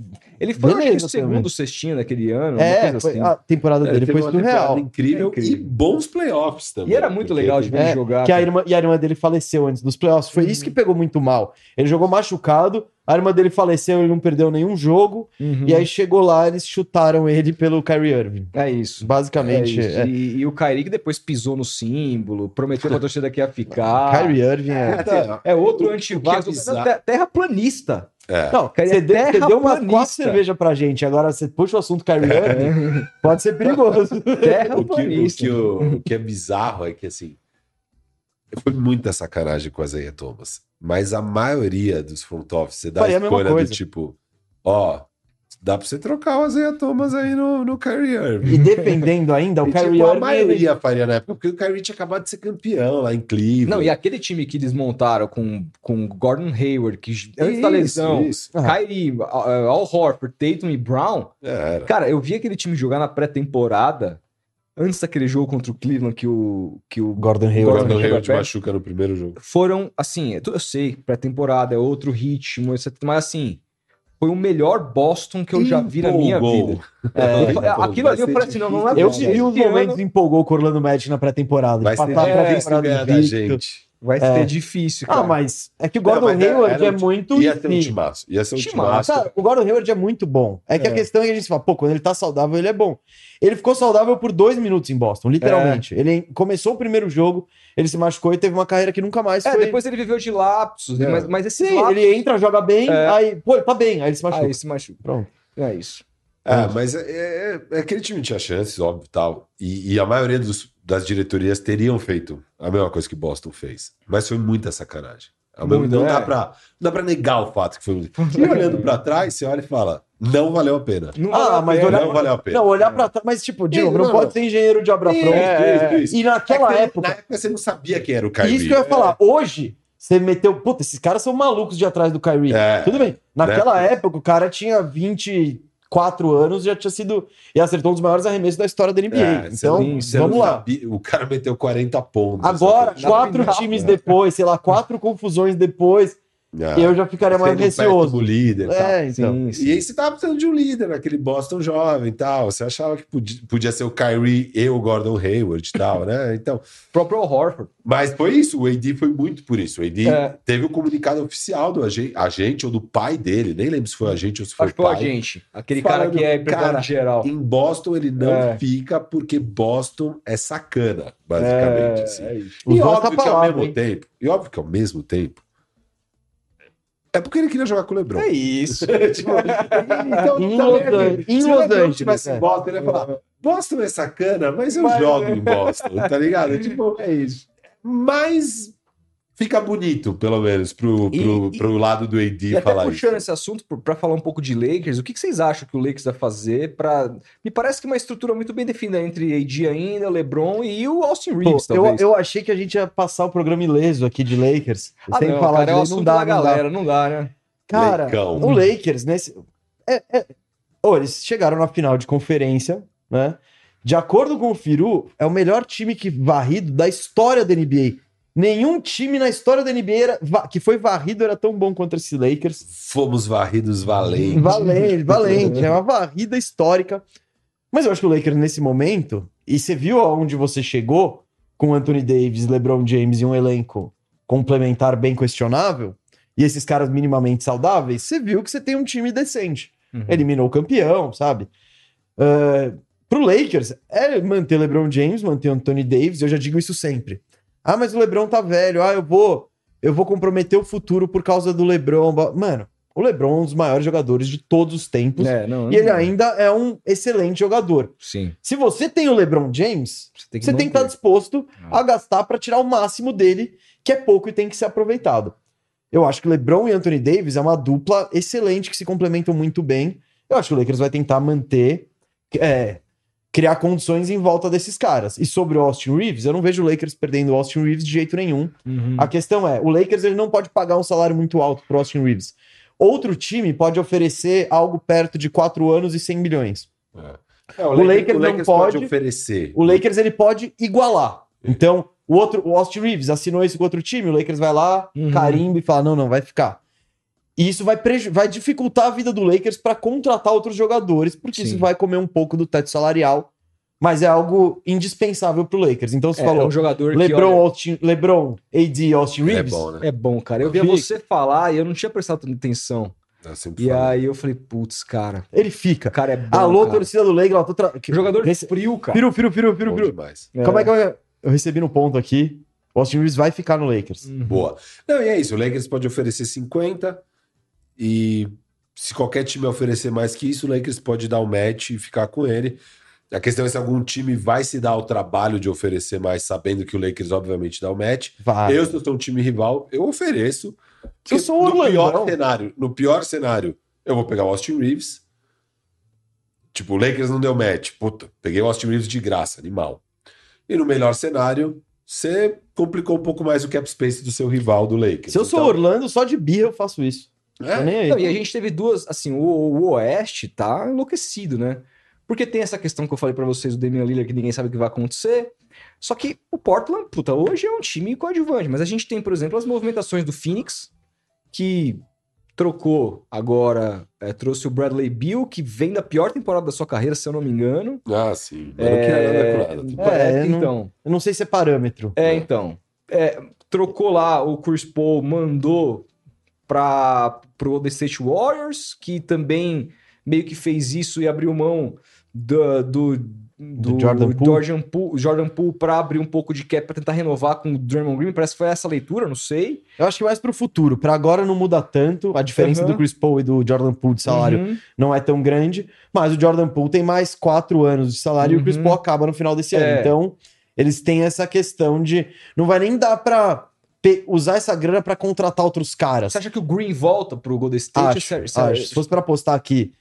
Ele foi Beleza o segundo cestinho daquele ano, uma É, coisa foi- assim. a temporada É, dele foi temporada surreal. incrível, É incrível. e bons playoffs também. E era muito legal de ver É, ele jogar. que a irmã, e a irmã dele faleceu antes dos playoffs. Foi isso que pegou muito mal. Ele jogou machucado, a irmã dele faleceu, ele não perdeu nenhum jogo. Uhum. E aí chegou lá, eles chutaram ele pelo Kyrie Irving. É isso. Basicamente. É isso. é. E, e o Kyrie que depois pisou no símbolo, prometeu pra torcida que ia ficar. Kyrie Irving é. Puta, É outro antivax. é Terraplanista. É. Não, você é deu, você deu terraplanista. quatro cervejas pra gente. Agora você puxa o assunto Kyrie Irving, pode ser perigoso. (laughs) O que, o, que, o, o que é bizarro é que, assim, foi muita sacanagem com a Isaiah Thomas. Mas a maioria dos front office, você dá a Faria a escolha do coisa. tipo, ó, dá pra você trocar o Isaiah Thomas aí no, no Kyrie Irving. E defendendo ainda, o E, Kyrie tipo, a Irving. maioria faria na época, porque o Kyrie tinha acabado de ser campeão lá em Cleveland. Não, e aquele time que desmontaram com, com Gordon Hayward, que antes da Isso, lesão, isso. Kyrie, uh, Al Horford, Tatum e Brown. É, era. Cara, eu vi aquele time jogar na pré-temporada, antes daquele jogo contra o Cleveland que o, que o Gordon Hayward. Gordon Hayward Hayward machuca no primeiro jogo. foram, assim, eu, eu sei, pré-temporada é outro ritmo, etc, mas assim, foi o melhor Boston que eu já vi na minha vida. (laughs) É, Empolgou. aquilo ali eu falei assim, não, não é Eu vivi os momentos empolgou com o Orlando Magic na pré-temporada. Vai ser difícil ganhar da gente. Vai É. ser difícil, cara. Ah, mas é que o Gordon Não, era- Hayward era é um- muito. Ia ser um timaço. Ia ser um Timaço. Cara, o Gordon Hayward é muito bom. É que a É. questão é que a gente fala, pô, quando ele tá saudável, ele é bom. Ele ficou saudável por dois minutos em Boston, literalmente. Ele começou o primeiro jogo, ele se machucou e teve uma carreira que nunca mais É, foi. depois ele viveu de lapsos, É. mas, mas esses Sim, lapsos... ele entra, joga bem, É. aí, pô, ele tá bem, aí ele se machuca. Aí se machuca. Pronto. É isso. É, mas é, é- é aquele time tinha chances, óbvio, tal. E, e a maioria dos- das diretorias teriam feito a mesma coisa que Boston fez. Mas foi muita sacanagem. Mesmo- Muito, não, é. dá pra, não dá pra negar o fato que foi muito. E olhando pra trás, você olha e fala: não valeu a pena. Não Ah, mas pena. olhar- Não valeu a pena. Não, olhar pra trás, mas tipo, novo, não, não, pode ser engenheiro de obra Isso, pronta. isso, isso. E naquela É época, Na época você não sabia quem era o Kyrie. isso que eu ia falar, hoje, você meteu, puta, esses caras são malucos de atrás do Kyrie. É. Tudo bem. Naquela época, o cara tinha 24 anos, já tinha sido. E acertou um dos maiores arremessos da história da NBA. É, então, não- vamos lá. sabia- O cara meteu 40 pontos. Agora, quatro times depois, sei lá, quatro (laughs) confusões depois, É. eu já ficaria mais receoso. do líder. e. É, então. Sim, sim. E aí você tava precisando de um líder naquele Boston jovem e tal. Você achava que podia, podia ser o Kyrie e o Gordon Hayward e tal, né? (laughs) Então, O próprio Horford. mas foi isso. O AD foi muito por isso. O AD É. teve o comunicado oficial do agen- agente ou do pai dele. Nem lembro se foi o agente ou se foi Acho o que foi o pai. agente. Aquele Falando, cara que é empresário cara, geral. Em Boston ele não É. fica porque Boston é sacana, basicamente. É, assim. é isso. E Usou óbvio essa que ao palavra, mesmo hein? tempo, e óbvio que ao mesmo tempo, é porque ele queria jogar com o LeBron. É isso. (laughs) Tipo, então, Em também, Los Angeles- em se Los o LeBron Angeles, tivesse é. Boston, ele ia falar: Boston é sacana, mas eu Mas- jogo em Boston, tá ligado? (laughs) Tipo, É isso. mas fica bonito, pelo menos, pro, E- pro, e- pro lado do AD E até falar puxando isso. esse assunto pra falar um pouco de Lakers, o que, que vocês acham que o Lakers vai fazer pra. Me parece que uma estrutura muito bem definida entre AD ainda, LeBron e o Austin Pô, Reeves, eu, talvez. eu achei que a gente ia passar o programa ileso aqui de Lakers. Ah, sem não, falar cara, de é Lakers, não dá, da não dá. galera, não dá, né? Cara, Lecão. o Lakers, nesse. É, é... Ô, eles chegaram na final de conferência, né? De acordo com o Firu, é o melhor time que varrido da história da NBA. Nenhum time na história da NBA era- que foi varrido era tão bom quanto esse Lakers. Fomos varridos valentes. Valente, (laughs) valente. É uma varrida histórica. Mas eu acho que o Lakers, nesse momento, e você viu aonde você chegou com Anthony Davis, LeBron James e um elenco complementar bem questionável, e esses caras minimamente saudáveis, você viu que você tem um time decente. Uhum. Eliminou o campeão, sabe? Uh, pro Lakers, é manter LeBron James, manter Anthony Davis, eu já digo isso sempre. Ah, mas o LeBron tá velho, ah, eu vou, eu vou comprometer o futuro por causa do LeBron. Mano, o LeBron é um dos maiores jogadores de todos os tempos. É, não, E ele não- ainda é um excelente jogador. Sim. Se você tem o LeBron James, Você tem que você tem que estar manter. disposto a gastar para tirar o máximo dele, que é pouco e tem que ser aproveitado. Eu acho que LeBron e Anthony Davis é uma dupla excelente que se complementam muito bem. Eu acho que o Lakers vai tentar manter, é, criar condições em volta desses caras. E sobre o Austin Reeves, eu não vejo o Lakers perdendo o Austin Reeves de jeito nenhum. Uhum. A questão é, o Lakers ele não pode pagar um salário muito alto pro Austin Reeves. Outro time pode oferecer algo perto de 4 anos e 100 milhões. É, O Lakers não pode- oferecer. O Lakers ele pode igualar. Então, o outro, o Austin Reeves assinou isso com outro time, o Lakers vai lá, Uhum. carimba e fala: "Não, não, vai ficar". E isso vai, vai dificultar a vida do Lakers para contratar outros jogadores, porque Sim. isso vai comer um pouco do teto salarial, mas é algo indispensável pro Lakers. Então você É, falou, é um jogador que, LeBron, olha, Austin, LeBron, AD, Austin é Reeves. bom, né? é bom, cara. Eu via Fica. você falar e eu não tinha prestado tanta atenção. Eu E falo. aí eu falei, putz, cara, Ele fica. o cara é bom. Alô, cara. torcida do Lakers, tô tra... Jogador Esse- frio, cara. Piru, piru, piru, piru, piru. demais. Como é que eu, eu recebi no ponto aqui? O Austin Reeves vai ficar no Lakers. Uhum. Boa. Não, e é isso. O Lakers pode oferecer 50 e se qualquer time oferecer mais que isso, o Lakers pode dar o match e ficar com ele. A questão é se algum time vai se dar o trabalho de oferecer mais, sabendo que o Lakers obviamente dá o match. Vai. Eu, se eu sou um time rival, eu ofereço. Eu sou o no Orlando, pior não. cenário, no pior cenário, eu vou pegar o Austin Reeves. Tipo, o Lakers não deu match. Puta, peguei o Austin Reeves de graça, animal. E no melhor cenário, você complicou um pouco mais o cap space do seu rival do Lakers. Se eu sou Então, Orlando, só de birra eu faço isso. É, nem. Não, e a gente teve duas, assim, o, o Oeste tá enlouquecido, né? Porque tem essa questão que eu falei pra vocês do Damian Lillard, que ninguém sabe o que vai acontecer. Só que o Portland, puta, hoje é um time coadjuvante, mas a gente tem, por exemplo, as movimentações do Phoenix, que trocou agora, é, trouxe o Bradley Beal, que vem da pior temporada da sua carreira, se eu não me engano. Ah, sim. É, É, não- então. Eu não sei se é parâmetro. É, então. É, trocou lá o Chris Paul, mandou para pro Golden State Warriors, que também meio que fez isso e abriu mão do, do, do Jordan Poole. Jordan Poole, Jordan Poole para abrir um pouco de cap para tentar renovar com o Draymond Green. Parece que foi essa leitura, não sei. Eu acho que mais pro futuro. Pra agora não muda tanto. A diferença Aham. do Chris Paul e do Jordan Poole de salário Uhum. não é tão grande. Mas o Jordan Poole tem mais quatro anos de salário e o Chris Uhum. Paul acaba no final desse É. ano. Então, eles têm essa questão de. Não vai nem dar pra pe- usar essa grana pra contratar outros caras. Você acha que o Green volta pro Golden State? Acho, Você- você- acho. Se fosse pra apostar aqui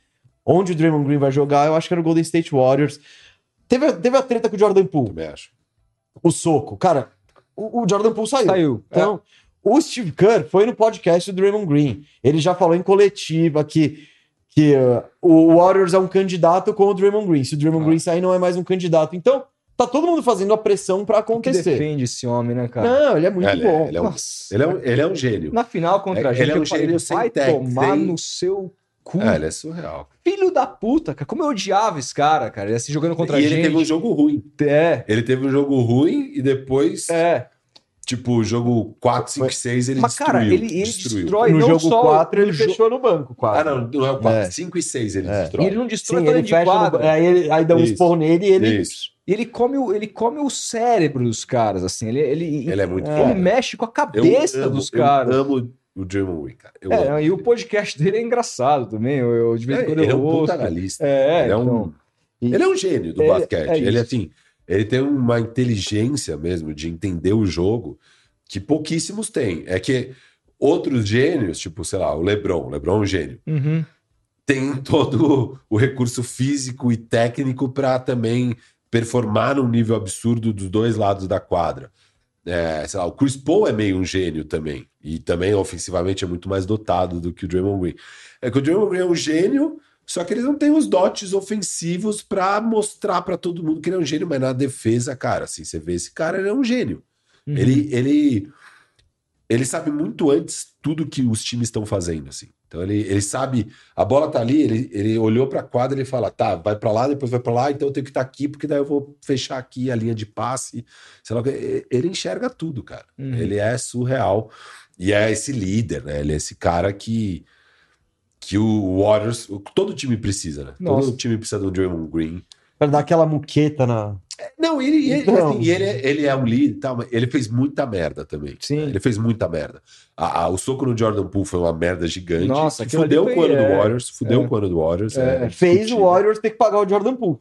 onde o Draymond Green vai jogar, eu acho que era o Golden State Warriors. Teve, teve a treta com o Jordan Poole, Também acho. o soco. Cara, o, o Jordan Poole saiu. Saiu. Então, o Steve Kerr foi no podcast do Draymond Green. Ele já falou em coletiva que, que uh, o Warriors é um candidato com o Draymond Green. Se o Draymond Ah. Green sair, não é mais um candidato. Então, tá todo mundo fazendo a pressão pra que acontecer. defende esse homem, né, cara? Não, ele é muito Ele é- bom. ele é um- Nossa. Ele é um, ele é um gênio. Na final contra a É- gente, ele é um eu falei, gênio sem vai tech, tomar sem- no seu cu. É, ele é surreal. Filho da puta, cara. Como eu odiava esse cara, cara. Ele assim, jogando contra e a ele gente. teve um jogo ruim. É, Ele teve um jogo ruim e depois, é. tipo, o jogo 4, 5, 6, ele Mas, destruiu. cara, ele, ele destruiu. destrói no não jogo só 4, ele no jo- fechou no banco. Ah, Quatro. não, não é o 4. É. 5 e 6 ele É. E destrói. ele não destrói Sim, ele de fecha no quadra. banco. Aí, ele, aí dá um esporro nele e ele. Isso. E ele come, o, ele come o cérebro dos caras, assim. Ele, ele, Ele é muito ele mexe com a cabeça amo- dos caras. Eu amo o Draymond Green, cara. Eu É, e o podcast dele é engraçado também. Eu, eu- de vez em É, quando ele é eu um ouço. analista. É, ele, é um, então. E- ele é um gênio do É- basquete. é ele, assim, ele tem uma inteligência mesmo de entender o jogo que pouquíssimos têm. É que outros gênios, tipo, sei lá, o LeBron. O LeBron é um gênio. Uhum. tem (laughs) todo o recurso físico e técnico para também performar num nível absurdo dos dois lados da quadra. É, sei lá, o Chris Paul é meio um gênio também. E também ofensivamente é muito mais dotado do que o Draymond Green. É que o Draymond Green é um gênio, só que ele não tem os dotes ofensivos para mostrar para todo mundo que ele é um gênio, mas na defesa, cara, assim, você vê esse cara, ele é um gênio. Uhum. Ele, ele, ele sabe muito antes tudo que os times estão fazendo, assim. Então ele, ele sabe, a bola tá ali, ele, ele olhou pra quadra e ele fala, tá, vai pra lá, depois vai pra lá, então eu tenho que estar aqui, porque daí eu vou fechar aqui a linha de passe. Sei lá, ele enxerga tudo, cara. Uhum. Ele é surreal. E é esse líder, né? Ele é esse cara que que o Warriors, todo time precisa, né? Nossa. Todo time precisa um Draymond Green. Pra dar aquela muqueta na. Não, ele, ele, Então. assim, ele, é- ele é um líder e tal, mas ele fez muita merda também. Sim. Ele fez muita merda. A- a- o soco no Jordan Poole foi uma merda gigante. Nossa, que fudeu o ano do é, Warriors. Fudeu é. com o ano do Warriors. É, é Fez o. Warriors ter que pagar o Jordan Poole.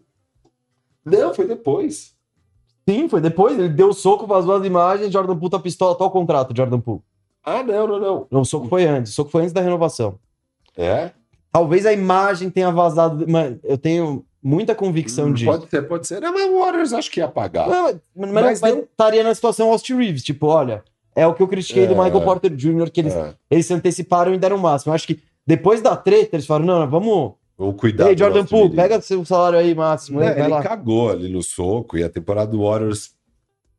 Não, foi depois. Sim, foi depois. Ele deu o soco, vazou as imagens, Jordan Poole tá pistola, tá o contrato, Jordan Poole. Ah, não, não, não. Não, o soco foi antes. O soco foi antes da renovação. É? Talvez a imagem tenha vazado, eu tenho muita convicção Hum, disso. Pode ser, pode ser. Não, mas o Warriors acho que ia pagar. Não, mas, mas, Mas mas não- estaria na situação Austin Reeves, tipo, olha, é o que eu critiquei do É. Michael Porter Jr., que eles, É. eles se anteciparam e deram o máximo. Eu acho que depois da treta, eles falaram, não, não, vamos... Vamos cuidar. Ei, do Jordan Poole, pega seu salário aí máximo, Não, aí, ele lá. cagou ali no soco e a temporada do Warriors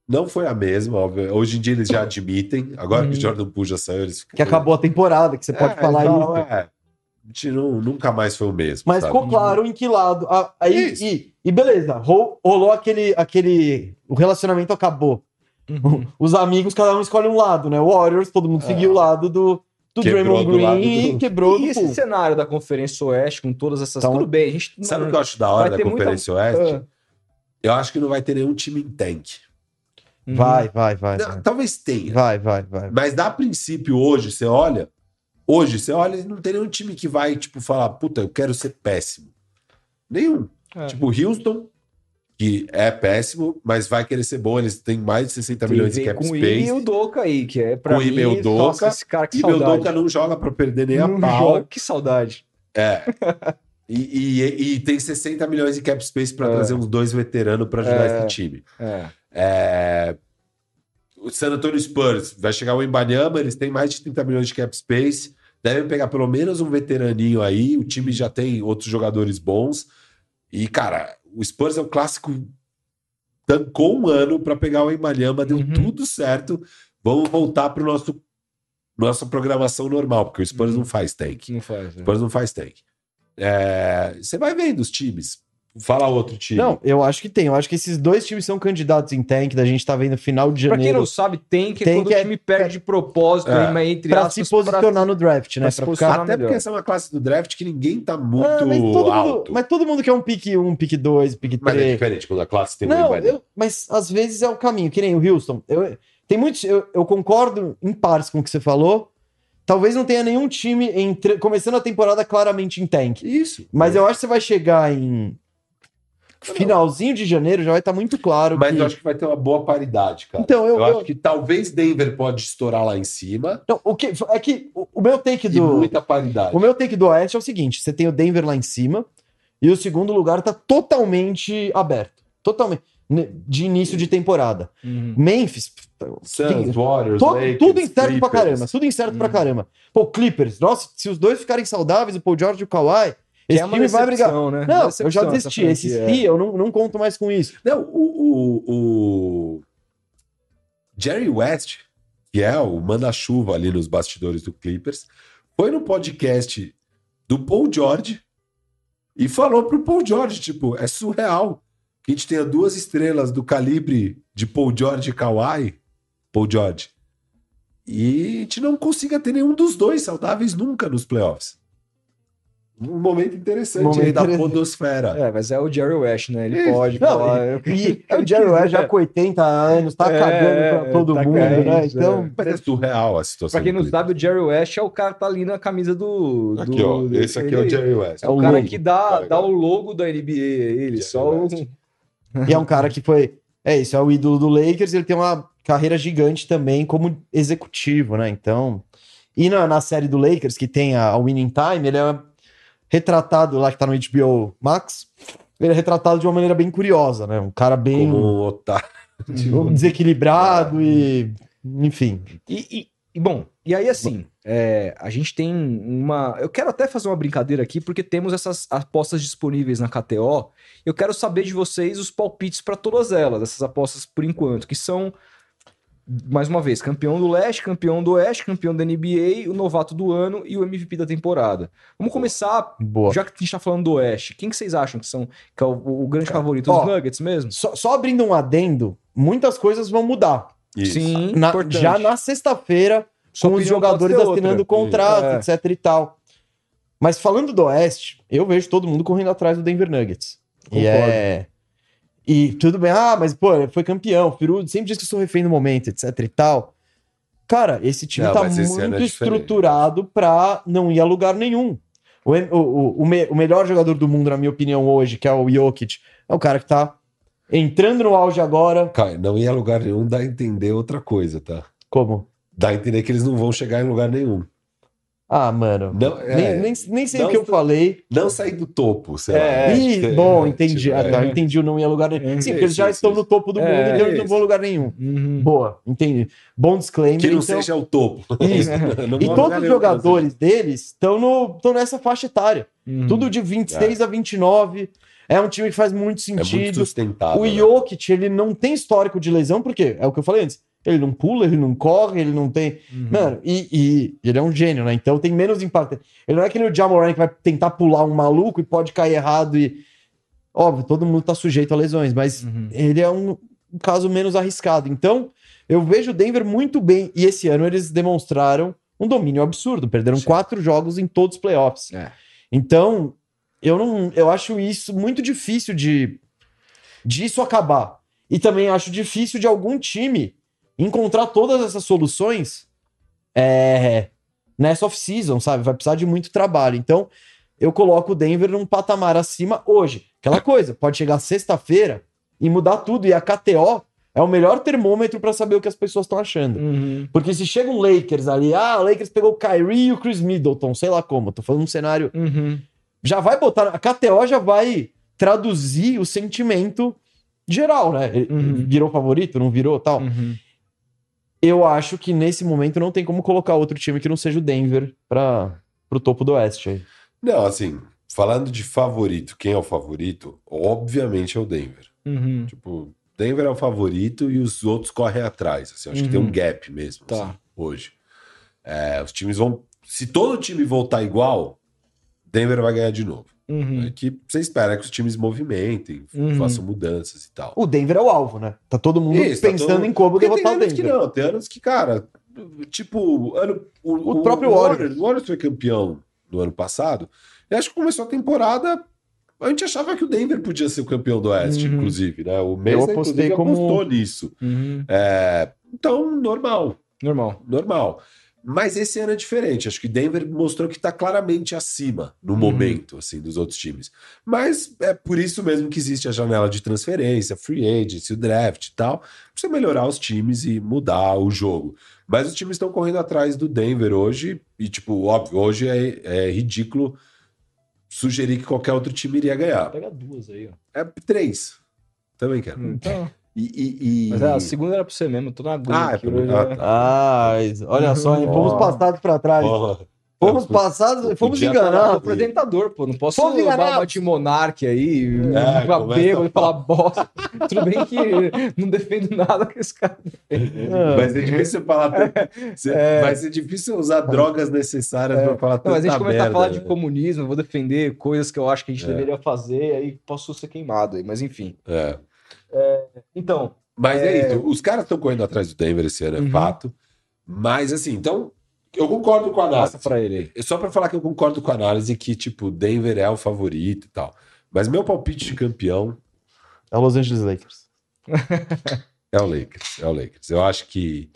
não foi a mesma, óbvio. Hoje em dia eles já admitem. Agora que Uhum. o Jordan Poole já saiu, eles Que acabou a temporada, que você pode É, falar então, isso. é. Gente não- nunca mais foi o mesmo. Mas sabe? ficou claro em que lado. Ah, aí, Isso. e, e beleza, ro- rolou aquele, aquele. O relacionamento acabou. Uhum. (laughs) Os amigos, cada um escolhe um lado, né? O Warriors, todo mundo É. seguiu o lado do, do Quebrou Draymond do Green lado e do- quebrou E esse cenário da Conferência Oeste, com todas essas. Então- Tudo bem, a gente. Sabe o que eu acho da hora da ter muita- Conferência Oeste? Ah, Eu acho que não vai ter nenhum time em tank. uhum. Vai, vai, vai. Não, Vai, talvez tenha. vai, vai. vai. Mas dá princípio hoje, você olha. Hoje, você olha não tem nenhum time que vai, tipo, falar, puta, eu quero ser péssimo. Nenhum. É. Tipo, Houston, que é péssimo, mas vai querer ser bom. Eles têm mais de 60 milhões de cap com o Ime e space. o Doca aí, que é pra Com o mim. Ime e o esse cara que E saudade. Doca não joga pra perder nem a Não pau. joga, que saudade. É. (laughs) E, e- e tem 60 milhões de cap space pra É. trazer uns dois veteranos pra ajudar É. esse time. É. É, O San Antonio Spurs vai chegar o Embanyama, eles têm mais de 30 milhões de cap space, devem pegar pelo menos um veteraninho aí. O time já tem outros jogadores bons. E, cara, o Spurs é o clássico. Tancou um ano para pegar o Embanyama, deu Uhum. tudo certo. Vamos voltar para nosso nossa programação normal, porque o Spurs Uhum. não faz tank. Não faz. O é. Spurs não faz tank. É, Você vai vendo os times. Fala outro time. Não, eu acho que tem. Eu acho que esses dois times são candidatos em tank, da gente tá vendo final de Pra quem janeiro. não sabe, tem que é Tem quando que o é- time perde de propósito, É. entre Pra aspas, se posicionar no draft, né? pra Pra ficar... Até melhor. porque essa é uma classe do draft que ninguém tá muito Ah, mas, todo alto. mundo, mas todo mundo quer um pique 1, pique 2, pique Mas é 3. diferente quando a classe tem um Não, Embanyama. eu- mas às vezes é o caminho, que nem o Houston. Eu, tem muitos, eu, eu concordo em partes com o que você falou. Talvez não tenha nenhum time entre- começando a temporada claramente em tank. Isso. Mas eu acho que você vai chegar em finalzinho de janeiro, já vai estar muito claro. Mas que... eu acho que vai ter uma boa paridade, cara. Então, eu, eu, eu- acho que talvez Denver pode estourar lá em cima Não, o que é que o, o meu take do muita paridade. o meu take do Oeste é o seguinte: você tem o Denver lá em cima e o segundo lugar tá totalmente aberto, totalmente de início de temporada. Uhum. Memphis, Suns, Warriors, to- Lakers, tudo incerto pra Clippers. caramba, tudo incerto pra Hum. caramba. Pô, Clippers, nossa, se os dois ficarem saudáveis, o Paul George e o Kawhi, esse é uma time vai brigar. decepção, né? Não, eu decepção já desisti. Esse é. FI, eu não, não conto mais com isso. Não, o, o, o Jerry West, que é o manda-chuva ali nos bastidores do Clippers, foi no podcast do Paul George e falou pro Paul George, tipo, é surreal que a gente tenha duas estrelas do calibre de Paul George e Kawhi, Paul George, e a gente não consiga ter nenhum dos dois saudáveis nunca nos playoffs. Um momento interessante Momento aí da podosfera. É, mas é o Jerry West, né? Ele Isso. pode Não, falar. (laughs) é o Jerry West já (laughs) com 80 anos, tá É, cagando pra todo tá mundo, cagando, né? Então, Mas é surreal a situação. Pra quem não sabe, o Jerry West é o cara que tá ali na camisa do. Aqui, do- ó. do- Esse aqui é o ele- Jerry West. É o o cara logo. que dá, Tá dá o logo da NBA, ele. Jerry Só o. (laughs) E é um cara que foi. É isso, é o ídolo do Lakers. Ele tem uma carreira gigante também como executivo, né? Então. E na, na série do Lakers, que tem a, a Winning Time, ele é retratado lá que tá no HBO Max. Ele é retratado de uma maneira bem curiosa, né? Um cara bem Como otário. (laughs) desequilibrado e. Enfim. E, e- e, bom, e aí assim, é, a gente tem uma. Eu quero até fazer uma brincadeira aqui, porque temos essas apostas disponíveis na KTO. Eu quero saber de vocês os palpites para todas elas, essas apostas por enquanto, que são, mais uma vez, campeão do leste, campeão do oeste, campeão da NBA, o novato do ano e o MVP da temporada. Vamos começar, Boa. já que a gente tá falando do oeste, quem que vocês acham que são que é o, o grande favorito? ó, Os Nuggets mesmo? Só, só abrindo um adendo, muitas coisas vão mudar. Isso. Sim, Na- já na sexta-feira, com os jogadores assinando outra. contrato, É. etc e tal. Mas falando do Oeste, eu vejo todo mundo correndo atrás do Denver Nuggets. E Concordo. é. E tudo bem, ah, mas pô, ele foi campeão, o Firudo sempre diz que eu sou refém do momento, etc e tal. Cara, esse time Não, tá ano muito é estruturado pra não ir a lugar nenhum. O, o, o, o me- o melhor jogador do mundo, na minha opinião, hoje, que é o Jokic, é o cara que tá entrando no auge agora. Cara, não ia a lugar nenhum, dá a entender outra coisa, tá? Como? Dá a entender que eles não vão chegar em lugar nenhum. Ah, mano. Não, é, Nem, nem, nem sei Não o que eu falei. não sair do topo, sei É, lá. Ih, É, bom, é, entendi. Ah, tá, é. entendi o não ia a lugar nenhum. É, Sim, porque eles já isso, estão isso. no topo do mundo, É, então eles não a lugar nenhum. Uhum. Boa, entendi. Bom disclaimer. Que não então- seja o topo. (laughs) Isso. (laughs) E todos os nenhum, jogadores deles estão no- estão nessa faixa etária. Uhum. Tudo de 26 a 29. É um time que faz muito É muito sentido. sustentável. o né? Jokic, ele não tem histórico de lesão, porque é o que eu falei antes. Ele não pula, ele não corre, ele não tem. Uhum. Mano, e, e ele é um gênio, né? Então tem menos impacto. Ele não é que nem o Jamoran que vai tentar pular um maluco e pode cair errado e. Óbvio, todo mundo tá sujeito a lesões, mas Uhum. ele é um, um caso menos arriscado. Então, eu vejo o Denver muito bem. E esse ano eles demonstraram um domínio absurdo. Perderam Sim. quatro jogos em todos os playoffs. É. Então, eu não. Eu acho isso muito difícil de, de isso acabar. E também acho difícil de algum time encontrar todas essas soluções é, nessa off-season, sabe? Vai precisar de muito trabalho. Então, eu coloco o Denver num patamar acima hoje. Aquela coisa, pode chegar sexta-feira e mudar tudo. E a KTO é o melhor termômetro para saber o que as pessoas estão achando. Uhum. Porque se chega um Lakers ali, ah, o Lakers pegou o Kyrie e o Chris Middleton, sei lá como, tô falando um cenário. Uhum. Já vai botar. A KTO já vai traduzir o sentimento geral, né? Uhum. Virou favorito, não virou tal. Uhum. Eu acho que nesse momento não tem como colocar outro time que não seja o Denver para pro topo do Oeste. aí. Não, assim, falando de favorito, quem é o favorito? Obviamente é o Denver. Uhum. Tipo, Denver é o favorito e os outros correm atrás. Assim, acho que tem Uhum. um gap mesmo Tá. assim, hoje. É, os times vão. Se todo time voltar igual, Denver vai ganhar de novo. Uhum. É que você espera que os times movimentem, Uhum. façam mudanças e tal. O Denver é o alvo, né? Tá todo mundo Isso, tá pensando todo- em como Porque tem derrotar o anos que Denver. não, tem anos que, cara, tipo, ano, O próprio Warriors. O Warriors foi campeão no ano passado. E acho que começou a temporada. A gente achava que o Denver podia ser o campeão do Oeste, Uhum. inclusive, né? O Mesa, apostei inclusive, como- apostou nisso. Uhum. É, então, normal, Normal. normal. Mas esse ano é diferente. Acho que Denver mostrou que está claramente acima no Uhum. momento assim dos outros times. Mas é por isso mesmo que existe a janela de transferência, free agency, o draft e tal. Precisa melhorar os times e mudar o jogo. Mas os times estão correndo atrás do Denver hoje. E, tipo, óbvio, hoje é, é ridículo sugerir que qualquer outro time iria ganhar. Pega duas aí, ó. É três. Também quero. Então, E, e- e- mas é, a segunda era pra você mesmo, eu tô na aguinha Ah, é aqui pra hoje, né? Ah, mas olha só, hein? Fomos passados para trás. Porra. Fomos passados, fomos enganados. apresentador, pô. Não posso Fomos uma de monarque aí, É, ficar começa bêbado a e falar bosta. Tudo bem que não defendo nada que esse cara Vai ser difícil falar. Você- É. Vai ser difícil usar drogas necessárias para falar Não, mas a gente tanta começar a merda, falar de né? comunismo, eu vou defender coisas que eu acho que a gente É. deveria fazer, aí posso ser queimado aí, mas enfim. É. Então, Mas é... É. isso. Os caras estão correndo atrás do Denver esse ano, é Uhum. fato. Mas assim, então eu concordo com a passa análise. pra ele aí. Só para falar que eu concordo com a análise que tipo Denver é o favorito e tal. Mas meu palpite de campeão É o Los Angeles Lakers. é o Lakers. É o Lakers. Eu acho que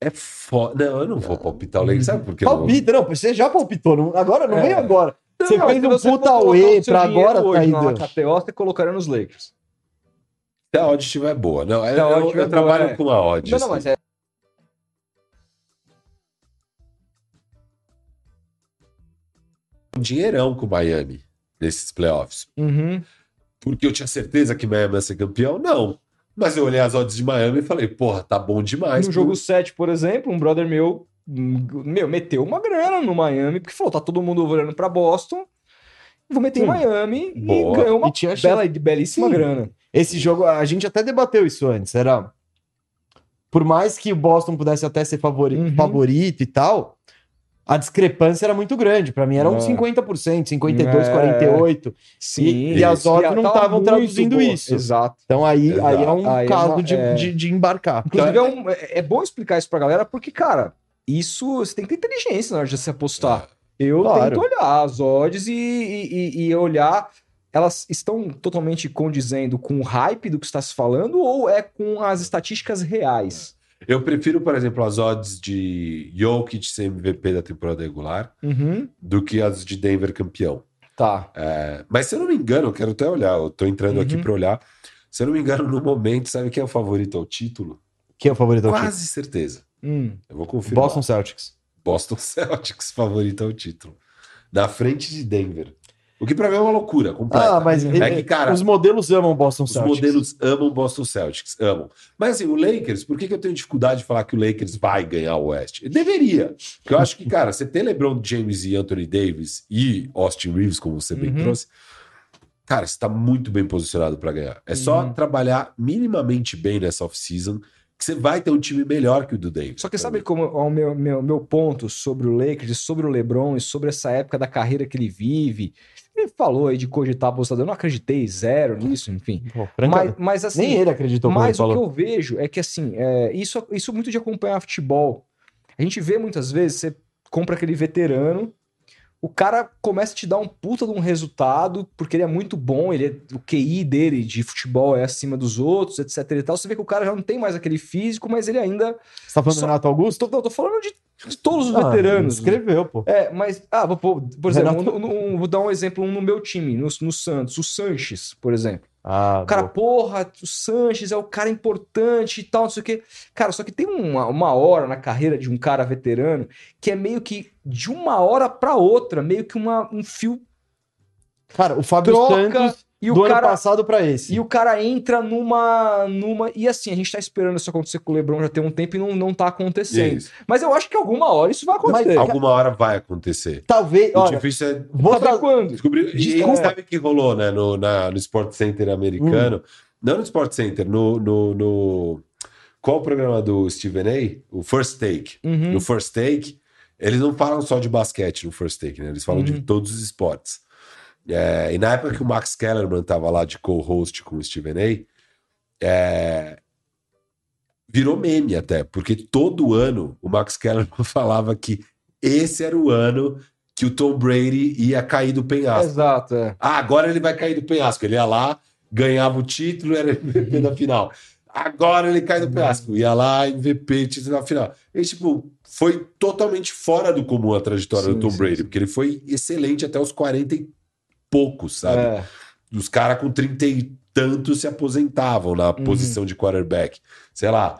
é foda. Não, eu não vou palpitar o Lakers. Sabe por quê? Palpita, não, você já palpitou. não- agora não É. vem agora. Você Não, fez um você puta away seu pra agora, hoje tá na indo. KTO, você colocaria nos Lakers. Se a odd estiver boa. Não, eu, a odd eu- eu trabalho boa, é. com a odd. Não, não, assim. mas é. um dinheirão com o Miami nesses playoffs. Uhum. Porque eu tinha certeza que Miami ia ser campeão? Não. Mas eu olhei as odds de Miami e falei, porra, tá bom demais. No jogo 7, por exemplo, um brother meu, meu, meteu uma grana no Miami, porque falou, tá todo mundo olhando pra Boston, vou meter em Hum. Miami Boa. e ganhou uma E tinha chance. bela, belíssima Sim. grana. Esse jogo, a gente até debateu isso antes, era. Por mais que o Boston pudesse até ser favori- Uhum. favorito e tal, a discrepância era muito grande. Pra mim era uns É. 50%, 52, É. 48. Sim, E- e as odds não tava estavam traduzindo isso. Exato. Então aí, Exato. aí é um Aí é caso uma- de, é. de, de embarcar. Inclusive, é, um- é- é bom explicar isso pra galera, porque, cara, isso você tem que ter inteligência na hora de se apostar. Eu Claro. tento olhar as odds e, e- e olhar. Elas estão totalmente condizendo com o hype do que está se falando ou é com as estatísticas reais? Eu prefiro, por exemplo, as odds de Jokic ser MVP da temporada regular Uhum. do que as de Denver campeão. Tá. É, mas se eu não me engano, eu quero até olhar, eu tô entrando aqui Uhum. pra olhar. Se eu não me engano, no momento, sabe quem é o favorito ao título? Quem é o favorito ao título? Quase certeza. Hum. Eu vou confirmar. Boston Celtics. Boston (laughs) Celtics favorito ao título. Na frente de Denver. O que pra mim é uma loucura completa. Ah, mas é ele- que, cara, os modelos amam Boston os Celtics. modelos amam Boston Celtics, amam. Mas assim, o Lakers, por que, que eu tenho dificuldade de falar que o Lakers vai ganhar o? Ele deveria. Porque eu acho que, cara, você ter LeBron James e Anthony Davis e Austin Reeves, como você bem Uhum. trouxe, cara, você tá muito bem posicionado para ganhar. É só Uhum. trabalhar minimamente bem nessa off-season que você vai ter um time melhor que o do Davis. Só que sabe como é o meu, meu, meu ponto sobre o Lakers, sobre o LeBron e sobre essa época da carreira que ele vive? Ele falou aí de cogitar apostador, eu não acreditei zero nisso, enfim. Pô, Mas, mas assim, nem ele acreditou quando ele Mas o que eu vejo é que, assim, é, isso, isso muito de acompanhar futebol. A gente vê muitas vezes, você compra aquele veterano, o cara começa a te dar um puta de um resultado, porque ele é muito bom, ele é- o QI dele de futebol é acima dos outros, etc e tal. Você vê que o cara já não tem mais aquele físico, mas ele ainda... Você tá falando Só- do Renato Augusto? Tô, tô falando de, de todos os Ah, veteranos. Escreveu, pô. É, mas, ah, vou, pôr- por exemplo, Renato- um- um- um- vou dar um exemplo um no meu time, no, no Santos, o Sanches, por exemplo. Ah, O cara, boa. porra, o Sanches é o cara importante e tal, não sei o quê. Cara, só que tem uma, uma hora na carreira de um cara veterano que é meio que de uma hora pra outra, meio que uma, um fio Cara, o Fábio troca Santos e o do ano cara passado pra esse. e o cara entra numa numa e assim, a gente tá esperando isso acontecer com o LeBron já tem um tempo e não, não tá acontecendo. Isso. Mas eu acho que alguma hora isso vai acontecer. Alguma hora vai acontecer. Talvez, O olha, difícil é vou Saber quando? descobrir. E Desculpa. sabe o que rolou, né? No, na, no Sport Center americano. Não no Sport Center, no, no, no- Qual o programa do Stephen A? O First Take. Uhum. No First Take, eles não falam só de basquete no First Take, né? Eles falam de Uhum. todos os esportes. É, e na época que o Max Kellerman tava lá de co-host com o Stephen A, é, virou meme até, porque todo ano o Max Kellerman (laughs) falava que esse era o ano que o Tom Brady ia cair do penhasco. Exato, é. Ah, agora ele vai cair do penhasco. Ele ia lá, ganhava o título, era (laughs) MVP da final. Agora ele cai do penhasco. Ia lá, MVP, título da final. E, tipo, foi totalmente fora do comum a trajetória Sim, do Tom sim, Brady, sim. porque ele foi excelente até os 40 e poucos, sabe? É. Os caras com 30 e tantos se aposentavam na Uhum. posição de quarterback. Sei lá.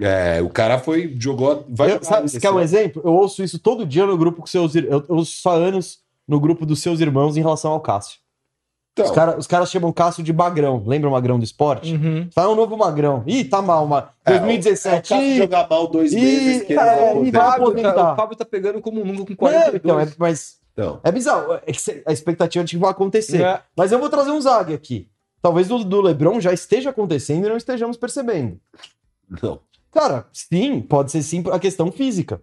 É, o cara foi, jogou. Vai Eu, jogar sabe, você quer um exemplo? Eu ouço isso todo dia no grupo com seus ir- Eu, eu ouço isso há anos no grupo dos seus irmãos em relação ao Cássio. Então, Os, cara- os caras chamam Cássio de Magrão. Lembra o Magrão do esporte? Uhum. Tá um novo Magrão. Ih, tá mal, ma... é, 2017. É, ih, jogar mal dois Ih, meses não é, O aposenta. vai aposentar. tá, o Fábio tá pegando como nunca com é, 42. então, é- mas Então, é bizarro. É que a expectativa de que vai acontecer. É. Mas eu vou trazer um Zag aqui. Talvez do, do Lebron já esteja acontecendo e não estejamos percebendo. não. Cara, sim, pode ser sim a questão física.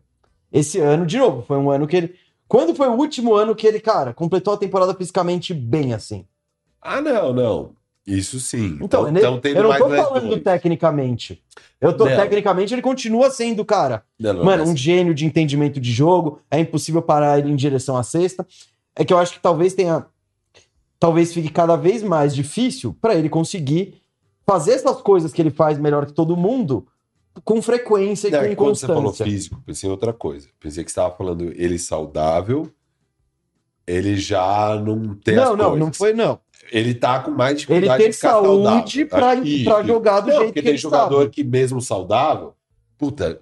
Esse ano, de novo, foi um ano que ele. Quando foi o último ano que ele, cara, completou a temporada fisicamente bem assim? Ah, não, não. Isso sim. Então, Então, eu não mais tô falando tecnicamente. Eu tô, Não. tecnicamente, ele continua sendo, cara, Não, não, mano, mas- um gênio de entendimento de jogo. É impossível parar ele em direção à cesta. É que eu acho que talvez tenha. Talvez fique cada vez mais difícil para ele conseguir fazer essas coisas que ele faz melhor que todo mundo com frequência e Não, é que com quando você falou constância. físico, pensei em outra coisa. Pensei que você estava falando ele saudável, ele já não tem as Não, não, coisas. não foi, não. Ele tá com mais Ele dificuldade de ficar saúde isso. jogar do Não, jeito que tem ele jogador sabe. que mesmo saudável, puta,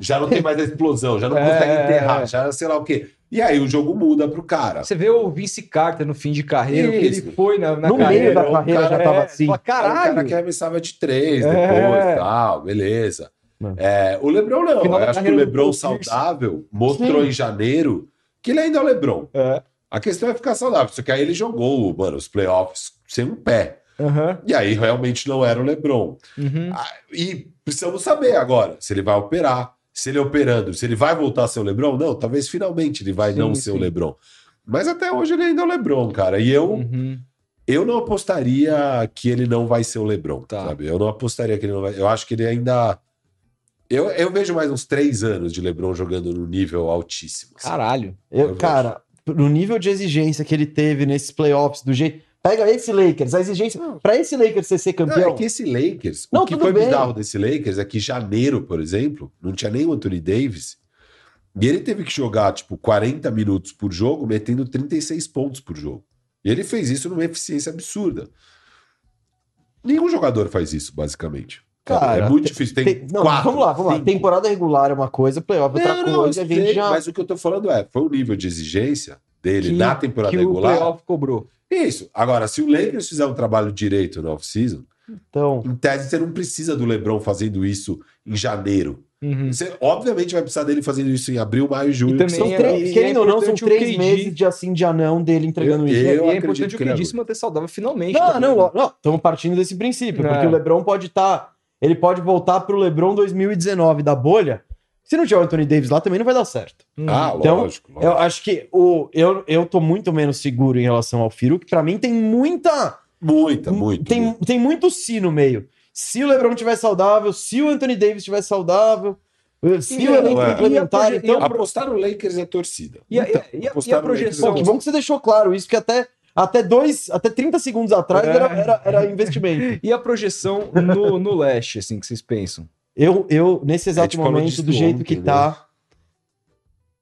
já não tem mais a explosão, já não É, (laughs) consegue é, enterrar, é. já sei lá o quê. E aí o jogo muda pro cara. Você vê o Vince Carter no fim de carreira, o que ele foi na, na No meio carreira. da carreira já cara, tava é, assim. fala, Era um cara Caralho. que arremessava de três É. depois, tal, beleza. Mano. É, o Lebron não. Acho que o Lebron saudável mostrou Sim. em janeiro que ele ainda é o Lebron. É. A questão é ficar saudável. Só que aí ele jogou, mano, os playoffs sem um pé. Aham, E aí realmente não era o Lebron. uhum. Ah, E precisamos saber agora se ele vai operar, se ele operando, se ele vai voltar a ser o Lebron. Não, talvez finalmente ele vai Sim, não ser o sim. Lebron. Mas até hoje ele ainda é o Lebron, cara. E eu, Uhum. eu não apostaria que ele não vai ser o Lebron, Tá. sabe? Eu não apostaria que ele não vai. Eu acho que ele ainda. Eu, eu vejo mais uns três anos de Lebron jogando num nível altíssimo. assim. Caralho. Eu, Eu cara, no nível de exigência que ele teve nesses playoffs, do jeito. Pega esse Lakers, a exigência. Pra esse Lakers ser, ser Não, campeão. é que esse Lakers, Não, o que foi bem. bizarro desse Lakers é que janeiro, por exemplo, não tinha nem o Anthony Davis. E ele teve que jogar, tipo, 40 minutos por jogo, metendo 36 pontos por jogo. E ele fez isso numa eficiência absurda. Nenhum jogador faz isso, basicamente. Cara, é muito difícil. Tem, Tem- não, quatro, vamos lá, vamos lá. cinco. Temporada regular é uma coisa, playoff é outra Não, não, coisa. eu a gente sei, já. Mas o que eu tô falando é, foi o nível de exigência dele Que- na temporada que o regular. playoff cobrou. Isso. Agora, se o Lakers fizer um trabalho direito na off-season, Então, Em tese, você não precisa do LeBron fazendo isso em janeiro. Uhum. Você, obviamente, vai precisar dele fazendo isso em abril, maio, junho. E também são são é- três, e é querendo ou não, são importante o três meses de assim de anão dele entregando Eu- isso. Eu e é acredito importante o disse manter saudável finalmente. Não, não, lo- não, estamos partindo desse princípio, É. porque o LeBron pode estar, ele pode voltar pro LeBron 2019 da bolha. Se não tiver o Anthony Davis lá, também não vai dar certo. Hum. Ah, Então, lógico. lógico. Eu acho que o, eu, eu tô muito menos seguro em relação ao Firu, que pra mim tem muita. Muita, muito. tem, muito. tem muito si no meio. Se o LeBron estiver saudável, se o Anthony Davis estiver saudável, se E o elenco é. complementar, e a então. Apostar no Lakers é torcida. E a, Então, e a- e a no projeção? Pô, que bom que você deixou claro isso, porque até, até dois, até 30 segundos atrás É. era, era, era investimento. (laughs) E a projeção no, no leste, assim, que vocês pensam? Eu, eu nesse A exato falou momento, do jeito ontem, que né? tá.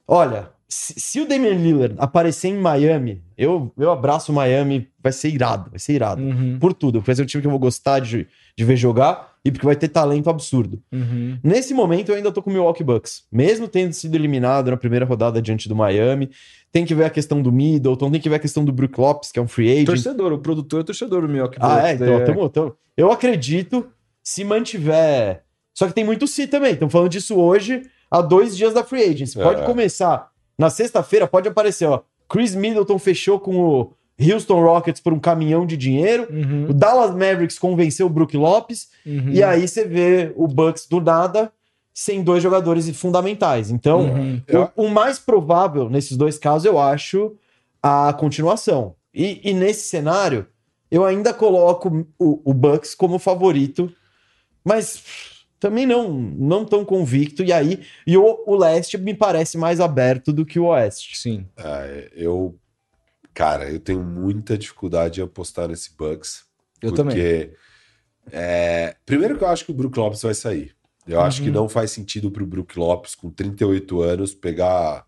Olha, se, se o Damian Lillard aparecer em Miami, eu, eu abraço o Miami, vai ser irado, vai ser irado. Uhum, Por tudo, vai ser um time que eu vou gostar de, de ver jogar e porque vai ter talento absurdo. uhum. Nesse momento eu ainda tô com o Milwaukee Bucks, mesmo tendo sido eliminado na primeira rodada diante do Miami. Tem que ver a questão do Middleton, tem que ver a questão do Brook Lopes, que é um free agent. Torcedor, o produtor é torcedor do Milwaukee Ah, Bucks, é, então, daí tamo- tamo- eu acredito, se mantiver. Só que tem muito se também. Estamos falando disso hoje, há dois dias da Free Agency. Pode É. começar. Na sexta-feira pode aparecer, ó. Chris Middleton fechou com o Houston Rockets por um caminhão de dinheiro. Uhum, O Dallas Mavericks convenceu o Brook Lopes. uhum. E aí você vê o Bucks do nada sem dois jogadores fundamentais. Então, Uhum. O, o mais provável nesses dois casos, eu acho a continuação. E, e nesse cenário, eu ainda coloco o, o Bucks como favorito, mas também não não tão convicto. E aí, e o, o leste me parece mais aberto do que o oeste. Sim. Ah, eu. Cara, eu tenho muita dificuldade em apostar nesse Bucks. Eu porque, também. é, primeiro que eu acho que o Brook Lopes vai sair. Eu acho que Uhum. não faz sentido pro Brook Lopes, com 38 anos, pegar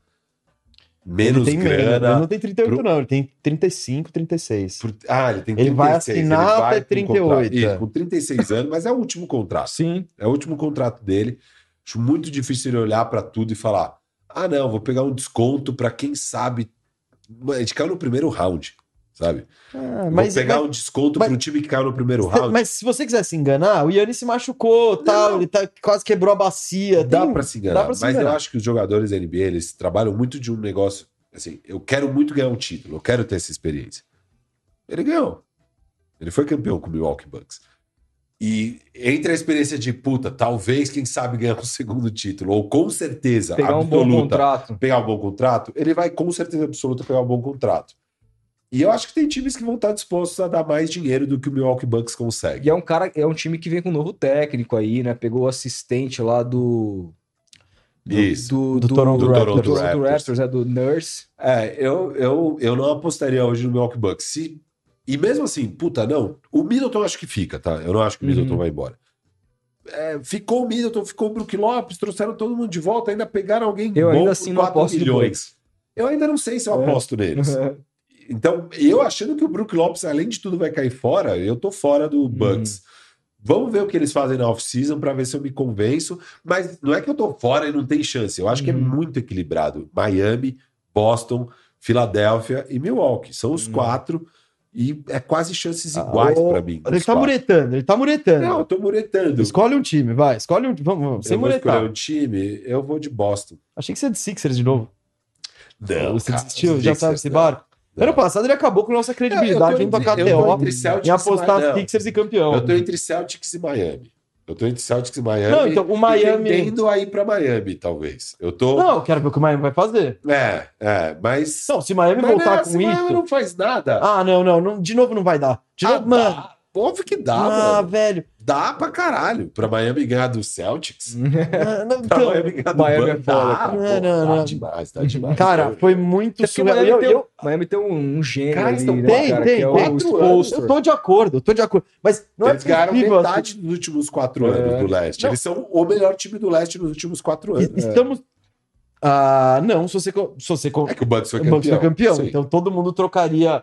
menos ele tem menos, grana. Ele não tem 38, pro- não, ele tem 35, 36. Por- Ah, ele tem Ele vai 36, assinar vai até com um contrato- 38, Isso, é. com 36 anos, mas é o último contrato. Sim. É o último contrato dele. Acho muito difícil ele olhar para tudo e falar: ah, não, vou pegar um desconto para quem sabe. A gente caiu no primeiro round, sabe? Ah, vou pegar um desconto mas- para um time que caiu no primeiro round. Mas se você quiser se enganar, o Yannis se machucou, tal, Não. ele tá, quase quebrou a bacia. Dá para se enganar. mas eu enganar. acho que os jogadores da NBA eles trabalham muito de um negócio. Assim, eu quero muito ganhar um título, eu quero ter essa experiência. Ele ganhou. Ele foi campeão com o Milwaukee Bucks. E entre a experiência de puta, talvez, quem sabe, ganhar um (laughs) segundo título, ou com certeza Pegar um bom absoluta, contrato. pegar um bom contrato, ele vai com certeza absoluta pegar um bom contrato. E eu acho que tem times que vão estar dispostos a dar mais dinheiro do que o Milwaukee Bucks consegue. E é um cara, é um time que vem com um novo técnico aí, né? Pegou o assistente lá do. do Isso. Do, Do Toronto do Raptors. Toronto Raptors. Raptors, é do Nurse. É, eu, eu, eu não apostaria hoje no Milwaukee Bucks. Se, e mesmo assim, puta, não. O Middleton eu acho que fica, tá? Eu não acho que o Middleton Uhum. vai embora. É, ficou o Middleton, ficou o Brook Lopes, trouxeram todo mundo de volta, ainda pegaram alguém Eu bom ainda por assim não 4 aposto de milhões. Eu ainda não sei se eu É. aposto neles. (laughs) Então, eu achando que o Brook Lopes, além de tudo, vai cair fora, eu tô fora do Bucks. Vamos ver o que eles fazem na off-season para ver se eu me convenço. Mas não é que eu tô fora e não tem chance. Eu acho que é Uhum. muito equilibrado. Miami, Boston, Filadélfia e Milwaukee. São os Uhum. quatro e é quase chances Ah, iguais o- para mim. Ele tá quatro. muretando, ele tá muretando. Não, eu tô muretando. Escolhe um time, vai. Escolhe um Vamos, vamos sem eu vou muretar. escolher um time, eu vou de Boston. Achei que você é de Sixers de novo. Não, você cara, desistiu? Já Sixers, sabe esse barco? Não. Ano passado ele acabou com nossa credibilidade em tocar eu tô TO entre Celtics em apostar. Sixers e campeão. Eu tô entre Celtics e Miami. Eu tô entre Celtics e Miami. Não, então o Miami. tendendo a ir pra Miami, talvez. Eu tô. Não, eu quero ver o que o Miami vai fazer. É, é, mas. Não, se Miami mas voltar não, com se Miami isso. não faz nada. Ah, não, não, não, De novo não vai dar. De Ah, novo, mano. dá. Óbvio que dá, ah, mano. velho. Dá pra caralho. Pra Miami ganhar do Celtics. Ah, (laughs) não, Pra então, Miami ganhar do Miami Bucks. é foda, Dá, cara. pô, Não, não, dá não. demais, dá demais. cara, foi muito É surreal. Miami, Eu, tem, eu, um- Miami tem um, um gênio Cara, ali, estão- né, tem, cara, tem, que é tem. o Quatro Spolster. eu tô de acordo, eu tô de acordo. Mas não Eles é ganharam possível metade nos últimos quatro É. anos do leste. Não. Eles são o melhor time do leste nos últimos quatro assim. anos. Estamos. Ah, não, se você, se você É que o Bucks foi o campeão. Bucks foi campeão. Sim. Então todo mundo trocaria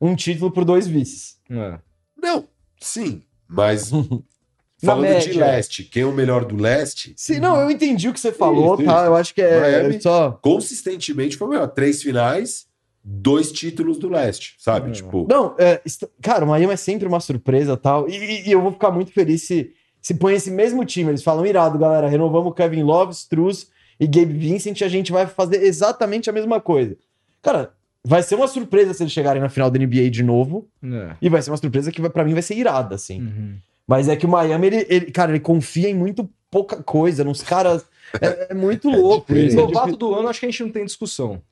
um título por dois vices. É. Não, sim. Mas (laughs) falando de média. leste, quem é o melhor do leste, Sim, não, eu entendi o que você falou, Isso, tá? isso. Eu acho que é Miami. só. consistentemente foi o melhor. Três finais, dois títulos do leste, sabe? Hum. Tipo, Não, é, cara, o Miami é sempre uma surpresa tal. E, e eu vou ficar muito feliz se, se põe esse mesmo time. Eles falam, irado, galera, renovamos Kevin Love, Struz e Gabe Vincent e a gente vai fazer exatamente a mesma coisa. Cara, vai ser uma surpresa se eles chegarem na final da NBA de novo. É. E vai ser uma surpresa que vai, pra mim vai ser irada, assim. Uhum. Mas é que o Miami, ele, ele- cara, ele confia em muito pouca coisa, nos caras. É, é muito (laughs) louco difícil. isso. Novato do ano, acho que a gente não tem discussão.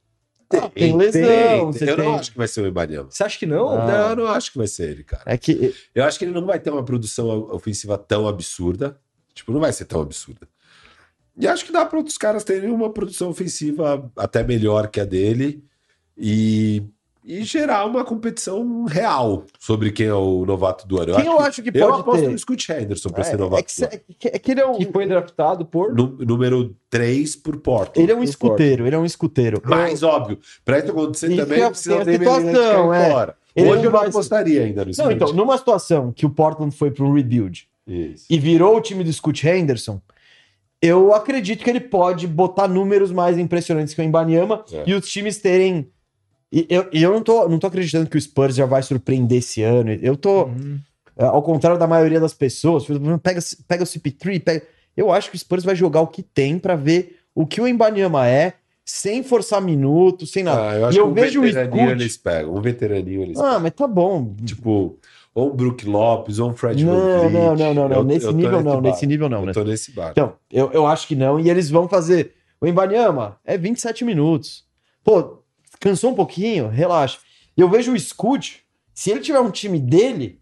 Ah, tem lesão, tem, você eu tem. não acho que vai ser o Ibaniama. Você acha que não? Ah. Não, eu não acho que vai ser ele, cara. É que. Eu acho que ele não vai ter uma produção ofensiva tão absurda. Tipo, não vai ser tão absurda. E acho que dá para outros caras terem uma produção ofensiva até melhor que a dele e, e gerar uma competição real sobre quem é o novato do ano. Quem eu acho que eu pode aposto ter? no Scoot Henderson para É, ser é novato que, do ano. é que- é que ele é um. Que foi draftado por. Número 3 por Porto. Ele é um escuteiro, ele é um escuteiro. Mas, óbvio, para isso acontecer Isso também que é- precisa a ter situação, é. fora. Ele Hoje não eu não vai- apostaria ainda no Não, então, numa situação que o Portland foi para um rebuild Isso. e virou o time do Scoot Henderson, eu acredito que ele pode botar números mais impressionantes que o Embanyama É. e os times terem. E eu, e eu não, tô, não tô acreditando que o Spurs já vai surpreender esse ano. Eu tô, Uhum. é, ao contrário da maioria das pessoas, pega, pega o CP3, pega. Eu acho que o Spurs vai jogar o que tem pra ver o que o Embanyama é, sem forçar minutos, sem nada. Ah, eu acho E eu que um vejo o veteraninho Scoot- eles pegam. Um veteraninho eles Ah, mas tá bom. Tipo, ou um Brook Lopes, ou um Fred Não, não, não, não, não. Eu- Nesse eu nível não, nesse nível não, né? Eu tô nesse barco. Então, eu, eu acho que não. E eles vão fazer. O Embanyama é 27 minutos. Pô, cansou um pouquinho? Relaxa. E eu vejo o Scoot, se ele tiver um time dele,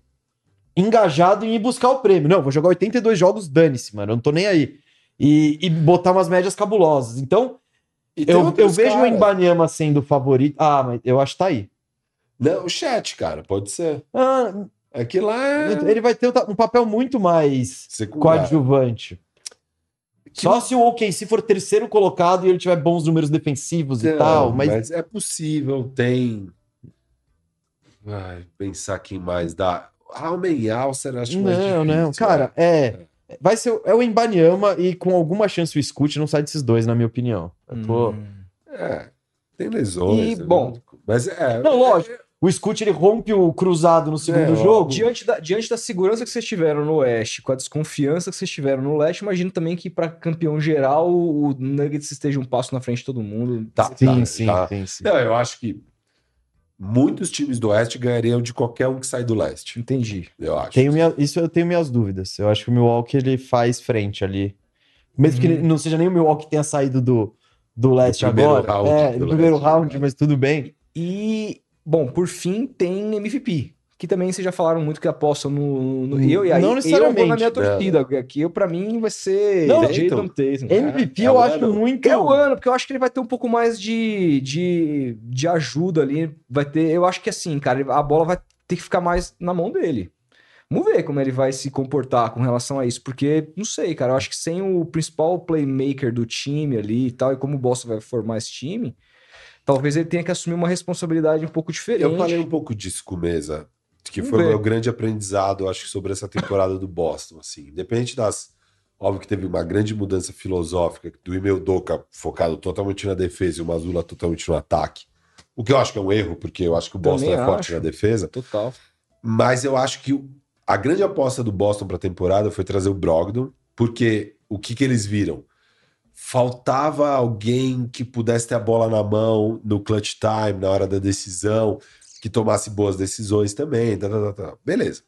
engajado em ir buscar o prêmio. Não, vou jogar 82 jogos, dane-se, mano. Eu não tô nem aí. E, e botar umas médias cabulosas. Então, eu, eu vejo o caras. Embanyama sendo o favorito. Ah, mas eu acho que tá aí. Não, o chat, cara, pode ser. Ah, É que lá é ele vai ter um papel muito mais secundário. coadjuvante. Só se o OKC for terceiro colocado e ele tiver bons números defensivos e Não, tal, mas, é possível, tem. Ai, pensar quem mais dá. Almen Alcer, acho mais não, difícil. não, cara, né? é vai ser é o Embanyama e com alguma chance o Scoot não sai desses dois, na minha opinião. Eu tô- Hum. É, tem lesões. E, né? bom, Mas é. Não, lógico. O Scoot ele rompe o cruzado no segundo É, ó, jogo. Diante da, diante da segurança que vocês tiveram no Oeste, com a desconfiança que vocês tiveram no Leste, imagino também que para campeão geral o Nuggets esteja um passo na frente de todo mundo. Tá, Sim, tá, sim, tá. sim, sim. Não, eu acho que muitos times do Oeste ganhariam de qualquer um que sai do Leste. Entendi. Eu acho. Tenho minha- isso eu tenho minhas dúvidas. Eu acho que o Milwaukee ele faz frente ali. Mesmo que Uhum. ele não seja nem o Milwaukee que tenha saído do, do leste primeiro agora. round é, do no primeiro leste. round, mas tudo bem. E, bom, por fim, tem MVP. Que também vocês já falaram muito que apostam no. no- eu e aí, Não eu necessariamente. vou na minha torcida. Aqui eu, pra mim, vai ser Não, Jason então, Tatum. MVP é eu acho muito. É o ano, porque eu acho que ele vai ter um pouco mais de, de, de ajuda ali. Vai ter. Eu acho que assim, cara, a bola vai ter que ficar mais na mão dele. Vamos ver como ele vai se comportar com relação a isso, porque não sei, cara. Eu acho que sem o principal playmaker do time ali e tal, e como o Boston vai formar esse time, talvez ele tenha que assumir uma responsabilidade um pouco diferente. Eu falei um pouco disso com o Mesa, que Vamos foi o ver. meu grande aprendizado, acho que, sobre essa temporada do Boston. Assim, independente das. Óbvio que teve uma grande mudança filosófica do Emil Doca focado totalmente na defesa e o Mazula totalmente no ataque. O que eu acho que é um erro, porque eu acho que o Boston Também é forte acho. na defesa. Total. Mas eu acho que o- a grande aposta do Boston para a temporada foi trazer o Brogdon, porque o que, que eles viram? Faltava alguém que pudesse ter a bola na mão no clutch time, na hora da decisão, que tomasse boas decisões também. Tá, tá, tá, tá. Beleza.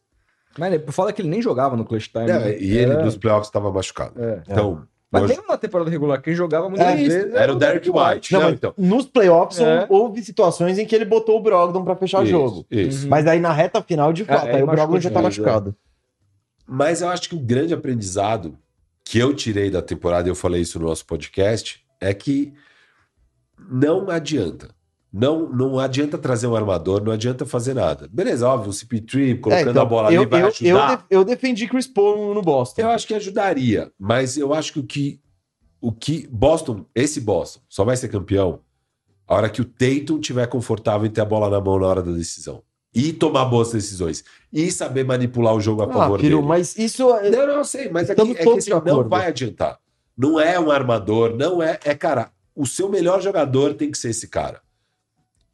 Mas por falar que ele nem jogava no clutch time. É, né? e ele É, nos playoffs estava machucado. é. Então, Mas hoje- mesmo na temporada regular, quem jogava muitas É, vezes era o Derek White. Não, Não, mas então. nos playoffs É. houve situações em que ele botou o Brogdon pra fechar o jogo. Isso. Mas aí na reta final, de fato, aí aí o Brogdon já tá machucado. Mas eu acho que o grande aprendizado que eu tirei da temporada, e eu falei isso no nosso podcast, é que não adianta. Não, não adianta trazer um armador, não adianta fazer nada. Beleza, óbvio, o CP3 colocando É, então, a bola ali eu, vai eu, eu, ajudar. def- eu defendi Chris Paul no Boston. Eu acho que ajudaria, mas eu acho que o que o que Boston, esse Boston, só vai ser campeão a hora que o Tatum tiver confortável em ter a bola na mão na hora da decisão e tomar boas decisões e saber manipular o jogo a Ah, favor dele. mas isso... é- Não, não, eu sei, mas é Estamos é que assim, não vai adiantar. Não é um armador, não é. É, cara, o seu melhor jogador tem que ser esse cara.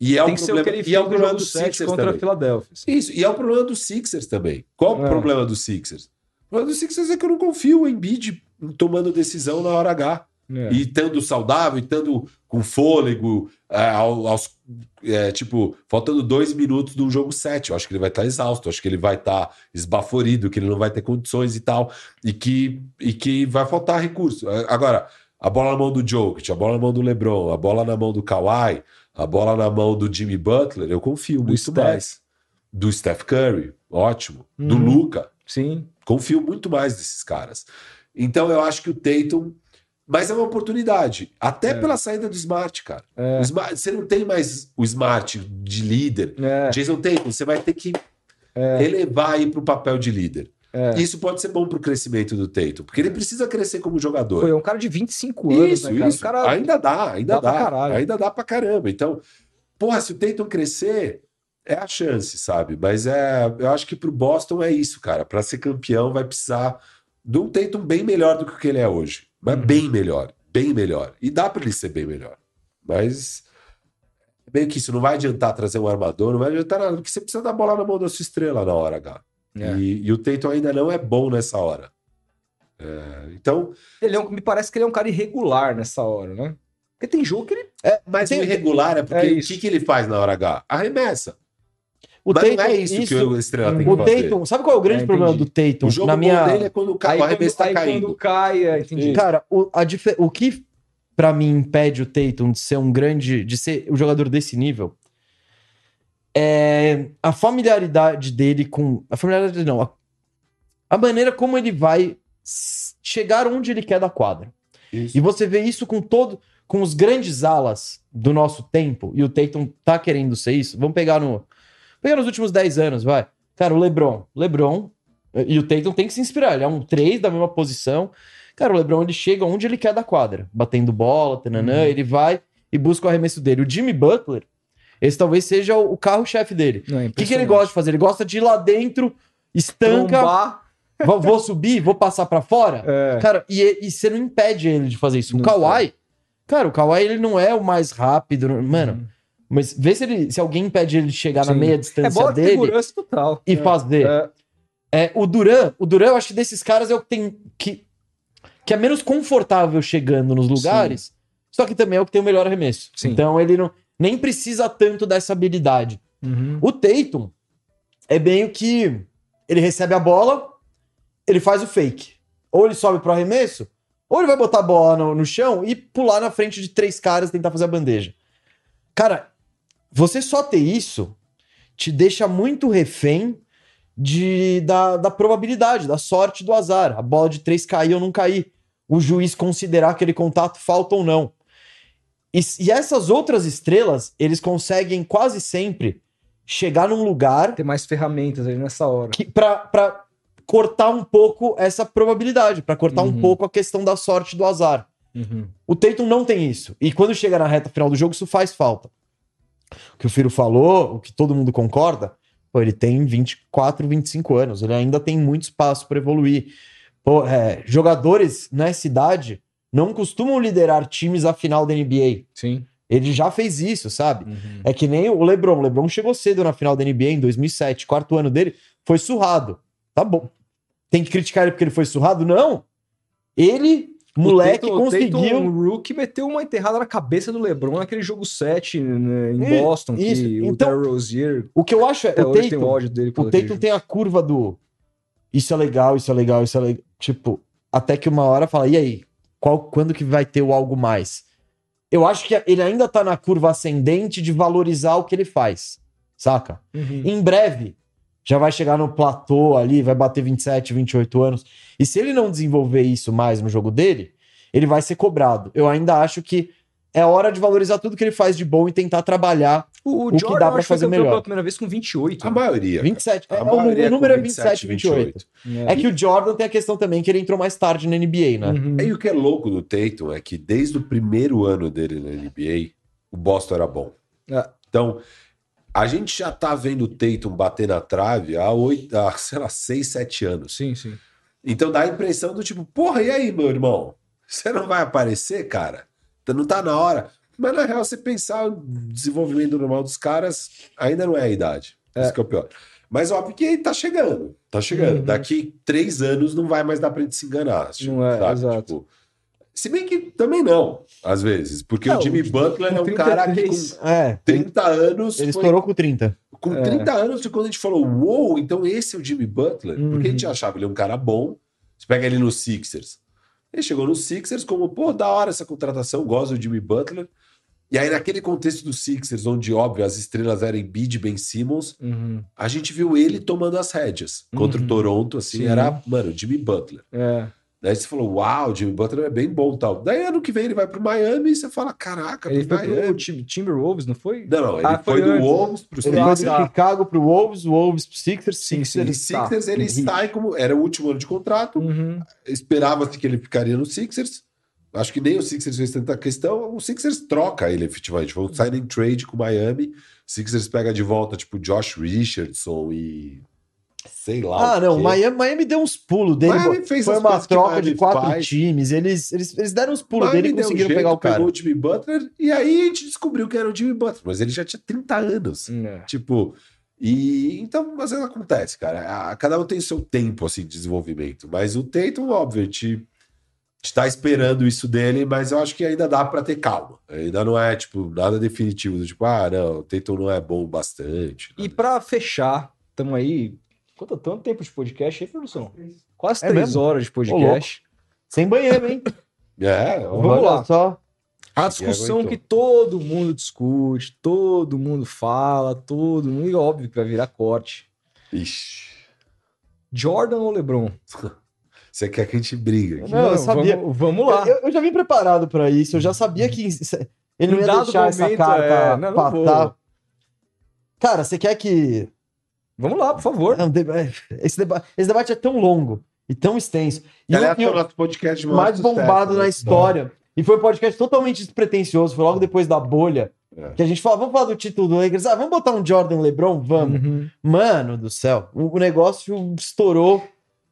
E é Tem ser problema, e é o no problema do 7 Sixers contra também. a Philadelphia. Isso, e é o problema do Sixers também. Qual É. o problema do Sixers? O problema do Sixers é que eu não confio em Embiid tomando decisão na hora H. É. E estando saudável, e estando com fôlego, é, ao- aos, é, tipo, faltando dois minutos do jogo 7. Eu acho que ele vai estar exausto, eu acho que ele vai estar esbaforido, que ele não vai ter condições e tal, e que, e que vai faltar recurso. É, Agora, a bola na mão do Jokic, a bola na mão do LeBron, a bola na mão do Kawhi, a bola na mão do Jimmy Butler, eu confio muito Steph. mais. Do Steph Curry, ótimo. Do Uhum. Luca, Sim. Confio muito mais desses caras. Então eu acho que o Tatum. Mas é uma oportunidade. Até É. pela saída do Smart, cara. É. O Smart- você não tem mais o Smart de líder. É. Jason Tatum, você vai ter que É. elevar aí para o papel de líder. É. Isso pode ser bom para o crescimento do Tatum, porque ele precisa crescer como jogador. é um cara de 25 anos, Isso, né, cara? isso. Cara... Ainda dá, ainda dá dá. ainda dá pra caramba. Então, porra, se o Tatum crescer, é a chance, sabe? Mas é, eu acho que pro Boston é isso, cara. Pra ser campeão vai precisar de um Tatum bem melhor do que o que ele é hoje. Mas Uhum. bem melhor, bem melhor. E dá pra ele ser bem melhor. Mas meio que isso, não vai adiantar trazer um armador, não vai adiantar nada, porque você precisa dar bola na mão da sua estrela na hora H. É. E, e o Tatum ainda não é bom nessa hora. É, então, Ele é um- me parece que ele é um cara irregular nessa hora, né? Porque tem jogo que ele. É, mas Tem- o irregular é porque É o que, que ele faz na hora H? Arremessa. O mas Tatum, não é isso, que o Estrela tem que o fazer. Tatum, sabe qual é o grande É, problema do Tatum? O jogo na bom minha dele é quando o, ca... Aí o quando, arremesso tá aí caindo. quando cai, é, entendi. Cara, o, a dife- o que pra mim impede o Tatum de ser um grande, de ser o jogador desse nível é a familiaridade dele com a familiaridade não, a, a maneira como ele vai chegar onde ele quer da quadra. Isso. E você vê isso com todo com os grandes alas do nosso tempo, e o Tatum tá querendo ser isso. Vamos pegar no pegar nos últimos 10 anos, vai. Cara, o LeBron, LeBron e o Tatum tem que se inspirar, ele é um 3 da mesma posição. Cara, o LeBron ele chega onde ele quer da quadra, batendo bola, tananã, Uhum. ele vai e busca o arremesso dele. O Jimmy Butler, esse talvez seja o carro-chefe dele. É O que, que ele gosta de fazer? Ele gosta de ir lá dentro, estanca, Trombar. vou, vou subir, vou passar pra fora. É. Cara, e, e você não impede ele de fazer isso. O Kawhi, cara, o Kawhi ele não é o mais rápido, mano. Uhum. Mas vê se, ele, se alguém impede ele de chegar na Sim. meia É distância bola de dele segurança total. e fazer. É. É, o Duran, o Duran, eu acho que desses caras é o que tem que, que é menos confortável chegando nos lugares, só que também é o que tem o melhor arremesso. Sim. Então ele não nem precisa tanto dessa habilidade. Uhum. O Tatum é bem o que ele recebe a bola, ele faz o fake. Ou ele sobe pro arremesso, ou ele vai botar a bola no, no chão e pular na frente de três caras e tentar fazer a bandeja. Cara, você só ter isso te deixa muito refém de, da, da probabilidade, da sorte do azar. A bola de três cair ou não cair. O juiz considerar aquele contato falta ou não. E, e essas outras estrelas, eles conseguem quase sempre chegar num lugar Ter mais ferramentas ali nessa hora. que para cortar um pouco essa probabilidade, para cortar um Uhum. pouco a questão da sorte do azar. Uhum. O Tatum não tem isso. E quando chega na reta final do jogo, isso faz falta. O que o Firo falou, o que todo mundo concorda, pô, ele tem 24, 25 anos, ele ainda tem muito espaço para evoluir. Pô, é, jogadores nessa idade não costumam liderar times à final da NBA. Sim. Ele já fez isso, sabe? Uhum. É que nem o LeBron. O LeBron chegou cedo na final da NBA em 2007, quarto ano dele, foi surrado. Tá bom. Tem que criticar ele porque ele foi surrado? Não. Ele, moleque, o Tatum, conseguiu. O Tatum, o Rookie meteu uma enterrada na cabeça do LeBron naquele jogo 7 né, em Isso, Boston, isso. que Então, o Terry Rozier O que eu acho é. até O hoje tem Tatum, ódio dele. o Tatum tem a curva do. Isso é legal, isso é legal, isso é legal. Tipo, até que uma hora fala, e aí? Qual, quando que vai ter o algo mais? Eu acho que ele ainda tá na curva ascendente de valorizar o que ele faz. Saca? Uhum. Em breve, já vai chegar no platô ali, vai bater 27, 28 anos. E se ele não desenvolver isso mais no jogo dele, ele vai ser cobrado. Eu ainda acho que é hora de valorizar tudo que ele faz de bom e tentar trabalhar O, O que Jordan, dá que foi fazer campeão melhor. pela primeira vez com 28. A maioria. 27. A É, o, maioria o número é com 27, 28. É que o Jordan tem a questão também que ele entrou mais tarde na NBA, né? Uhum. E o que é louco do Tatum é que desde o primeiro ano dele na NBA, o Boston era bom. É. Então, a gente já tá vendo o Tatum bater na trave há, oito, há sei lá, seis, sete anos. Sim, sim. Então dá a impressão do tipo, porra, e aí, meu irmão? Você não vai aparecer, cara? Então Não tá na hora. Mas na real, você pensar o desenvolvimento normal dos caras, ainda não é a idade. Isso que é o pior. Mas óbvio que tá chegando. Tá chegando. Uhum. Daqui três anos não vai mais dar pra gente se enganar. Não é, exato. Tipo, se bem que também não, às vezes. Porque Não, o Jimmy Butler é um cara que 33. com É, 30 anos. ele foi- estourou com 30. Com É. 30 anos quando a gente falou, uou, então esse é o Jimmy Butler. Porque a gente Uhum. achava ele um cara bom. Você pega ele no Sixers. Ele chegou no Sixers como, pô, da hora essa contratação, gosto do Jimmy Butler. E aí, naquele contexto do Sixers, onde, óbvio, as estrelas eram Embiid e Ben Simmons, Uhum. a gente viu ele tomando as rédeas. Contra Uhum. o Toronto, assim, Sim. era, mano, Jimmy Butler. É. Daí você falou, uau, Jimmy Butler é bem bom e tal. Daí ano que vem ele vai pro Miami e você fala, caraca, Ele foi Miami. pro Tim- Timberwolves, não foi? Não, não, ele Ah, foi, foi do. Wolves pro Ele Ah, foi Sixers. do tá. Chicago pro Wolves, Wolves pro Sixers, Sim, sim. E Sixers. Sixers, tá, ele em como. Era o último ano de contrato. Uhum. Esperava-se que ele ficaria no Sixers. Acho que nem o Sixers fez tanta questão. O Sixers troca ele efetivamente. Foi um signing trade com o Miami. O Sixers pega de volta, tipo, Josh Richardson e. Sei lá. Ah, não. Miami, Miami deu uns pulos dele. Miami fez foi uma troca Miami de quatro faz. times. Eles, eles, eles deram uns pulos Miami dele e deu um conseguiram jeito, pegar o cara. Pegou o Jimmy Butler e aí a gente descobriu que era o Jimmy Butler. Mas ele já tinha 30 anos. É. Tipo, e então, às vezes acontece, cara. A- Cada um tem seu tempo assim de desenvolvimento, mas o Tatum, óbvio, a gente está esperando isso dele, mas eu acho que ainda dá para ter calma. Ainda não é tipo nada definitivo, do tipo, ah, não, o Tatum não é bom o bastante. E nada. pra fechar, estamos aí. Quanto tanto tempo de podcast aí, produção? Quase É três mesmo? horas de podcast. Sem banheiro, hein? (laughs) É, Vamos lá. só. A discussão que todo mundo discute, todo mundo fala, todo mundo. E óbvio que vai virar corte. Ixi, Jordan ou LeBron? (laughs) você quer que a gente briga aqui? Não, eu sabia. Vamos, vamos lá. Eu, eu já vim preparado pra isso. Eu já sabia que ele não ia deixar essa momento, carta é, não, não patar. vou. Cara, você quer que. Vamos lá, por favor. Não, deba- Esse, deba- esse debate é tão longo e tão extenso. E Aliás, o- foi o o nosso podcast mais bombado né? na história. E foi um podcast totalmente despretensioso. Foi logo depois da bolha. É. Que a gente falou, vamos falar do título do Lakers. Ah, vamos botar um Jordan LeBron? Vamos. Uhum. Mano do céu. O, o negócio estourou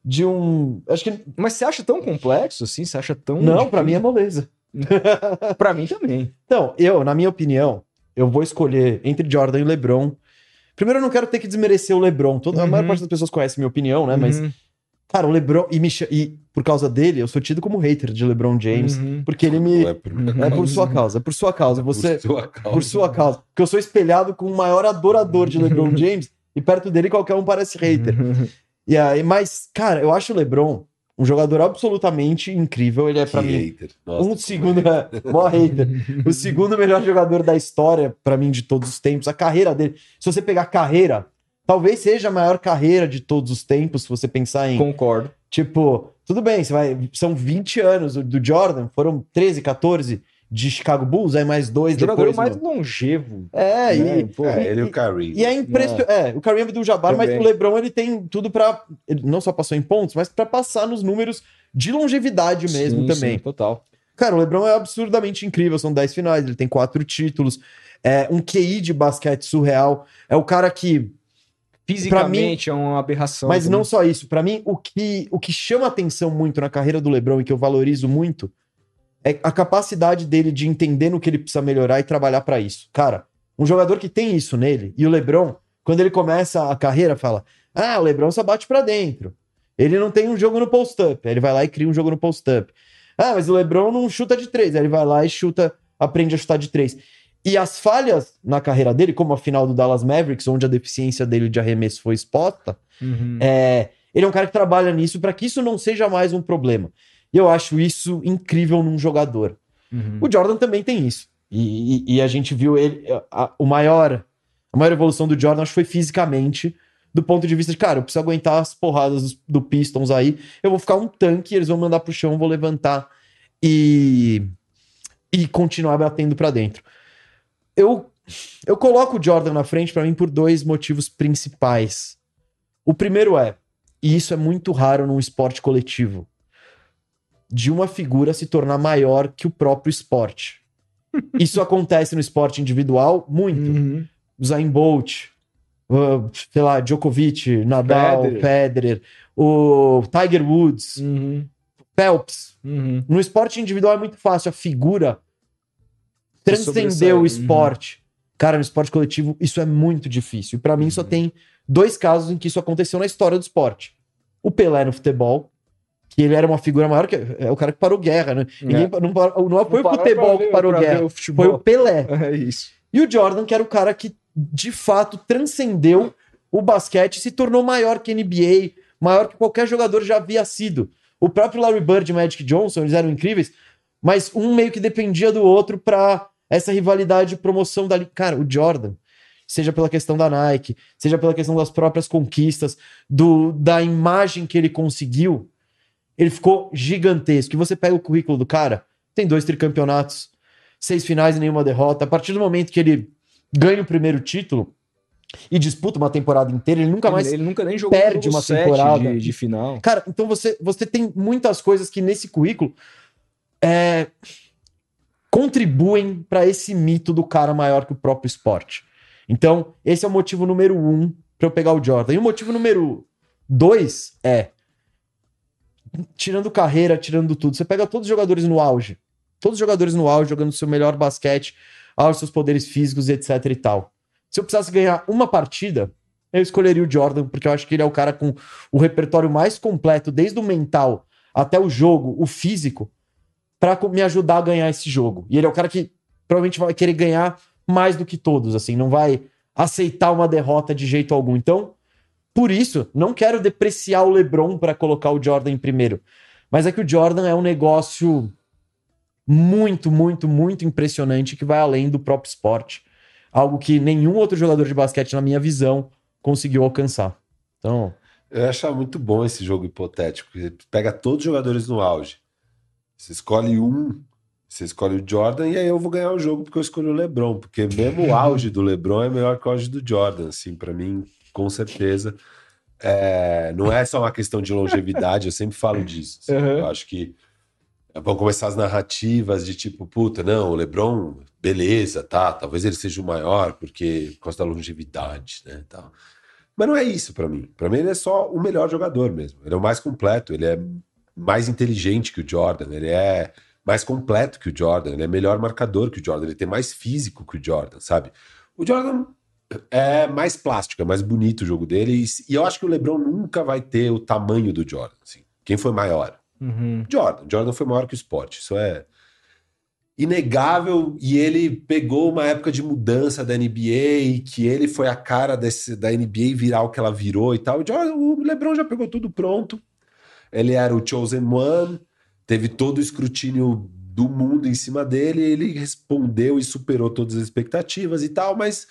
de um. Acho que. Mas você acha tão complexo assim? Você acha tão. Não, pra mim é moleza. Pra mim também. Então, eu, na minha opinião, eu vou escolher entre Jordan e LeBron. Primeiro, eu não quero ter que desmerecer o LeBron. Toda, A Uhum. maior parte das pessoas conhece minha opinião, né? Mas, Uhum. cara, o LeBron. E, me e por causa dele, eu sou tido como hater de LeBron James. Uhum. Porque ele me. É por, É por sua causa, é por sua causa. Você. por sua causa. Por sua causa. Porque eu sou espelhado com o maior adorador de LeBron (laughs) James. e perto dele qualquer um parece hater. Uhum. E aí, mas, cara, eu acho o LeBron um jogador absolutamente incrível. Ele é, pra Que mim, hater. Nossa, um segundo. (laughs) Mó hater. O (laughs) segundo melhor jogador da história, pra mim, de todos os tempos. A carreira dele. Se você pegar carreira, talvez seja a maior carreira de todos os tempos, se você pensar em. Concordo. Tipo, tudo bem, você vai. São 20 anos do Jordan, foram 13, 14 de Chicago Bulls, aí mais dois O jogador depois. mais no- longevo. É, né? e. Pô, É, e- ele e o Kareem. E é impressionante. É, o Kareem Abdul-Jabbar, mas Também. o LeBron ele tem tudo pra. Ele não só passou em pontos, mas pra passar nos números de longevidade mesmo sim, também. sim, total. Cara, o LeBron é absurdamente incrível, são 10 finais, ele tem quatro títulos, é um QI de basquete surreal, é o cara que, Fisicamente é uma aberração. mas também. não só isso, pra mim o que o que chama atenção muito na carreira do LeBron e que eu valorizo muito é a capacidade dele de entender no que ele precisa melhorar e trabalhar pra isso. Cara, um jogador que tem isso nele, e o LeBron, quando ele começa a carreira, fala: "Ah, o LeBron só bate pra dentro. Ele não tem um jogo no post-up". Aí ele vai lá e cria um jogo no post-up. Ah, mas o LeBron não chuta de três. Aí ele vai lá e chuta, aprende a chutar de três. E as falhas na carreira dele, como a final do Dallas Mavericks, onde a deficiência dele de arremesso foi exposta, Uhum. é, ele é um cara que trabalha nisso para que isso não seja mais um problema. E eu acho isso incrível num jogador. Uhum. O Jordan também tem isso. E, e- e a gente viu ele. a- o maior, a maior evolução do Jordan, acho que foi fisicamente, do ponto de vista de, cara, eu preciso aguentar as porradas dos- do Pistons aí. Eu vou ficar um tanque, eles vão mandar pro chão, vou levantar e. e continuar batendo pra dentro. Eu, eu coloco o Jordan na frente pra mim por dois motivos principais. O primeiro é, e isso é muito raro num esporte coletivo, de uma figura se tornar maior que o próprio esporte. (laughs) Isso acontece no esporte individual muito. Uhum. Zayn Bolt, uh, sei lá, Djokovic, Nadal, Federer. Federer, o Tiger Woods, Uhum. Phelps. Uhum. No esporte individual é muito fácil a figura transcender o Uhum. esporte. Cara, no esporte coletivo, isso é muito difícil. E pra mim só Uhum. tem dois casos em que isso aconteceu na história do esporte. O Pelé no futebol, que ele era uma figura maior que é o cara que parou guerra, né? Ninguém, não, parou- não foi o futebol que parou guerra, o foi o. Pelé. (laughs) É isso. E o Jordan, que era o cara que de fato transcendeu o basquete e se tornou maior que NBA, maior que qualquer jogador já havia sido. O próprio Larry Bird e Magic Johnson, eles eram incríveis, mas um meio que dependia do outro pra essa rivalidade de promoção dali. Cara, o Jordan, seja pela questão da Nike, seja pela questão das próprias conquistas, do, da imagem que ele conseguiu, ele ficou gigantesco. E você pega o currículo do cara, tem dois tricampeonatos, seis finais e nenhuma derrota. A partir do momento que ele ganha o primeiro título e disputa uma temporada inteira, ele nunca mais Ele nunca nem jogou perde uma temporada. de, de final. Cara, então você, você tem muitas coisas que nesse currículo é, contribuem para esse mito do cara maior que o próprio esporte. Então, esse é o motivo número um para eu pegar o Jordan. E o motivo número dois é. Tirando carreira, tirando tudo, você pega todos os jogadores no auge. Todos os jogadores no auge, jogando seu melhor basquete, aos seus poderes físicos, etc e tal. Se eu precisasse ganhar uma partida, eu escolheria o Jordan, porque eu acho que ele é o cara com o repertório mais completo, desde o mental até o jogo, o físico, para me ajudar a ganhar esse jogo. E ele é o cara que provavelmente vai querer ganhar mais do que todos, assim, não vai aceitar uma derrota de jeito algum. Então, por isso, não quero depreciar o LeBron para colocar o Jordan em primeiro. Mas é que o Jordan é um negócio muito, muito, muito impressionante que vai além do próprio esporte. Algo que nenhum outro jogador de basquete, na minha visão, conseguiu alcançar. Então, Eu achava muito bom esse jogo hipotético. Você pega todos os jogadores no auge. Você escolhe um, você escolhe o Jordan, e aí eu vou ganhar o jogo porque eu escolhi o LeBron. Porque mesmo o auge do LeBron é melhor que o auge do Jordan, assim, para mim, com certeza. É, não é só uma questão de longevidade, eu sempre falo disso. assim. Uhum. Eu acho que vão começar as narrativas de tipo, puta, não, o LeBron, beleza, tá, talvez ele seja o maior porque por causa da longevidade, né, tal. Mas não é isso pra mim. Pra mim ele é só o melhor jogador mesmo. Ele é o mais completo, ele é mais inteligente que o Jordan, ele é mais completo que o Jordan, ele é melhor marcador que o Jordan, ele tem mais físico que o Jordan, sabe? O Jordan é mais plástico, é mais bonito o jogo dele e, e eu acho que o LeBron nunca vai ter o tamanho do Jordan, assim. Quem foi maior? Uhum. Jordan. Jordan foi maior que o esporte. Isso é inegável. E ele pegou uma época de mudança da NBA, que ele foi a cara desse, da NBA virar o que ela virou e tal. O, Jordan, o LeBron já pegou tudo pronto. Ele era o chosen one, teve todo o escrutínio do mundo em cima dele. Ele respondeu e superou todas as expectativas e tal, mas.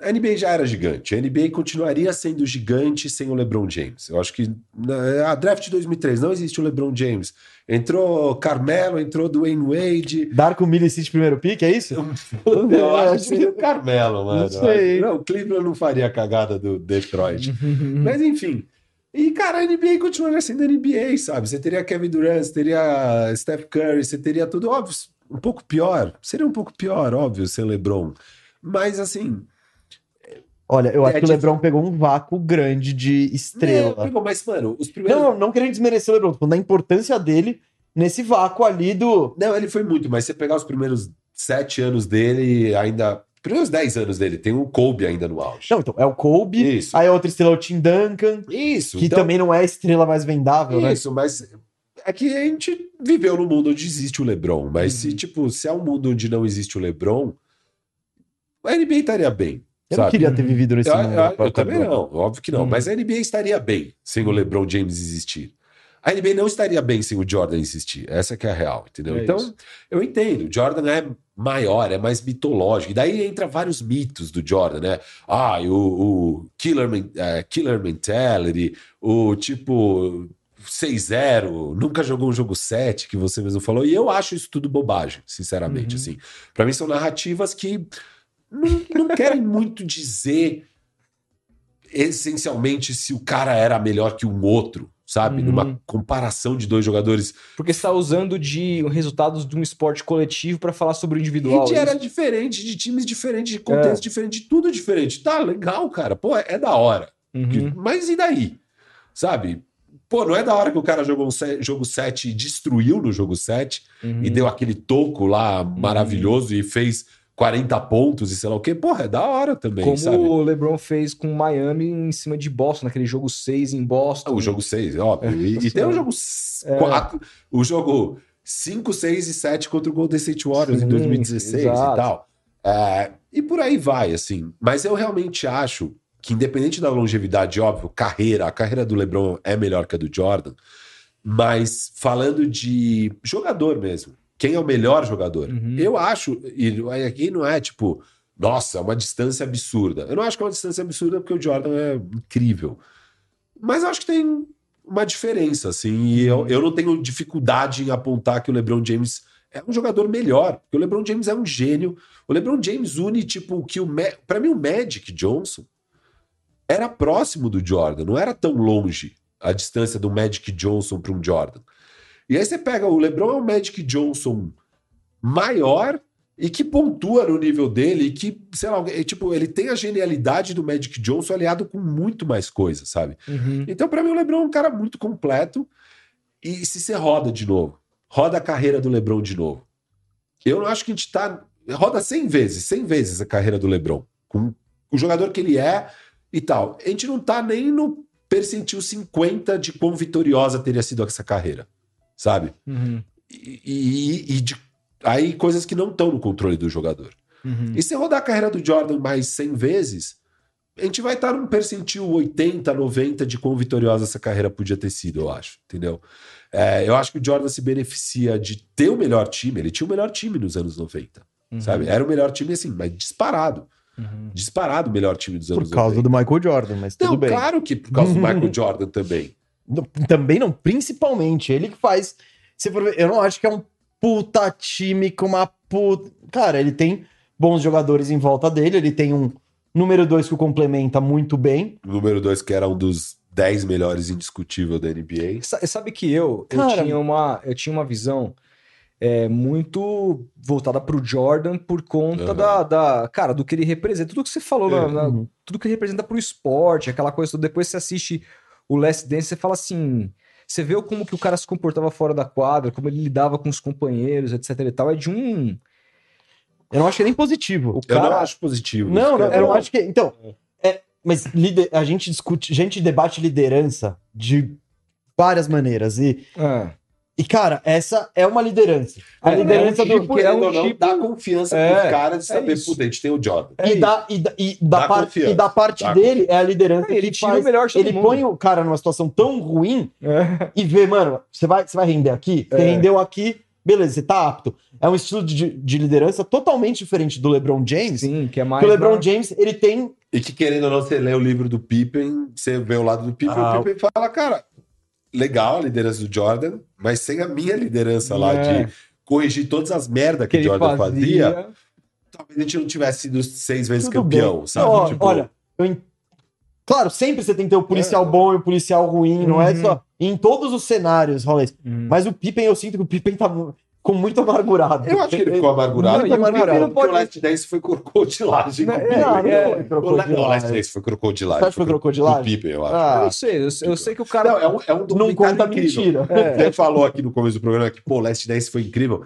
A NBA já era gigante. A NBA continuaria sendo gigante sem o LeBron James. Eu acho que na a draft de 2003 não existe o LeBron James. Entrou Carmelo, entrou Dwayne Wade. Darko Milicic primeiro pick, é isso? (laughs) Eu acho que seria o Carmelo, mano. Não sei. Não, o Cleveland não faria a cagada do Detroit. (laughs) Mas enfim. E, cara, a NBA continuaria sendo a NBA, sabe? Você teria Kevin Durant, você teria Steph Curry, você teria tudo, óbvio, um pouco pior. Seria um pouco pior, óbvio, sem LeBron. Mas, assim, Olha, eu acho É, que o LeBron pegou um vácuo grande de estrela. pegou, mas, mano, os primeiros. Não, não querendo desmerecer o LeBron, falando da importância dele nesse vácuo ali do. Não, ele foi muito, mas você pegar os primeiros sete anos dele, ainda. Primeiros dez anos dele, tem o Kobe ainda no auge. Não, então, é o Kobe, Isso. aí a outra estrela é o Tim Duncan, Isso, que então- também não é a estrela mais vendável, né? Isso, mas é que a gente viveu num mundo onde existe o LeBron, mas Uhum. se, tipo, se é um mundo onde não existe o LeBron, a NBA estaria bem. Eu não sabe? queria ter vivido nesse Eu, mundo. eu- eu também não, óbvio que não, Uhum. mas a NBA estaria bem sem o LeBron James existir. A NBA não estaria bem sem o Jordan existir. Essa que é a real, entendeu? É então, isso. eu entendo. O Jordan é maior, é mais mitológico. E daí entra vários mitos do Jordan, né? Ah, o, o killer, eh, killer mentality, o tipo 6-0, nunca jogou um jogo 7, que você mesmo falou. E eu acho isso tudo bobagem, sinceramente. Uhum. Assim, para mim são narrativas que não, não querem muito dizer essencialmente se o cara era melhor que um outro, sabe? Uhum. Numa comparação de dois jogadores. Porque você tá usando de resultados de um esporte coletivo pra falar sobre o individual. E de era diferente, de times diferentes, de contexto diferente, de tudo diferente. Tá legal, cara. Pô, é da hora. Uhum. Mas e daí? Sabe? Pô, não é da hora que o cara jogou um jogo 7 e destruiu no jogo 7 Uhum. e deu aquele toco lá maravilhoso e fez 40 pontos e sei lá o quê. Porra, é da hora também, Como sabe? o LeBron fez com Miami em cima de Boston, naquele jogo 6 em Boston. O jogo 6, óbvio. E, e tem o (laughs) jogo 4, o jogo 5, 6 e 7 contra o Golden State Warriors em Sim, 2016 exato. e tal. É, e por aí vai, assim. Mas eu realmente acho que, independente da longevidade, óbvio, carreira, a carreira do LeBron é melhor que a do Jordan. Mas falando de jogador mesmo, quem é o melhor jogador? Uhum. Eu acho, e aqui não é tipo, nossa, é uma distância absurda. Eu não acho que é uma distância absurda porque o Jordan é incrível. Mas eu acho que tem uma diferença, assim, e eu, eu não tenho dificuldade em apontar que o LeBron James é um jogador melhor, porque o LeBron James é um gênio. O LeBron James une, tipo, que o. Pra mim, o Magic Johnson era próximo do Jordan, não era tão longe a distância do Magic Johnson para um Jordan. E aí você pega o LeBron é um Magic Johnson maior e que pontua no nível dele e que, sei lá, é, tipo, ele tem a genialidade do Magic Johnson aliado com muito mais coisas, sabe? Uhum. Então, pra mim, o LeBron é um cara muito completo. E se você roda de novo, roda a carreira do LeBron de novo. Eu não acho que a gente tá. Roda 100 vezes, 100 vezes a carreira do LeBron, com o jogador que ele é e tal. A gente não tá nem no percentil 50 de quão vitoriosa teria sido essa carreira, sabe? Uhum. E, e- e de- aí coisas que não estão no controle do jogador. Uhum. E se rodar a carreira do Jordan mais 100 vezes, a gente vai estar num percentil 80, 90 de quão vitoriosa essa carreira podia ter sido, eu acho, entendeu? É, eu acho que o Jordan se beneficia de ter o melhor time, ele tinha o melhor time nos anos 90, Uhum. sabe? Era o melhor time, assim, mas disparado. Uhum. Disparado o melhor time dos Por anos causa 90. do Michael Jordan, mas tudo Não, bem. claro que por causa do (laughs) Michael Jordan também. Não, Também não, principalmente. Ele que faz. Se for ver, eu não acho que é um puta time com uma puta. Cara, ele tem bons jogadores em volta dele, ele tem um número dois que o complementa muito bem. O número 2, que era um dos 10 melhores indiscutível da NBA. Sa- Sabe que eu, Cara- eu, tinha uma, eu tinha uma visão é, muito voltada pro Jordan por conta Aham. da, da. Cara, do que ele representa. Tudo que você falou, É. na- na- Uhum. tudo que ele representa pro esporte, aquela coisa. Depois você assiste o Last Dance, você fala assim. Você vê como que o cara se comportava fora da quadra, como ele lidava com os companheiros, etc e tal. É de um. Eu não acho que é nem positivo. O Eu cara. não acho positivo. Não, não, é eu não acho que. Então, é, mas lider- a gente discute, a gente debate liderança de várias maneiras. E, Ah, e cara, essa é uma liderança. A É, liderança é um do. tipo- é um ou não, tipo- dá confiança É, pros caras de é saber, isso. puta, a gente tem o Jordan. é e, da, e, da, e, da Dá parte, confiança. e da parte Dá dele é a liderança Ele que tira faz, o melhor de Ele mundo. põe o cara numa situação tão ruim é. e vê, mano, você vai, você vai render aqui? Você É. rendeu aqui, beleza, você tá apto. É um estilo de, de liderança totalmente diferente do LeBron James. Sim, que é mais. Porque o LeBron James, ele tem. E que, querendo ou não, você lê o livro do Pippen, você vê o lado do Pippen, Ah, o Pippen fala, cara, legal a liderança do Jordan, mas sem a minha liderança lá É. de corrigir todas as merdas que, que Jordan fazia, fazia. talvez a gente não tivesse sido seis vezes Tudo campeão, bem. sabe? Ó, Tipo, Olha, eu claro, sempre você tem que ter o policial bom e o policial ruim, não é Uhum. só. Em todos os cenários, rola isso. Hum. Mas o Pippen, eu sinto que o Pippen tá com muito amargurado. eu acho que ele ficou amargurado, Não, amargurado, não porque pode- o Last Dance foi crocodilagem. Não, é, não, não é. foi O. Não, Last Dance foi crocodilagem. Você acha que foi cro- crocodilagem? eu acho. Eu Ah, não sei, eu, eu sei que o cara. Não, é um, é um não conta incrível. mentira. É. Você falou aqui no começo do programa que, pô, o Last Dance foi incrível.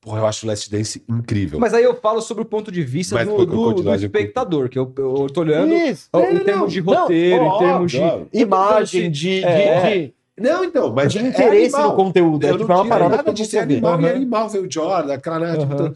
Porra, eu acho o Last Dance incrível. Mas aí eu falo sobre o ponto de vista Mas do, do- do espectador, que eu, eu tô olhando Isso. ó, É, em não, termos de não, roteiro, ó, em termos de. Imagem, de, de, É. de, Não, então, mas é interesse animal. no conteúdo. É, Eu tipo, não é uma parada nada de ser animal e Aham. animal ver o Jordan, aquela, né, tipo,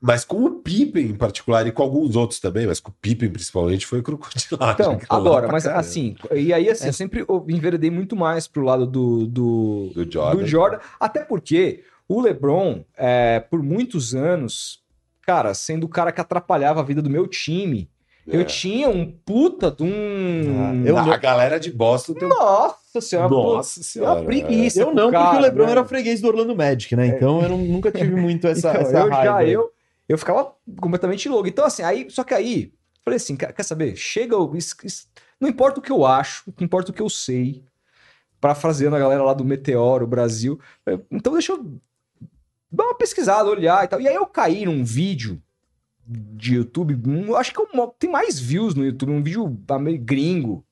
Mas com o Pippen em particular, e com alguns outros também, mas com o Pippen principalmente, foi crocodilagem. Então, agora, mas caramba. assim, e aí assim, eu sempre enveredei muito mais pro lado do, do, Do Jordan. do Jordan, até porque o LeBron, é, por muitos anos, cara, sendo o cara que atrapalhava a vida do meu time, eu É. tinha um puta de um. Ah, eu- a galera de Boston tem um... Nossa senhora, Nossa pô, senhora, uma preguiça. Eu não, porque cara, o LeBron né? era freguês do Orlando Magic, né? Então eu não- nunca tive (laughs) muito essa, Então, essa eu raiva. já, eu, eu ficava completamente louco. Então, assim, aí, só que aí, falei assim, quer, saber? Chega, o- isso- isso- não importa o que eu acho, o que importa o que eu sei, parafraseando a galera lá do Meteoro, Brasil. Então, deixa eu dar uma pesquisada, olhar e tal. E aí eu caí num vídeo de YouTube, eu acho que é um- tem mais views no YouTube, um vídeo tá meio gringo,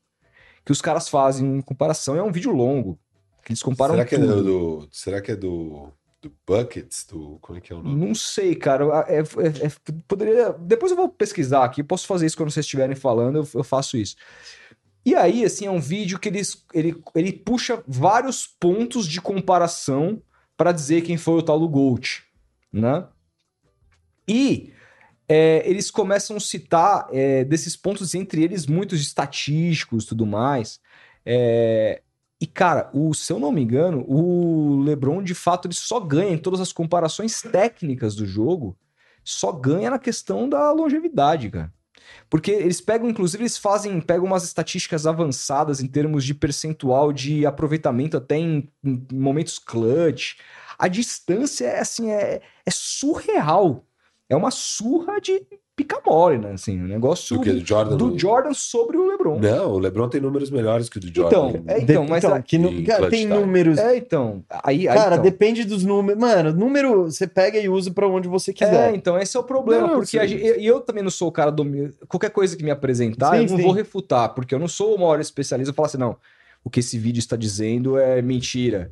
que os caras fazem em comparação, é um vídeo longo. Que eles comparam Será que, é tudo. do, será que é do, do Buckets? Do, como é que é o nome? Não sei, cara. É- é- é- poderia. Depois eu vou pesquisar aqui. Posso fazer isso quando vocês estiverem falando, eu, eu faço isso. E aí, assim, é um vídeo que eles, ele, ele puxa vários pontos de comparação para dizer quem foi o tal do Gold, né? E é, eles começam a citar é, desses pontos, entre eles, muitos estatísticos e tudo mais. É, e, cara, o, se eu não me engano, o LeBron, de fato, ele só ganha em todas as comparações técnicas do jogo, só ganha na questão da longevidade, cara. Porque eles pegam, inclusive, eles fazem, pegam umas estatísticas avançadas em termos de percentual de aproveitamento até em, em momentos clutch. A distância é assim, é, é surreal. É uma surra de pica-mole, né? Assim, um negócio Do que? Do Jordan? do Jordan sobre o LeBron. Não, o LeBron tem números melhores que o do Jordan. Então, é, então, mas então, que em cara, tem time. números. é, então, aí, aí Cara, então. depende dos números. Mano, número você pega e usa pra onde você É, quiser. então, esse é o problema, Não, porque gente- e eu, também não sou o cara do. Qualquer coisa que me apresentar, Sim, eu não sim. vou refutar, porque eu não sou o maior especialista. Eu falo assim, não, o que esse vídeo está dizendo é mentira.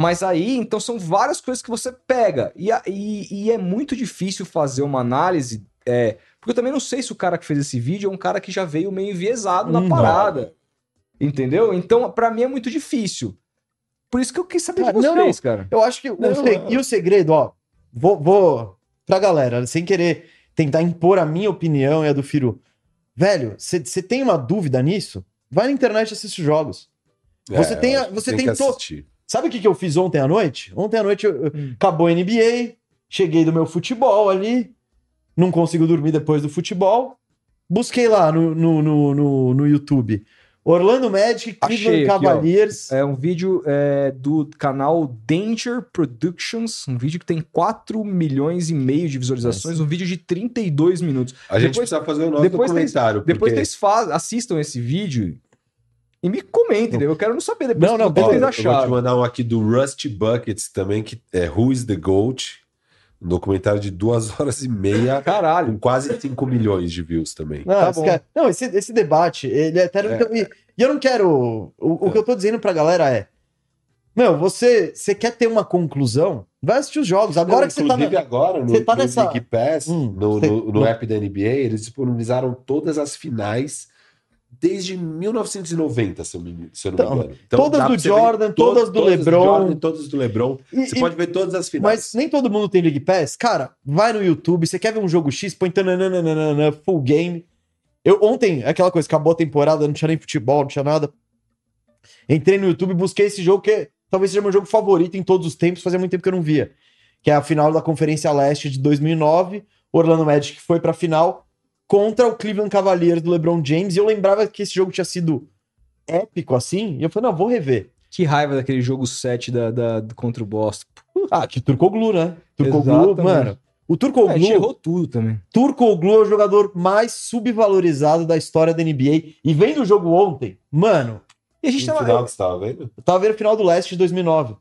Mas aí, então, são várias coisas que você pega. E, e- e é muito difícil fazer uma análise. é, porque eu também não sei se o cara que fez esse vídeo é um cara que já veio meio enviesado na Hum, parada. Entendeu? Então, pra mim é muito difícil. Por isso que eu quis saber Ah, de não, vocês, cara. Eu acho que. o Não, se- é. E o segredo, ó. Vou, vou. Pra galera, sem querer tentar impor a minha opinião e a do Firu. Velho, você tem uma dúvida nisso? Vai na internet e assiste os jogos. Você tem a- É, você tem tem to-. Sabe o que, que eu fiz ontem à noite? Ontem à noite eu- Hum. acabou a NBA, cheguei do meu futebol ali, não consigo dormir depois do futebol. Busquei lá no, no, no, no, no YouTube. Orlando Magic, Achei Cleveland ó. Cavaliers. É um vídeo é, do canal Danger Productions, um vídeo que tem 4 milhões e meio de visualizações, um vídeo de 32 minutos. A gente Depois- precisa fazer o nosso depois documentário. Depois porque... vocês assistam esse vídeo e me comentem? Eu quero não saber depois Não, não, o que vocês eu vou te acharam. mandar um aqui do Rusty Buckets também, que é Who is the GOAT? Um documentário de duas (laughs) horas e meia, Caralho. com quase 5 milhões de views também. Não, Tá esse, bom. cara- não, esse, esse debate, ele é eterno. É. então, e, e eu não quero. O, o que eu tô dizendo pra galera é. Meu, você, você quer ter uma conclusão? Vai assistir os jogos. Agora Não, que você tá. inclusive agora, no, tá no nessa- League Pass, Hum, no, você- no, no app da NBA, eles disponibilizaram todas as finais desde 1990, se eu, me, se eu não Então, me engano. todas dá do Jordan, todas do LeBron. Jordan, todas do LeBron. E- Você e- pode ver todas as finais. Mas nem todo mundo tem League Pass. Cara, vai no YouTube. Você quer ver um jogo X? Põe tananana, full game. Eu ontem, aquela coisa, acabou a temporada, não tinha nem futebol, não tinha nada. Entrei no YouTube e busquei esse jogo que talvez seja meu jogo favorito em todos os tempos, fazia muito tempo que eu não via. Que é a final da Conferência Leste de 2009. Orlando Magic foi pra final contra o Cleveland Cavaliers do LeBron James. E eu lembrava que esse jogo tinha sido épico assim. E eu falei, não, vou rever. Que raiva daquele jogo 7 da, da- contra o Boston. Ah, que Turcoglu, né? Turcoglu, mano. O É, a gente Turcoglu, errou tudo também. Turcoglu é o jogador mais subvalorizado da história da NBA. E vendo o jogo ontem, mano, E a gente tava, final que você tava vendo? eu tava vendo o final do Leste de 2009.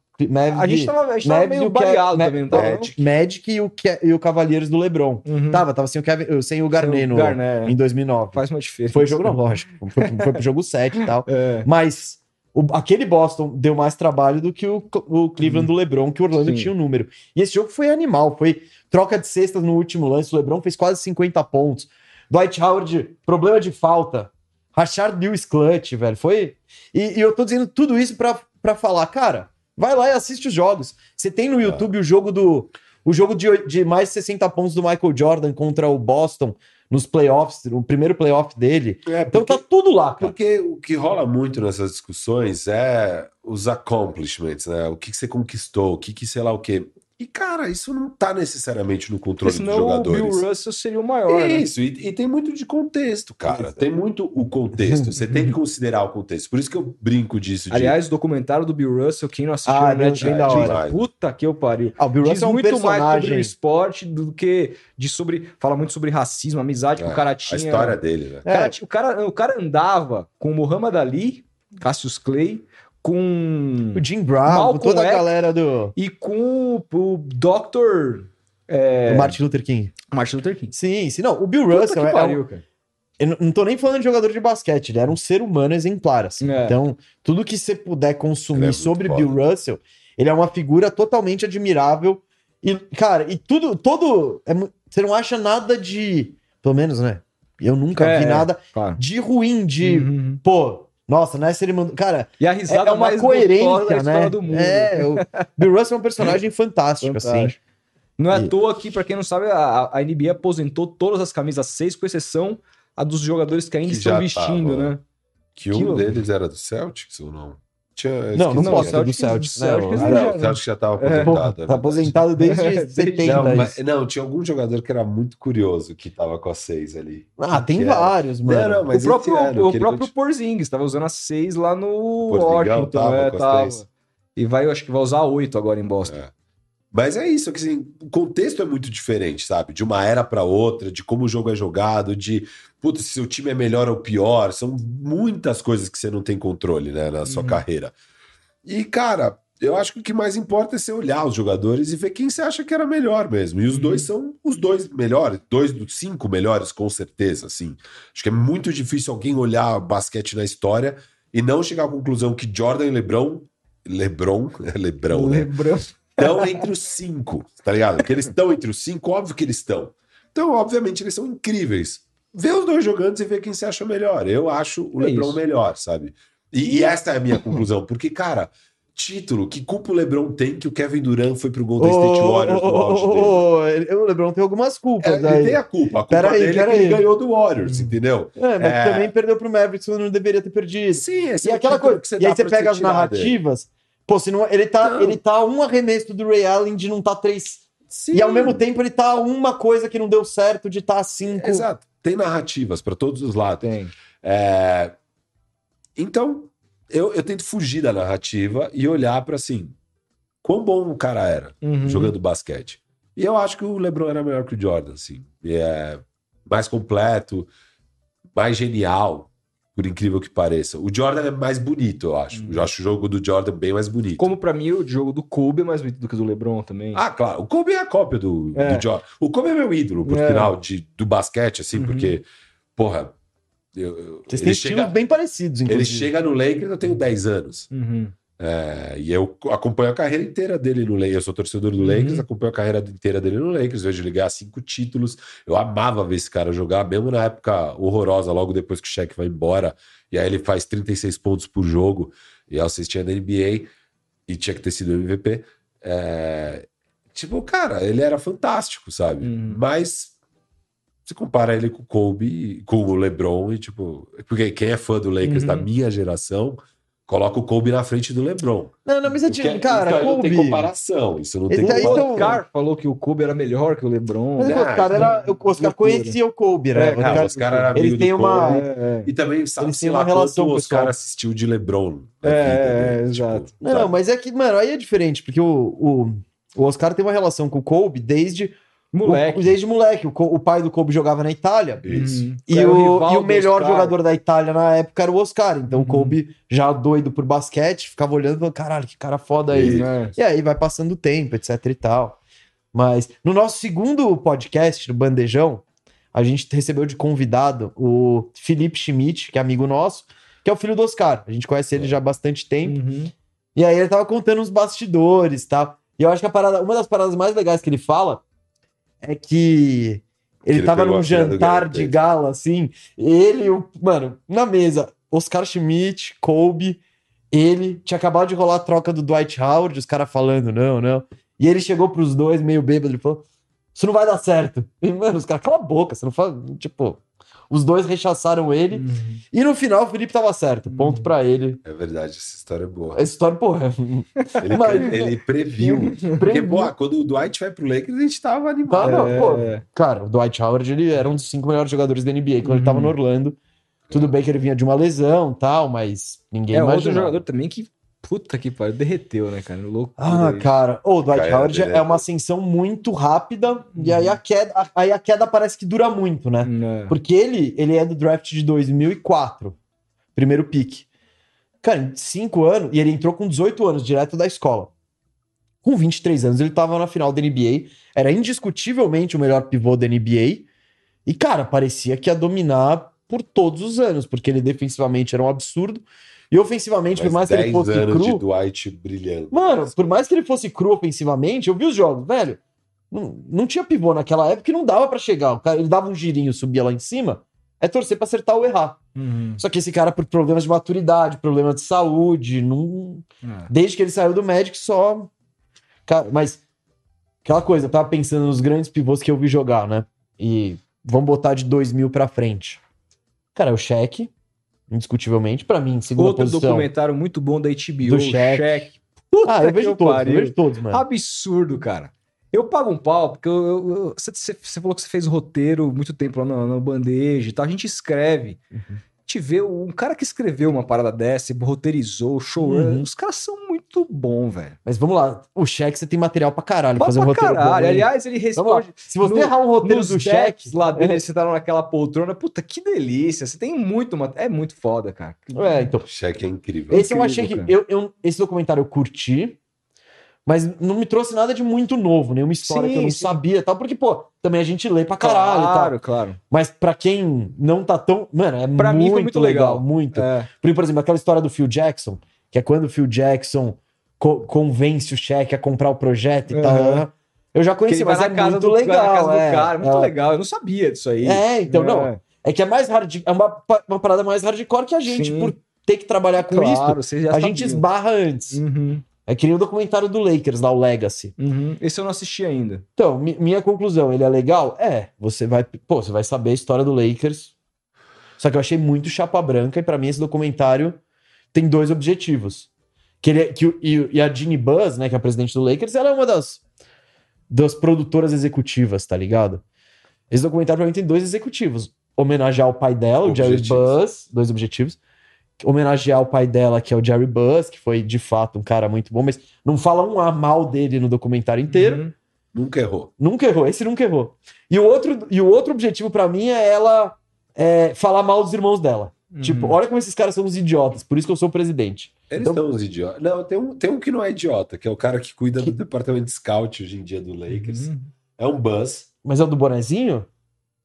A gente tava, a gente tava meio o baleado também, não tava? Magic. Magic e o, Ke- e o Cavaliers do LeBron. Uhum. Tava, tava sem o, Kevin, sem o Garnet, no, Garnett, em 2009. Faz uma diferença. Foi jogo, não, lógico. Foi, foi pro jogo 7 e tal. (laughs) É. Mas o- aquele Boston deu mais trabalho do que o, o Cleveland do LeBron, que o Orlando Sim. tinha um número. E esse jogo foi animal, foi troca de cestas no último lance, o LeBron fez quase 50 pontos. Dwight Howard, problema de falta. Rashard Lewis clutch, velho, foi... E, e eu tô dizendo tudo isso pra, pra falar, cara, vai lá e assiste os jogos. Você tem no YouTube o jogo do... O jogo de, de mais de 60 pontos do Michael Jordan contra o Boston nos playoffs, o primeiro playoff dele. É, Então porque, tá tudo lá, cara. porque o que rola muito nessas discussões é os accomplishments, né? O que, que você conquistou, o que, que sei lá o quê. E, cara, isso não tá necessariamente no controle dos senão o jogadores. Bill Russell seria o maior, né? Isso, e, e tem muito de contexto, cara. Tem muito o contexto. Você tem que considerar o contexto. Por isso que eu brinco disso. De... Aliás, o documentário do Bill Russell, quem não assistiu Ah, na bem- da hora. puta que eu pariu. Ah, o Bill Diz Russell é um muito mais sobre o personagem. esporte do que de sobre. Fala muito sobre racismo, amizade que É, o cara a tinha. história dele, né? O cara, É. o, cara, o cara andava com o Muhammad Ali, Cassius Clay, com. O Jim Brown, Malcolm toda a galera do, E com o, o Dr. É, do Martin Luther King. Martin Luther King. Sim, sim. Não, o Bill Puta Russell que é, pariu, um, cara. Eu não- tô nem falando de jogador de basquete, ele era um ser humano exemplar, assim. É. Então, tudo que você puder é consumir muito sobre foda. Bill Russell, ele é uma figura totalmente admirável. E, cara, e tudo, todo. é você não acha nada de. Pelo menos, né? Eu nunca É, vi é. nada Claro. de ruim, de. Uhum. Pô, nossa, nessa ele mandou. Cara, E a é, risada é uma mais gostosa da coerência, história né? do mundo. É, o Bill Russell é um personagem fantástico, assim. Fantástico. Não é à toa que, pra quem não sabe, a, a NBA aposentou todas as camisas 6, com exceção a dos jogadores que ainda Que estão vestindo, tava. né? Que um deles era do Celtics ou não? Tinha, Não, não pode quem ser era. do Celtics, né? Celtics O- Celtics já estava É. aposentado. Pô, é tá aposentado desde (laughs) Desde- 70. Não, mas- não, tinha algum jogador que era muito curioso que tava com a 6 ali. Ah, tem era? vários, mano. Não, não, mas o próprio, ano, o próprio continu- Porzingis estava usando a 6 lá no Washington. tava é, tava. E vai, eu acho que vai usar a 8 agora em Boston. É. Mas é isso, que assim, o contexto é muito diferente, sabe? De uma era para outra, de como o jogo é jogado, de puta, se seu time é melhor ou pior, são muitas coisas que você não tem controle, né, na sua Uhum. carreira. E, cara, eu acho que o que mais importa é você olhar os jogadores e ver quem você acha que era melhor mesmo. E os Uhum. dois são os dois melhores, dois dos cinco melhores, com certeza, assim. Acho que é muito difícil alguém olhar basquete na história e não chegar à conclusão que Jordan e LeBron. LeBron, é (laughs) LeBron, né? Lembrando. estão entre os cinco, tá ligado? Porque eles estão entre os cinco, óbvio que eles estão. Então, obviamente, eles são incríveis. Vê os dois jogando e vê quem você acha melhor. Eu acho o É LeBron isso. melhor, sabe? E, e essa é a minha conclusão. Porque, cara, título, que culpa o LeBron tem que o Kevin Durant foi pro Golden State Warriors no auge dele? ele- o LeBron tem algumas culpas É, aí. ele tem a culpa. A culpa Pera aí, dele pera é que ele aí. ganhou do Warriors, entendeu? É, mas É. também perdeu pro Mavericks quando não deveria ter perdido. Sim, esse E é aquela coisa. e aí você pega as tirar dele. narrativas. Pô, se não, ele, tá, Não. ele tá um arremesso do Ray Allen de não tá três. Sim. E ao mesmo tempo ele tá uma coisa que não deu certo de tá cinco. Exato. Tem narrativas para todos os lados. Tem. É, Então, eu, eu tento fugir da narrativa e olhar para assim, quão bom o cara era Uhum. jogando basquete. E eu acho que o LeBron era melhor que o Jordan, assim. É mais completo, mais genial, por incrível que pareça. O Jordan é mais bonito, eu acho. Eu acho o jogo do Jordan bem mais bonito. Como pra mim o jogo do Kobe é mais bonito do que o do LeBron também. Ah, claro. O Kobe é a cópia do, É. do Jordan. O Kobe é meu ídolo, por É. final, de, do basquete, assim, Uhum. porque, porra, eu, eu- Vocês têm ele, estilos bem parecidos, ele inclusive. chega no Lakers, eu tenho 10 anos. Uhum. É, e eu acompanho a carreira inteira dele no Lakers. Eu sou torcedor do Uhum. Lakers, acompanho a carreira inteira dele no Lakers. Vejo ele ganhar cinco títulos. Eu amava ver esse cara jogar, mesmo na época horrorosa, logo depois que o Shaq vai embora. E aí ele faz 36 pontos por jogo. E eu assistia na NBA e tinha que ter sido MVP. É, tipo, cara, ele era fantástico, sabe? Uhum. Mas você compara ele com o Kobe, com o LeBron, e tipo, porque quem é fã do Lakers Uhum. da minha geração coloca o Kobe na frente do LeBron. Não, não, mas é tipo, cara, não Kobe. tem comparação. Isso não tem aí O então- comparação. Oscar falou que o Kobe era melhor que o LeBron. Mas Né? o Oscar, era, o Oscar conhecia o Kobe, né? É, O cara, Oscar- os caras eram eles amigos têm do uma- Kobe. É, é. E também sabe Eles se têm lá uma relação quanto os pessoal. caras assistiu de LeBron. É, vida é, dele, exato. tipo, Não, sabe? mas é que, mano, aí é diferente, porque o, o, o Oscar tem uma relação com o Kobe desde Moleque. o, desde moleque. O, o pai do Kobe jogava na Itália. Isso. E, o, rival e o do melhor Oscar. jogador da Itália na época era o Oscar. Então Uhum. o Kobe, já doido por basquete, ficava olhando e falando: caralho, que cara foda aí. Isso. É. E aí vai passando o tempo, etc e tal. Mas no nosso segundo podcast, no Bandejão, a gente recebeu de convidado o Felipe Schmidt, que é amigo nosso, que é o filho do Oscar. A gente conhece ele já há bastante tempo. Uhum. E aí ele tava contando uns bastidores e tal. E eu acho que a parada, uma das paradas mais legais que ele fala é que ele ele tava num jantar de Payton. gala, assim, ele, e o, mano, na mesa, Oscar Schmidt, Kobe, ele, tinha acabado de rolar a troca do Dwight Howard, os caras falando, não, não. E ele chegou pros dois, meio bêbado, ele falou, isso não vai dar certo. E, mano, os caras, cala a boca, você não faz, tipo... Os dois rechaçaram ele. Uhum. E no final o Felipe tava certo. Ponto Uhum. pra ele. É verdade, essa história é boa. A história, porra. Ele, Mas- ele (laughs) previu. Porque, pô, quando o Dwight vai pro Lakers, a gente tava animado. Tá, não, É. pô. Cara, o Dwight Howard ele era um dos cinco melhores jogadores da NBA quando ele tava Uhum. no Orlando. Tudo bem que ele vinha de uma lesão tal, mas ninguém É outro imaginava. jogador também que, puta que pariu, derreteu, né, cara? Louco. Ah, cara. O Dwight Carreira Howard dele é é- uma ascensão muito rápida e Uhum. aí a queda, a- aí a queda parece que dura muito, né? É. Porque ele, ele é do draft de 2004, primeiro pick. Cara, em 5 anos, e ele entrou com 18 anos, direto da escola. Com 23 anos, ele tava na final da NBA, era indiscutivelmente o melhor pivô da NBA. E, cara, parecia que ia dominar por todos os anos, porque ele defensivamente era um absurdo. E ofensivamente, por mais que ele 10 fosse anos cru. de Dwight brilhando. Mano, por mais que ele fosse cru ofensivamente, eu vi os jogos, velho. Não, não tinha pivô naquela época e não dava pra chegar. O cara, ele dava um girinho, subia lá em cima. É torcer pra acertar ou errar. Uhum. Só que esse cara, por problemas de maturidade, problema de saúde, não... É. desde que ele saiu do Magic, só. Cara, mas aquela coisa, eu tava pensando nos grandes pivôs que eu vi jogar, né? E vamos botar de 2000 pra frente. Cara, é o Shaq, indiscutivelmente, pra mim, segunda Outro posição. documentário muito bom da HBO, Do. Shaq. Ah, eu vejo eu todos, eu pariu. vejo todos, mano. Absurdo, cara. Eu pago um pau, porque eu- eu- eu- você, você- você falou que você fez roteiro muito tempo lá no, no bandeja e tal. A gente escreve. Uhum. A gente vê um cara que escreveu uma parada dessa, roteirizou, show. Uhum. Os caras são muito bons, velho. Mas vamos lá, o Shaq você tem material pra caralho, Pra fazer um roteiro bom, caralho. hein? Aliás, ele responde. Se você no- errar um roteiro do decks lá dele, eles sentaram naquela poltrona. Puta, que delícia. Você tem muito. ma- É muito foda, cara. É, então. O cheque é incrível. Esse eu incrível, achei que. Eu, eu- esse documentário eu curti, mas não me trouxe nada de muito novo, nenhuma história Sim, que eu não sim. sabia e tal, porque, pô, também a gente lê pra caralho e tal. Claro, claro. Mas pra quem não tá tão. Mano, é Pra muito mim foi muito legal. Muito. É. Porque, por exemplo, aquela história do Phil Jackson, que é quando o Phil Jackson co- convence o Shaq a comprar o projeto e Uhum. tal. Eu já conheci, mas é casa muito do, legal. casa do é, cara. Muito é. legal. Eu não sabia disso aí. É, então, não. É. É que é mais hard, é uma, uma parada mais hardcore que a gente, Sim. por ter que trabalhar com isso, Claro, já a gente sabiam. esbarra antes. Uhum, É que nem o documentário do Lakers, lá, o Legacy. uhum. Esse eu não assisti ainda. Então, mi- minha conclusão, ele é legal? É, você vai, pô, você vai saber a história do Lakers. Só que eu achei muito chapa branca e pra mim esse documentário tem dois objetivos. Que ele, é- que, e, e a Jeannie Buzz, né, que é a presidente do Lakers, ela é uma das, das produtoras executivas, tá ligado? Esse documentário pra mim tem dois executivos. Homenagear o pai dela, o Jerry. Buzz, dois objetivos. Homenagear o pai dela, que é o Jerry Buzz, que foi de fato um cara muito bom, mas não fala um a mal dele no documentário inteiro. Uhum. Nunca errou. Nunca errou, esse nunca errou. E o outro, e o outro objetivo pra mim é ela é, falar mal dos irmãos dela. Uhum. Tipo, olha como esses caras são uns idiotas, por isso que eu sou o presidente. Eles Então- são uns idiotas. Não, tem um, tem um que não é idiota, que é o cara que cuida do departamento de scout hoje em dia do Lakers. Uhum. É um buzz. Mas é o do bonezinho?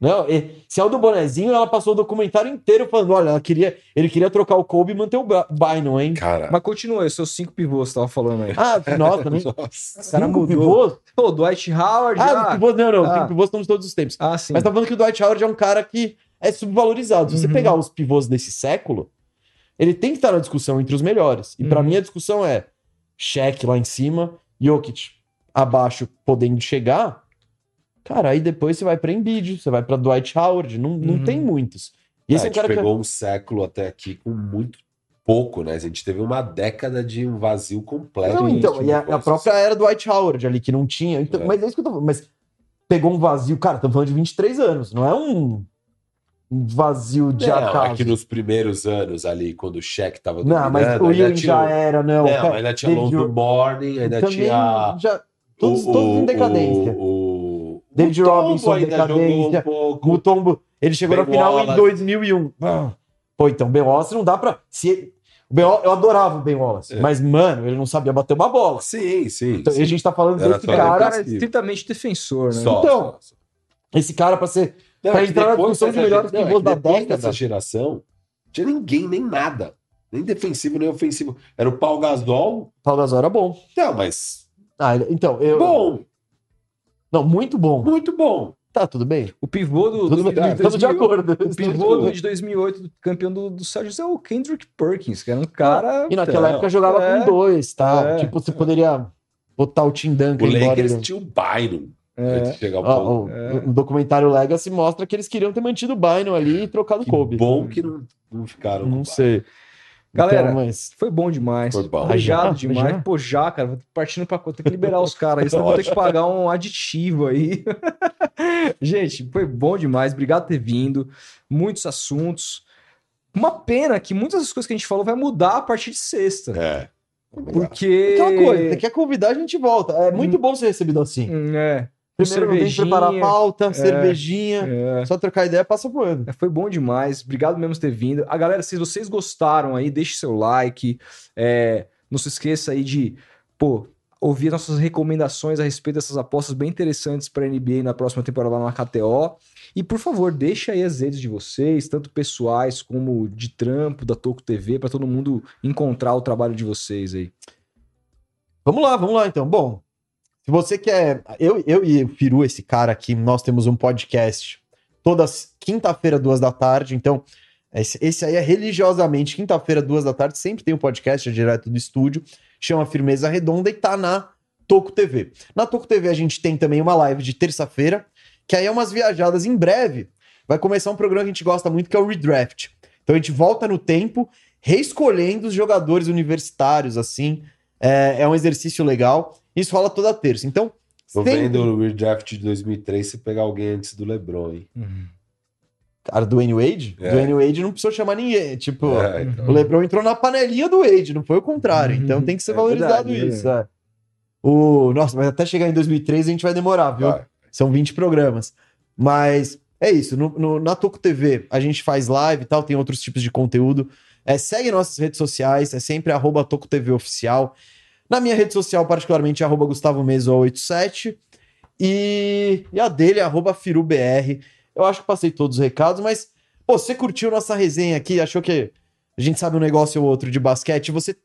Não, e- se é o do bonezinho, ela passou o documentário inteiro falando: olha, ela queria, ele queria trocar o Kobe e manter o Bynum, hein? Cara. Mas continua aí, seus cinco pivôs que você tava falando aí. Ah, (laughs) nossa, nem. Nossa. cara Cinco mudou. pivôs? Pô, Dwight Howard. Ah, ah, os pivôs, não, não, Ah. cinco pivôs estão de todos os tempos. ah, sim. Mas tá falando que o Dwight Howard é um cara que é subvalorizado. Se você Uhum. pegar os pivôs desse século, ele tem que estar na discussão entre os melhores. E pra Uhum. mim a discussão é Shaq lá em cima, Jokic abaixo podendo chegar. Cara, aí depois você vai pra Embiid, você vai pra Dwight Howard, não, não Uhum. tem muitos. E esse a é um gente cara que pegou um século até aqui com muito pouco, né? A gente teve uma década de um vazio completo. Não, então, e a, a própria era do Dwight Howard ali, que não tinha. Então, É. Mas é isso que eu tô falando. Mas pegou um vazio, cara, estamos falando de 23 anos, não é um vazio de Não, acaso. é que nos primeiros anos ali, quando o Shaq tava Não, mas dominando, o ainda Ewing tinha já o- era, não. Não, cara, ainda tinha David Lonzo Morning, ainda também tinha... já todos, o- todos em decadência. O, o, David o Tombo Robinson, ainda jogou decadência. um pouco. Mutombo, ele chegou Ben na final Wallace. em 2001. Ah. Pô, então, Ben Wallace não dá pra... Se... O ben, eu adorava o Ben Wallace, É. mas, mano, ele não sabia bater uma bola. Sim, sim. Então, sim. a gente tá falando Era desse Cara, o cara, é estritamente defensor, né? Só, Então, só, só. esse cara pra ser... Não, pra é que entrar na depois discussão de melhores gera- pivôs é da década. dessa geração, tinha ninguém, nem nada. Nem defensivo, nem ofensivo. Era o Paul Gasol. Paulo Gasol era bom. Não, mas Ah, então, eu... bom, Não, muito bom. muito bom. Tá, tudo bem. O pivô do, Tudo do, bem. do- Estamos de 2008 acordo. O pivô do- de 2008, do campeão do, do Celtics, é o Kendrick Perkins, que era um cara... E naquela Então, época jogava é, com dois, tá? é. Tipo, você poderia botar o Tim Duncan O embora. Lakers ele- tinha o Bynum. É. Ó, ponto. o, documentário Legacy mostra que eles queriam ter mantido o Bynum ali e trocado o Kobe. bom que não, não ficaram com Não sei. Galera, Então, mas... Foi bom demais. Foi bom. Obrigado Já? demais. Já? Pô, já, cara. Vou partindo pra conta. Tem que liberar os caras aí, senão vou ter que pagar um aditivo aí. (laughs) Gente, foi bom demais. Obrigado por ter vindo. Muitos assuntos. Uma pena que muitas das coisas que a gente falou vai mudar a partir de sexta. É. Porque. Aquela coisa, quer convidar, a gente volta. É muito bom ser recebido assim. Hum, É. Primeiro não tem que cervejinha. preparar a pauta, cervejinha. é. Só trocar ideia, passa voando. É, Foi bom demais. Obrigado mesmo por ter vindo. A galera, se vocês gostaram aí, deixe seu like. É, não se esqueça aí de, pô, ouvir nossas recomendações a respeito dessas apostas bem interessantes para a NBA na próxima temporada lá na KTO. E por favor, deixa aí as redes de vocês, tanto pessoais como de trampo da Toco TV, para todo mundo encontrar o trabalho de vocês aí. Vamos lá, vamos lá então. Bom, se você quer. Eu, eu e o Firu, esse cara aqui, nós temos um podcast toda quinta-feira, duas da tarde. Então, esse, esse aí é religiosamente quinta-feira, duas da tarde. Sempre tem um podcast é direto do estúdio. Chama Firmeza Redonda e tá na Toco TV. Na Toco TV a gente tem também uma live de terça-feira, que aí é umas viajadas em breve. Vai começar um programa que a gente gosta muito, que é o Redraft. Então a gente volta no tempo, reescolhendo os jogadores universitários, assim. É, é um exercício legal. Isso rola toda terça. Então, Tô sempre- vendo o redraft de 2003 se pegar alguém antes do LeBron, hein? Cara, do Wayne Wade? É. Do Wade não precisou chamar ninguém. Tipo, É, então. o LeBron entrou na panelinha do Wade, não foi o contrário. Então tem que ser É valorizado verdade, isso. é. O... Nossa, mas até chegar em 2003 a gente vai demorar, viu? Vai. São 20 programas. Mas é isso. No, no- na Toco TV a gente faz live e tal, tem outros tipos de conteúdo. É, segue nossas redes sociais, é sempre arroba Toco TV Oficial. Na minha rede social, particularmente, é arroba Gustavo Meso 87. E, e a dele é arroba FiruBR. Eu acho que passei todos os recados, mas pô, você curtiu nossa resenha aqui, achou que a gente sabe um negócio ou outro de basquete, você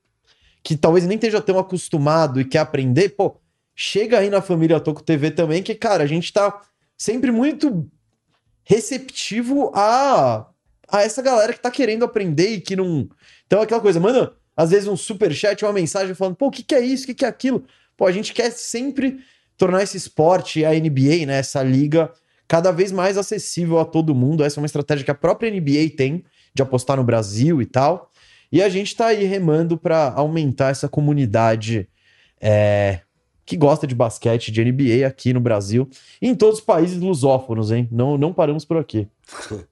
que talvez nem esteja tão acostumado e quer aprender, pô, chega aí na família Toco TV também, que, cara, a gente tá sempre muito receptivo a, a essa galera que tá querendo aprender e que não. Então, aquela coisa, manda às vezes um super chat, uma mensagem falando, pô, o que, que é isso? O que, que é aquilo? Pô, a gente quer sempre tornar esse esporte, a NBA, né, essa liga, cada vez mais acessível a todo mundo. Essa é uma estratégia que a própria NBA tem de apostar no Brasil e tal. E a gente tá aí remando para aumentar essa comunidade é, que gosta de basquete, de NBA aqui no Brasil e em todos os países lusófonos, hein? Não, não paramos por aqui. (laughs)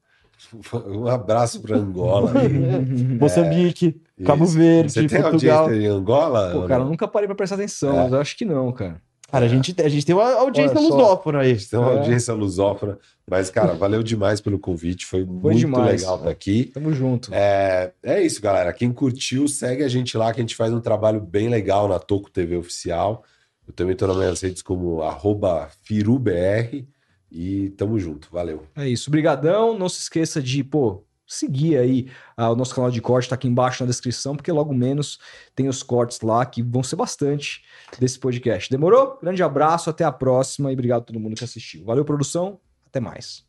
Um abraço pra Angola. aí. (laughs) Moçambique, Cabo Isso. Verde, Você tem Portugal. audiência em Angola? Pô, cara, eu não? nunca parei pra prestar atenção, É. mas eu acho que não, cara. Cara, a gente, a gente tem uma audiência Olha lusófona aí. Tem uma É. audiência lusófona. Mas, cara, valeu demais pelo convite. Foi, muito demais. legal estar aqui. Tamo junto. É, é isso, galera. Quem curtiu, segue a gente lá, que a gente faz um trabalho bem legal na Toco TV Oficial. Eu também estou nas minhas redes como arroba FiruBR. E tamo junto. Valeu. É isso. Brigadão. Não se esqueça de, pô, seguir aí ah, o nosso canal de corte, tá aqui embaixo na descrição, porque logo menos tem os cortes lá, que vão ser bastante desse podcast. Demorou? Grande abraço, até a próxima e obrigado a todo mundo que assistiu. Valeu, produção. Até mais.